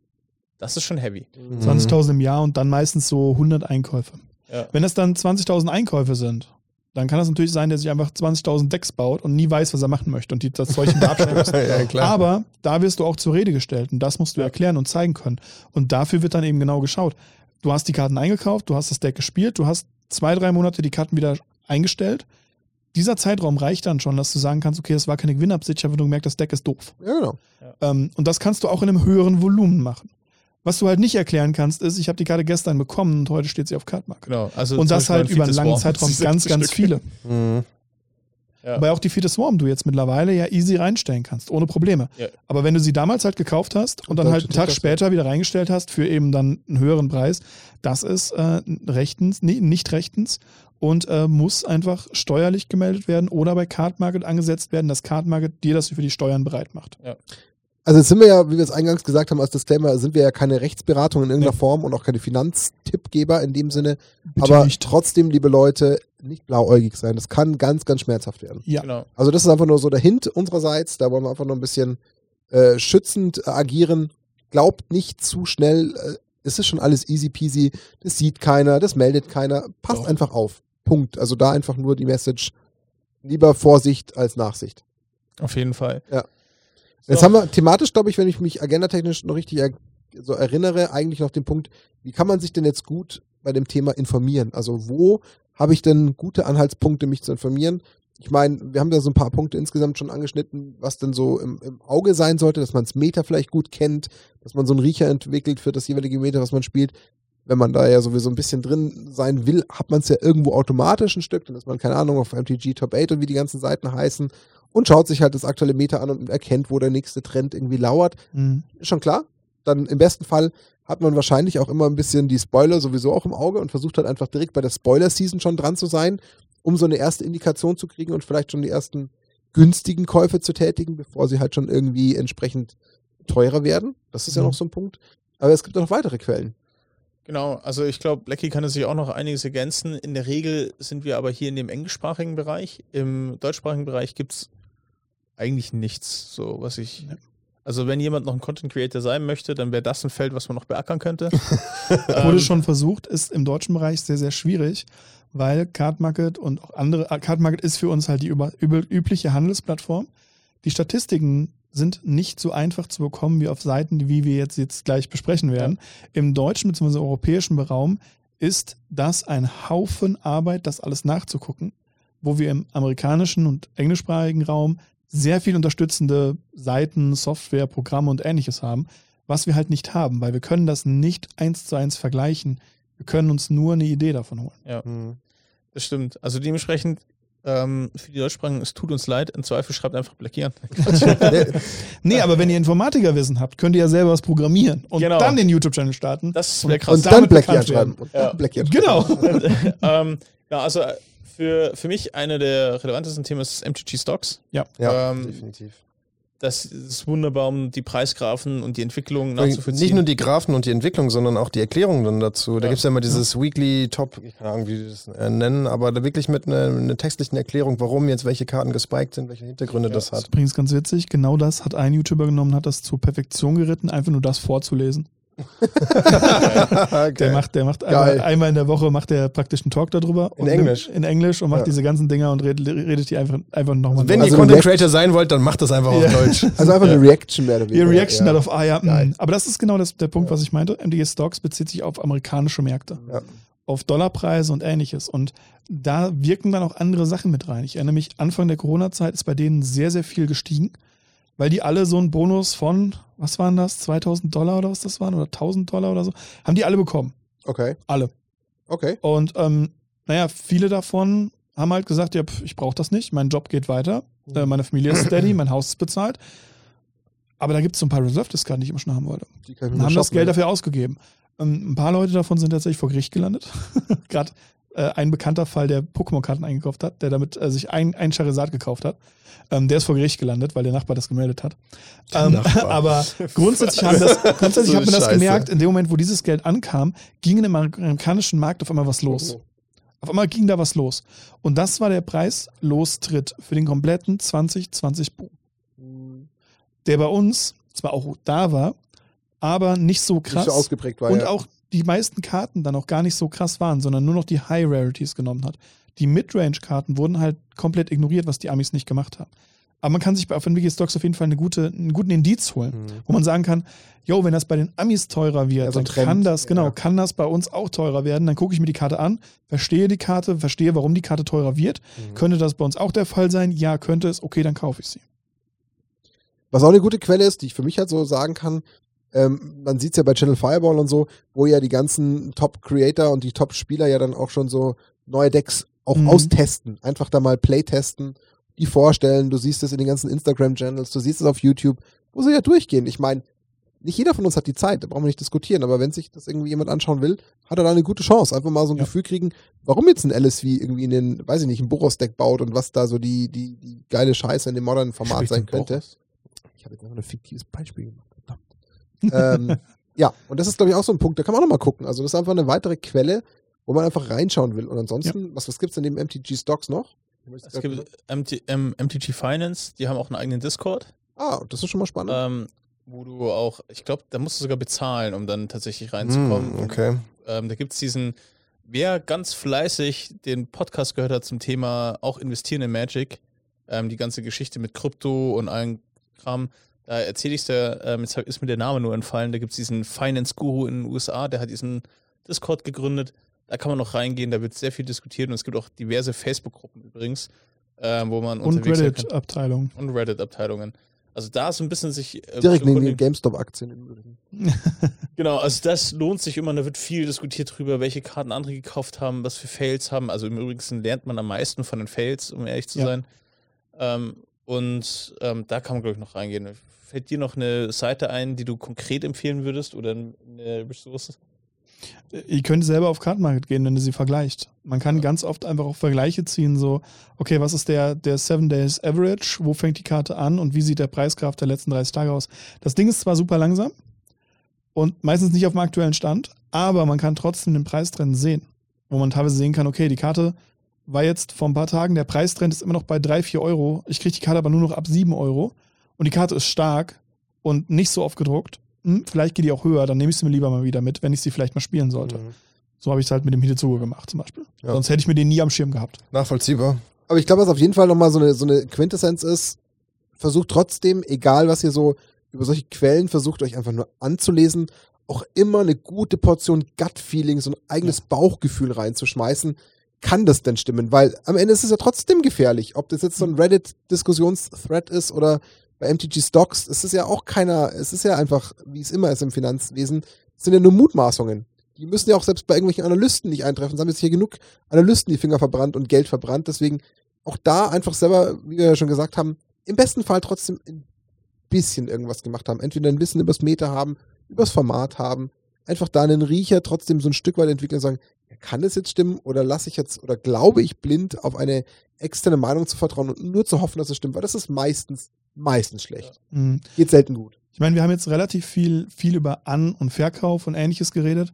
das ist schon heavy. Mhm. 20.000 im Jahr und dann meistens so 100 Einkäufe. Ja. Wenn es dann 20.000 Einkäufe sind, dann kann das natürlich sein, dass sich einfach 20.000 Decks baut und nie weiß, was er machen möchte und die das Zeug wieder abstößt. ja, klar. Aber da wirst du auch zur Rede gestellt und das musst du Ja. erklären und zeigen können. Und dafür wird dann eben genau geschaut. Du hast die Karten eingekauft, du hast das Deck gespielt, du hast zwei, drei Monate die Karten wieder eingestellt. Dieser Zeitraum reicht dann schon, dass du sagen kannst, okay, das war keine Gewinnabsicht, ich habe nur gemerkt, das Deck ist doof. Ja, genau. Ähm, und das kannst du auch in einem höheren Volumen machen. Was du halt nicht erklären kannst, ist, ich habe die Karte gestern bekommen und heute steht sie auf Cardmark. Genau. Also Und das halt über einen langen Swarm, Zeitraum ganz, ganz Stück. viele. Mhm. Ja. Wobei auch die Fete Swarm du jetzt mittlerweile ja easy reinstellen kannst, ohne Probleme. Ja. Aber wenn du sie damals halt gekauft hast und dann halt einen Tag später wieder reingestellt hast für eben dann einen höheren Preis, das ist äh, rechtens, nee, nicht rechtens und äh, muss einfach steuerlich gemeldet werden oder bei Card Market angesetzt werden, dass Card Market dir das für die Steuern bereit macht. Also jetzt sind wir ja, wie wir es eingangs gesagt haben, als Disclaimer, sind wir ja keine Rechtsberatung in irgendeiner Nee. Form und auch keine Finanztippgeber in dem Sinne. Bitte aber nicht. trotzdem, liebe Leute, nicht blauäugig sein. Das kann ganz, ganz schmerzhaft werden. Ja. Genau. Also das ist einfach nur so der Hint unsererseits. Da wollen wir einfach nur ein bisschen äh, schützend äh, agieren. Glaubt nicht zu schnell. Äh, es ist schon alles easy peasy. Das sieht keiner, das meldet keiner. Passt Doch. einfach auf. Punkt. Also da einfach nur die Message. Lieber Vorsicht als Nachsicht. Auf jeden Fall. Jetzt haben wir thematisch, glaube ich, wenn ich mich agendatechnisch noch richtig er so erinnere, eigentlich noch den Punkt, wie kann man sich denn jetzt gut bei dem Thema informieren? Also wo habe ich denn gute Anhaltspunkte, mich zu informieren? Ich meine, wir haben da so ein paar Punkte insgesamt schon angeschnitten, was denn so im, im Auge sein sollte, dass man das Meta vielleicht gut kennt, dass man so einen Riecher entwickelt für das jeweilige Meta, was man spielt. Wenn man da ja sowieso ein bisschen drin sein will, hat man es ja irgendwo automatisch ein Stück, dann ist man, keine Ahnung, auf MTG Top 8 und wie die ganzen Seiten heißen und schaut sich halt das aktuelle Meta an und erkennt, wo der nächste Trend irgendwie lauert. Mhm. Ist schon klar. Dann im besten Fall hat man wahrscheinlich auch immer ein bisschen die Spoiler sowieso auch im Auge und versucht halt einfach direkt bei der Spoiler-Season schon dran zu sein, um so eine erste Indikation zu kriegen und vielleicht schon die ersten günstigen Käufe zu tätigen, bevor sie halt schon irgendwie entsprechend teurer werden. Das ist ja Mhm. noch so ein Punkt. Aber es gibt auch noch weitere Quellen. Genau, also ich glaube, Blackie kann sich auch noch einiges ergänzen. In der Regel sind wir aber hier in dem englischsprachigen Bereich. Im deutschsprachigen Bereich gibt es eigentlich nichts, so was ich. Also wenn jemand noch ein Content Creator sein möchte, dann wäre das ein Feld, was man noch beackern könnte. Wurde Ähm, schon versucht, ist im deutschen Bereich sehr, sehr schwierig, weil Card Market und auch andere, äh, Card Market ist für uns halt die über, übliche Handelsplattform. Die Statistiken sind nicht so einfach zu bekommen wie auf Seiten, wie wir jetzt, jetzt gleich besprechen werden. Im deutschen bzw. europäischen Raum ist das ein Haufen Arbeit, das alles nachzugucken, wo wir im amerikanischen und englischsprachigen Raum sehr viel unterstützende Seiten, Software, Programme und ähnliches haben, was wir halt nicht haben, weil wir können das nicht eins zu eins vergleichen. Wir können uns nur eine Idee davon holen. Mhm. Das stimmt. Also dementsprechend ähm, für die Deutschsprachigen, es tut uns leid. Im Zweifel schreibt einfach Blackie an. Nee, aber wenn ihr Informatikerwissen habt, könnt ihr ja selber was programmieren und Genau. dann den YouTube-Channel starten. Das Und- wäre krass. Und dann anschreiben. werden. Und dann Ja. Anschreiben. Genau. ähm, ja, also für, für mich eine der relevantesten Themen ist MTG Stocks. Ja, Ähm, definitiv. Das ist wunderbar, um die Preisgraphen und die Entwicklung nachzuvollziehen. Nicht nur die Graphen und die Entwicklung, sondern auch die Erklärungen dann dazu. Da Ja. gibt es ja immer dieses Weekly Top, ich keine Ahnung, wie die das äh, nennen, aber da wirklich mit einer einer textlichen Erklärung, warum jetzt welche Karten gespiked sind, welche Hintergründe Ja, das Das ist hat. übrigens ganz witzig. Genau das hat ein YouTuber genommen, hat das zur Perfektion geritten, einfach nur das vorzulesen. Der macht, der macht einmal, einmal in der Woche macht der praktisch einen Talk darüber. In und Englisch? In Englisch und macht Ja. diese ganzen Dinger und redet, redet die einfach, einfach nochmal. Wenn Also ihr Content Creator sein wollt, dann macht das einfach Ja. auf Deutsch. Also einfach eine Reaction mehr oder weniger. Ihr Reaction ja. halt auf, ah ja, mh. aber das ist genau das, der Punkt, was ich meinte. MDG Stocks bezieht sich auf amerikanische Märkte, Ja. auf Dollarpreise und ähnliches. Und da wirken dann auch andere Sachen mit rein. Ich erinnere mich, Anfang der Corona-Zeit ist bei denen sehr, sehr viel gestiegen, weil die alle so einen Bonus von, was waren das, 2000 Dollar oder was das waren, oder 1000 Dollar oder so, haben die alle bekommen. Okay, Alle. okay. Und ähm, naja, viele davon haben halt gesagt, ja, pf, ich brauche das nicht, mein Job geht weiter, äh, meine Familie ist steady, mein Haus ist bezahlt. Aber da gibt es so ein paar Reserve-Diskarten, die ich immer schon haben wollte. Die kann ich Und haben das shoppen, Geld ja. dafür ausgegeben. Ähm, ein paar Leute davon sind tatsächlich vor Gericht gelandet. Gerade äh, ein bekannter Fall, der Pokémon-Karten eingekauft hat, der damit äh, sich ein, ein Charizard gekauft hat. Ähm, der ist vor Gericht gelandet, weil der Nachbar das gemeldet hat. Ähm, aber grundsätzlich, haben das, grundsätzlich So hat man das Scheiße. gemerkt, in dem Moment, wo dieses Geld ankam, ging im amerikanischen Markt auf einmal was los. Oh. Auf einmal ging da was los. Und das war der Preis-Lostritt für den kompletten 2020 Boom. Der bei uns zwar auch da war, aber nicht so Nicht krass. so ausgeprägt war. und ja. auch die meisten Karten dann auch gar nicht so krass waren, sondern nur noch die High Rarities genommen hat. Die Midrange-Karten wurden halt komplett ignoriert, was die Amis nicht gemacht haben. Aber man kann sich bei auf Nvidia Stocks auf jeden Fall eine gute, einen guten Indiz holen, Mhm. wo man sagen kann, yo, wenn das bei den Amis teurer wird, Ja, so ein dann Trend, kann das, genau, ja. kann das bei uns auch teurer werden. Dann gucke ich mir die Karte an, verstehe die Karte, verstehe, warum die Karte teurer wird. Mhm. Könnte das bei uns auch der Fall sein? Ja, könnte es. Okay, dann kaufe ich sie. Was auch eine gute Quelle ist, die ich für mich halt so sagen kann, ähm, man sieht es ja bei Channel Fireball und so, wo ja die ganzen Top-Creator und die Top-Spieler ja dann auch schon so neue Decks auch Mhm. austesten. Einfach da mal Playtesten, die vorstellen. Du siehst es in den ganzen Instagram-Channels, du siehst es auf YouTube, wo sie ja durchgehen. Ich meine, nicht jeder von uns hat die Zeit, da brauchen wir nicht diskutieren, aber wenn sich das irgendwie jemand anschauen will, hat er da eine gute Chance. Einfach mal so ein Ja. Gefühl kriegen, warum jetzt ein LSV irgendwie in den, weiß ich nicht, ein Boros-Deck baut und was da so die, die, die geile Scheiße in dem modernen Format Spricht sein könnte. Ich habe jetzt noch ein fiktives Beispiel gemacht. Ähm, ja, und das ist, glaube ich, auch so ein Punkt, da kann man auch noch mal gucken. Also, das ist einfach eine weitere Quelle, wo man einfach reinschauen will. Und ansonsten, was, was gibt es denn neben MTG Stocks noch? Es gibt MT, M, MTG Finance, die haben auch einen eigenen Discord, ah, das ist schon mal spannend. ähm, wo du auch, ich glaube, da musst du sogar bezahlen, um dann tatsächlich reinzukommen. Mhm, okay. Ähm, da gibt es diesen, wer ganz fleißig den Podcast gehört hat zum Thema auch investieren in Magic, ähm, die ganze Geschichte mit Krypto und allen Kram, da erzähle ich es dir, ähm, jetzt ist mir der Name nur entfallen, da gibt es diesen Finance-Guru in den USA, der hat diesen Discord gegründet, da kann man noch reingehen, da wird sehr viel diskutiert und es gibt auch diverse Facebook-Gruppen übrigens, ähm, wo man Und unterwegs sein kann. Reddit-Abteilung. Und Reddit-Abteilungen. Also da so ein bisschen sich äh, Direkt neben den. GameStop-Aktien im Übrigen. Genau, also das lohnt sich immer. Da wird viel diskutiert drüber, welche Karten andere gekauft haben, was für Fails haben. Also im Übrigen lernt man am meisten von den Fails, um ehrlich zu Ja. sein. Ähm, und ähm, da kann man, glaube ich, noch reingehen. Fällt dir noch eine Seite ein, die du konkret empfehlen würdest oder eine Ressource? Ihr könnt selber auf Kartenmarket gehen, wenn ihr sie vergleicht. Man kann ganz oft einfach auch Vergleiche ziehen, so, okay, was ist der, der Seven Days Average? Wo fängt die Karte an und wie sieht der Preisgraf der letzten 30 Tage aus? Das Ding ist zwar super langsam und meistens nicht auf dem aktuellen Stand, aber man kann trotzdem den Preistrend sehen. Wo man teilweise sehen kann, okay, die Karte war jetzt vor ein paar Tagen, der Preistrend ist immer noch bei 3, 4 Euro. Ich kriege die Karte aber nur noch ab 7 Euro. Und die Karte ist stark und nicht so oft gedruckt. Hm, vielleicht geht die auch höher, dann nehme ich sie mir lieber mal wieder mit, wenn ich sie vielleicht mal spielen sollte. Mhm. So habe ich es halt mit dem Hidezuge gemacht zum Beispiel. Ja. Sonst hätte ich mir den nie am Schirm gehabt. Nachvollziehbar. Aber ich glaube, was auf jeden Fall nochmal so eine, so eine Quintessenz ist, versucht trotzdem, egal was ihr so über solche Quellen versucht, euch einfach nur anzulesen, auch immer eine gute Portion Gut-Feeling, so ein eigenes Bauchgefühl reinzuschmeißen. Kann das denn stimmen? Weil am Ende ist es ja trotzdem gefährlich. Ob das jetzt so ein Reddit-Diskussionsthread ist oder bei MTG Stocks, es ist ja auch keiner, es ist ja einfach, wie es immer ist im Finanzwesen, es sind ja nur Mutmaßungen. Die müssen ja auch selbst bei irgendwelchen Analysten nicht eintreffen. Es haben jetzt hier genug Analysten die Finger verbrannt und Geld verbrannt. Deswegen auch da einfach selber, wie wir ja schon gesagt haben, im besten Fall trotzdem ein bisschen irgendwas gemacht haben. Entweder ein Wissen übers Meta haben, übers Format haben, einfach da einen Riecher trotzdem so ein Stück weit entwickeln und sagen, kann das jetzt stimmen oder lasse ich jetzt oder glaube ich blind auf eine externe Meinung zu vertrauen und nur zu hoffen, dass es stimmt, weil das ist meistens, meistens schlecht. Mhm. Geht selten gut. Ich meine, wir haben jetzt relativ viel, viel über An- und Verkauf und ähnliches geredet.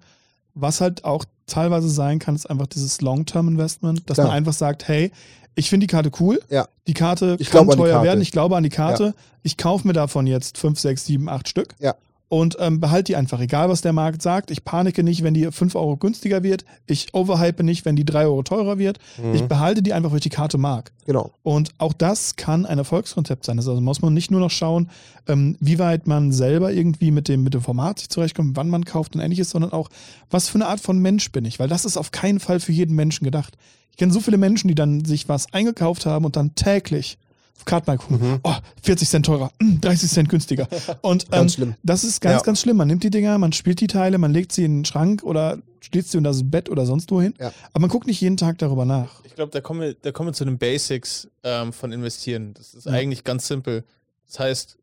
Was halt auch teilweise sein kann, ist einfach dieses Long-Term-Investment, dass Klar. man einfach sagt, hey, ich finde die Karte cool. Ja. Die Karte Ich kann an die teuer Karte. werden. Ich glaube an die Karte. Ich kaufe mir davon jetzt 5, 6, 7, 8 Stück. Ja. Und ähm, behalte die einfach, egal was der Markt sagt. Ich panike nicht, wenn die 5 Euro günstiger wird. Ich overhype nicht, wenn die 3 Euro teurer wird. Mhm. Ich behalte die einfach, weil ich die Karte mag. Genau. Und auch das kann ein Erfolgskonzept sein. Also muss man nicht nur noch schauen, ähm, wie weit man selber irgendwie mit dem, mit dem Format sich zurechtkommt, wann man kauft und ähnliches, sondern auch, was für eine Art von Mensch bin ich. Weil das ist auf keinen Fall für jeden Menschen gedacht. Ich kenne so viele Menschen, die dann sich was eingekauft haben und dann täglich gucken, Mhm. oh, 40 Cent teurer, mm, 30 Cent günstiger. Und ähm, Ganz schlimm. das ist ganz, Ja. ganz schlimm. Man nimmt die Dinger, man spielt die Teile, man legt sie in den Schrank oder steht sie unter das Bett oder sonst wohin. Ja. Aber man guckt nicht jeden Tag darüber nach. Ich glaube, da kommen wir, da kommen wir zu den Basics ähm, von Investieren. Das ist Ja. eigentlich ganz simpel. Das heißt,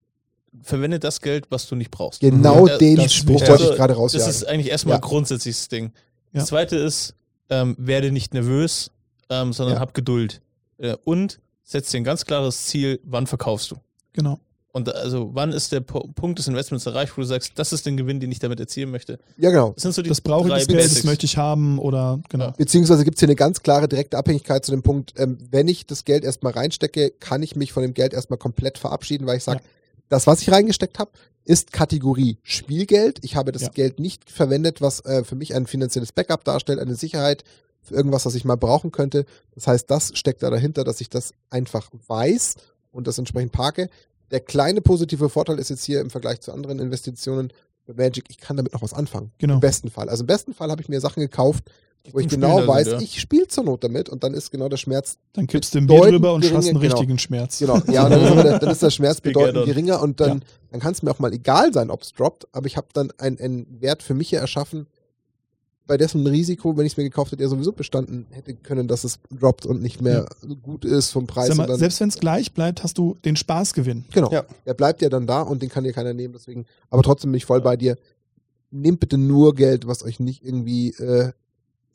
verwende das Geld, was du nicht brauchst. Genau Ja, den das Spruch wollte Also, ich gerade Das rausjagen. ist eigentlich erstmal Ja. ein grundsätzliches Ding. Ja. Das zweite ist, ähm, werde nicht nervös, ähm, sondern Ja. hab Geduld. Äh, und setz dir ein ganz klares Ziel, wann verkaufst du. Genau. Und also, wann ist der Po- Punkt des Investments erreicht, wo du sagst, das ist den Gewinn, den ich damit erzielen möchte? ja, genau. Das sind so die Das brauche ich, das Geld, das Basics. möchte ich haben oder genau. Ja. Beziehungsweise gibt es hier eine ganz klare direkte Abhängigkeit zu dem Punkt, ähm, wenn ich das Geld erstmal reinstecke, kann ich mich von dem Geld erstmal komplett verabschieden, weil ich sage, Ja. das, was ich reingesteckt habe, ist Kategorie Spielgeld. Ich habe das Ja. Geld nicht verwendet, was äh, für mich ein finanzielles Backup darstellt, eine Sicherheit für irgendwas, was ich mal brauchen könnte. Das heißt, das steckt da dahinter, dass ich das einfach weiß und das entsprechend parke. Der kleine positive Vorteil ist jetzt hier im Vergleich zu anderen Investitionen bei Magic, ich kann damit noch was anfangen. Genau. Im besten Fall. Also im besten Fall habe ich mir Sachen gekauft, wo ich genau weiß, sind, ja. ich spiele zur Not damit und dann ist genau der Schmerz, Dann kippst du ein Bier drüber und hast einen genau. richtigen Schmerz. genau, ja, und dann, ist der, dann ist der Schmerz bedeutend geringer und dann, dann kann es mir auch mal egal sein, ob es droppt, aber ich habe dann einen Wert für mich hier erschaffen, bei dessen Risiko, wenn ich es mir gekauft hätte, ja sowieso bestanden hätte können, dass es droppt und nicht mehr gut ist vom Preis. Sag mal, und dann, selbst wenn es gleich bleibt, hast du den Spaßgewinn. genau, Ja. der bleibt ja dann da und den kann dir keiner nehmen, deswegen, aber trotzdem bin ich voll bei dir. Nehmt bitte nur Geld, was euch nicht irgendwie äh,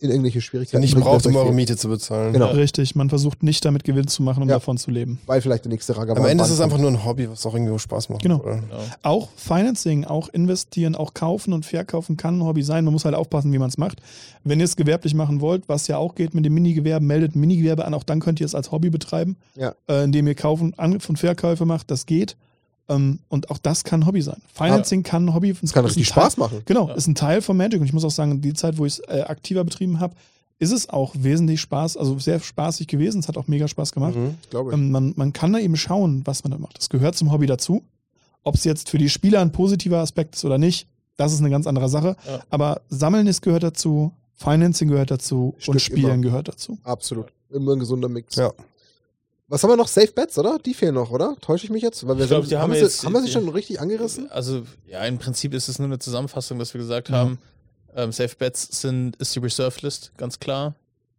in irgendwelche Schwierigkeiten nicht braucht, um eure. Miete zu bezahlen. Genau. Richtig, man versucht nicht damit Gewinn zu machen, um Ja. davon zu leben. weil vielleicht der nächste Ragavan Am Ende ist es einfach nur ein Hobby, was auch irgendwo Spaß macht. Genau. Genau. Auch Financing, auch investieren, auch kaufen und verkaufen kann ein Hobby sein. Man muss halt aufpassen, wie man es macht. Wenn ihr es gewerblich machen wollt, was ja auch geht mit dem Minigewerbe, meldet ein Minigewerbe an. Auch dann könnt ihr es als Hobby betreiben, Ja. äh, indem ihr Kaufen und Verkäufe macht. Das geht. Ähm, und auch das kann ein Hobby sein. Financing kann ein Hobby Das kann richtig Teil- Spaß machen. Genau, Ja. ist ein Teil von Magic und ich muss auch sagen, die Zeit, wo ich es äh, aktiver betrieben habe, ist es auch wesentlich Spaß, also sehr spaßig gewesen. Es hat auch mega Spaß gemacht. Mhm. Glaube ich. Ähm, man, man kann da eben schauen, was man da macht. Das gehört zum Hobby dazu. Ob es jetzt für die Spieler ein positiver Aspekt ist oder nicht, das ist eine ganz andere Sache. Ja. Aber Sammeln ist gehört dazu, Financing gehört dazu Stimmt und Spielen immer. gehört dazu. Absolut. Immer ein gesunder Mix. Ja. Was haben wir noch? Safe Bets, oder? Die fehlen noch, oder? Täusche ich mich jetzt? Weil wir Ich glaub, sind, haben wir jetzt- haben wir sie schon richtig angerissen? Also, ja, im Prinzip ist es nur eine Zusammenfassung, dass wir gesagt Ja. haben, ähm, Safe Bets sind, ist die Reserved List, ganz klar.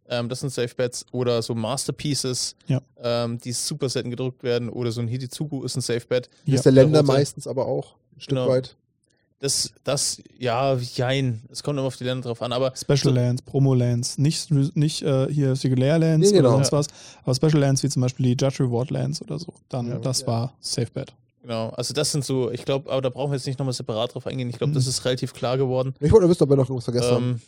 Ähm, das sind Safe Bets oder so Masterpieces, Ja. ähm, die super selten gedruckt werden oder so ein Hidizuku ist ein Safe Bet. ist Ja. der Länder meistens aber auch ein Stück Genau. weit. Das, das, ja, jein. Es kommt immer auf die Länder drauf an, aber Special Lands, Promo Lands, nicht, nicht äh, hier Singular Lands Nee, genau. oder sonst was, aber Special Lands wie zum Beispiel die Judge Reward Lands oder so. Dann, Ja. das Ja. war Safe Bet. genau, also das sind so, ich glaube, aber da brauchen wir jetzt nicht nochmal separat drauf eingehen. Ich glaube, Mhm. das ist relativ klar geworden. Ich wollte wissen, ob wir noch irgendwas vergessen haben.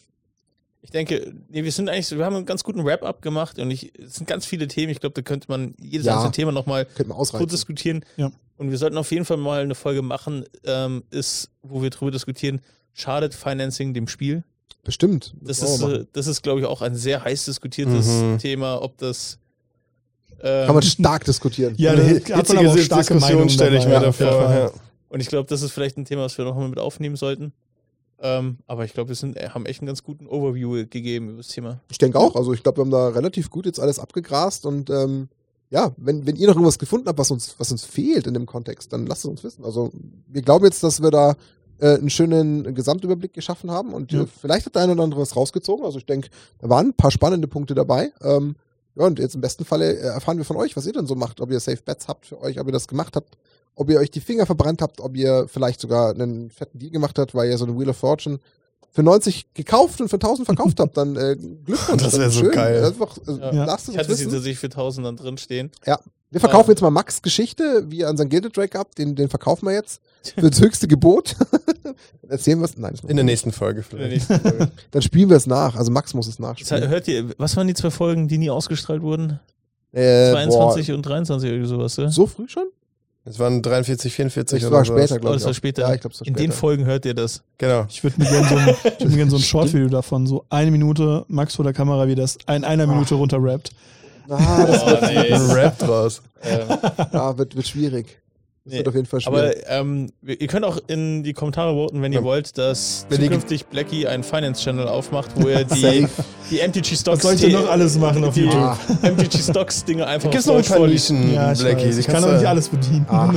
Ich denke, nee, wir sind eigentlich, so- wir haben einen ganz guten Wrap-up gemacht und ich, es sind ganz viele Themen. Ich glaube, da könnte man jedes Ja. einzelne Thema nochmal kurz diskutieren. Ja. Und wir sollten auf jeden Fall mal eine Folge machen, ähm, ist, wo wir drüber diskutieren, schadet Financing dem Spiel? Bestimmt. Das wollen ist, äh, das ist, glaube ich, auch ein sehr heiß diskutiertes Mhm. Thema, ob das ähm, Kann man stark diskutieren. Ja, Eine hitzige Diskussion stelle ich mir dabei, da auf jeden vor. Fall. Ja. Und ich glaube, das ist vielleicht ein Thema, was wir noch mal mit aufnehmen sollten. Ähm, aber ich glaube, wir sind, haben echt einen ganz guten Overview gegeben über das Thema. Ich denke auch. Also ich glaube, wir haben da relativ gut jetzt alles abgegrast und ähm, ja, wenn, wenn ihr noch irgendwas gefunden habt, was uns, was uns fehlt in dem Kontext, dann lasst es uns wissen. Also wir glauben jetzt, dass wir da äh, einen schönen Gesamtüberblick geschaffen haben und Ja. äh, vielleicht hat der eine oder andere was rausgezogen. Also ich denke, da waren ein paar spannende Punkte dabei. Ähm, ja, und jetzt im besten Falle äh, erfahren wir von euch, was ihr denn so macht, ob ihr Safe Bets habt für euch, ob ihr das gemacht habt, ob ihr euch die Finger verbrannt habt, ob ihr vielleicht sogar einen fetten Deal gemacht habt, weil ihr so eine Wheel of Fortune für 90 gekauft und für 1000 verkauft habt, dann äh, Glückwunsch. Das wär ist so schön. geil. Einfach, äh, Ja. Lasst es Ich hatte sie wissen. tatsächlich für 1000 dann drin stehen. Wir verkaufen jetzt mal Max Geschichte, wie er unseren Gilded Drake ab, den, den verkaufen wir jetzt für das höchste Gebot. Dann Erzählen wir es. Nein, In der nicht. nächsten Folge In der vielleicht. nächsten Folge. Dann spielen wir es nach. Also Max muss es Das heißt, nachspielen. hört ihr, was waren die zwei Folgen, die nie ausgestrahlt wurden? Äh, 22 und 23 oder sowas, boah, ja? so früh schon? Es waren 43, 44 Das oder war so. später, Oh, glaube das ich. war auch. später. Ja, ich glaube, es war In später. den Folgen hört ihr das. Genau. Ich würde mir gerne so ein, würd gern so ein Short-Video davon, so eine Minute Max vor der Kamera, wie das in einer Minute runterrappt. Ah, das Oh, wird, nee. Ein Rap draus. Ähm, ah, wird, wird schwierig. Das Nee, wird auf jeden Fall schwierig. aber ähm, ihr könnt auch in die Kommentare voten, wenn ihr Ja. wollt, dass Wenn zukünftig Blackie einen Finance-Channel aufmacht, wo er die, die MTG Stocks Was soll ich denn noch alles machen auf die YouTube? Ah, MTG Stocks Dinge einfach Da gibt es auf noch ein paar. Nischen, Ja, ich, Blackie. Die ich kann doch nicht alles bedienen. Ah.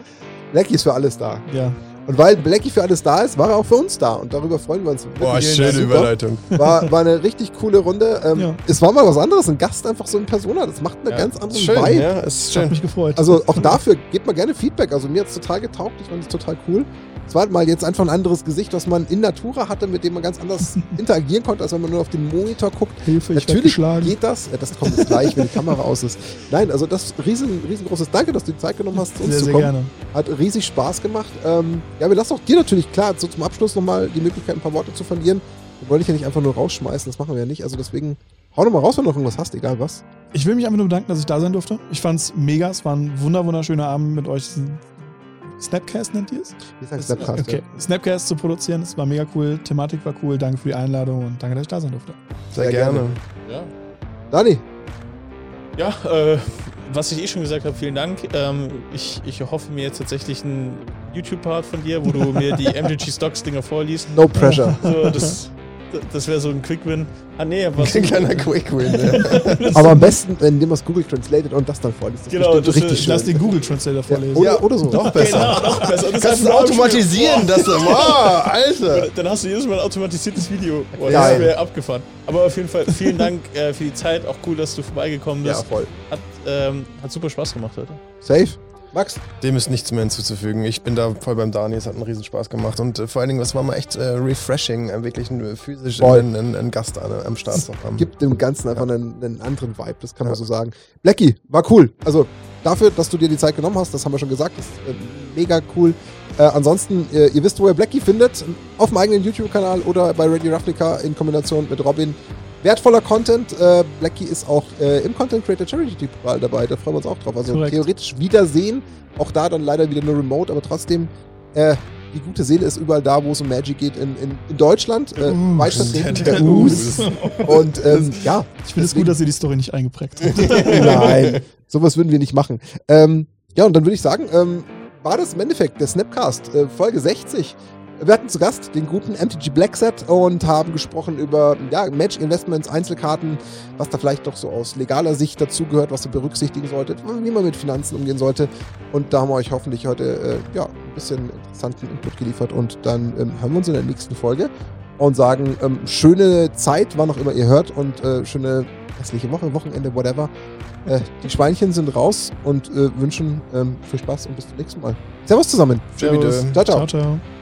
Blackie ist für alles da. Ja. Und weil Blackie für alles da ist, war er auch für uns da. Und darüber freuen wir uns. Boah, wirklich. schöne Super. Überleitung. War, war eine richtig coole Runde. Ähm, Ja. Es war mal was anderes, ein Gast einfach so ein Persona. Das macht eine Ja, ganz andere Schön, Vibe. ja, ist Hat mich gefreut. Also auch dafür gebt mal gerne Feedback. Also mir hat es total getaugt. Ich fand es total cool. Es war mal jetzt einfach ein anderes Gesicht, was man in Natura hatte, mit dem man ganz anders interagieren konnte, als wenn man nur auf den Monitor guckt. Hilfe, Natürlich geht das. Ja, das kommt jetzt gleich, wenn die Kamera aus ist. Nein, also das riesen, riesengroßes Danke, dass du die Zeit genommen hast, zu uns Sehr, zu sehr kommen. gerne. Hat riesig Spaß gemacht. Ähm, ja, wir lassen auch dir natürlich klar, so zum Abschluss nochmal die Möglichkeit, ein paar Worte zu verlieren. Wir wollen dich ja nicht einfach nur rausschmeißen, das machen wir ja nicht. Also deswegen, hau nochmal raus, wenn du noch irgendwas hast, egal was. Ich will mich einfach nur bedanken, dass ich da sein durfte. Ich fand's mega. Es war ein wunder wunderschöner Abend mit euch. Snapcast nennt ihr es? Wie sagst Snapcast? Okay. Snapcast zu produzieren, es war mega cool. Thematik war cool. Danke für die Einladung und danke, dass ich da sein durfte. Sehr, Sehr gerne. gerne. Ja. Dani, Ja, äh, was ich eh schon gesagt habe, vielen Dank. Ähm, ich, ich hoffe mir jetzt tatsächlich einen YouTube-Part von dir, wo du mir die MGG Stocks-Dinger vorliest. no pressure. So, das das wäre so ein Quick-Win. Ah, nee, was. Ein kleiner Quick-Win. Ja. Aber am besten, wenn man es Google translated und das dann vorliest. Das Genau, das richtig wär- schön. Lass den Google Translator ja, vorlesen. oder, Ja. oder so. Noch besser. Genau, noch besser. Das Kannst du automatisieren, das Wow, Alter. Dann hast du jedes Mal ein automatisiertes Video. Boah, Geil. das wäre abgefahren. Aber auf jeden Fall vielen Dank äh, für die Zeit. Auch cool, dass du vorbeigekommen Ja, bist. voll. Hat, ähm, hat super Spaß gemacht heute. Safe. Max, Dem ist nichts mehr hinzuzufügen. Ich bin da voll beim Dani. Es hat einen riesen Spaß gemacht. Und äh, vor allen Dingen, es war mal echt äh, refreshing, äh, wirklich ein, äh, physisch einen, einen, einen Gast an, am Start zu haben. gibt dem Ganzen einfach einen, einen anderen Vibe, das kann man so sagen. Blackie, war cool. Also dafür, dass du dir die Zeit genommen hast, das haben wir schon gesagt, ist äh, mega cool. Äh, ansonsten, äh, ihr wisst, wo ihr Blackie findet, auf dem eigenen YouTube-Kanal oder bei Radio Ravnica in Kombination mit Robin. Wertvoller Content. Äh, Blackie ist auch äh, im Content Creator Charity Ball dabei, da freuen wir uns auch drauf. Also Korrekt. theoretisch Wiedersehen, auch da dann leider wieder nur remote, aber trotzdem, äh, die gute Seele ist überall da, wo es um Magic geht in, in, in Deutschland. Äh, Us. weit vertreten, Der-. Us. Und ähm, ja, Ich finde es gut, dass ihr die Story nicht eingeprägt habt. Nein, sowas würden wir nicht machen. Ähm, ja, und dann würde ich sagen, ähm, war das im Endeffekt der Snapcast, äh, Folge 60. Wir hatten zu Gast den guten MTG Blackset und haben gesprochen über ja, Match Investments, Einzelkarten, was da vielleicht noch so aus legaler Sicht dazugehört, was ihr berücksichtigen solltet, wie man mit Finanzen umgehen sollte. Und da haben wir euch hoffentlich heute äh, ja, ein bisschen interessanten Input geliefert. Und dann ähm, hören wir uns in der nächsten Folge und sagen, ähm, schöne Zeit, wann auch immer ihr hört und äh, schöne restliche Woche, Wochenende, whatever. Äh, die Schweinchen sind raus und äh, wünschen ähm, viel Spaß und bis zum nächsten Mal. Servus zusammen. Servus. Ciao, ciao. Ciao, ciao.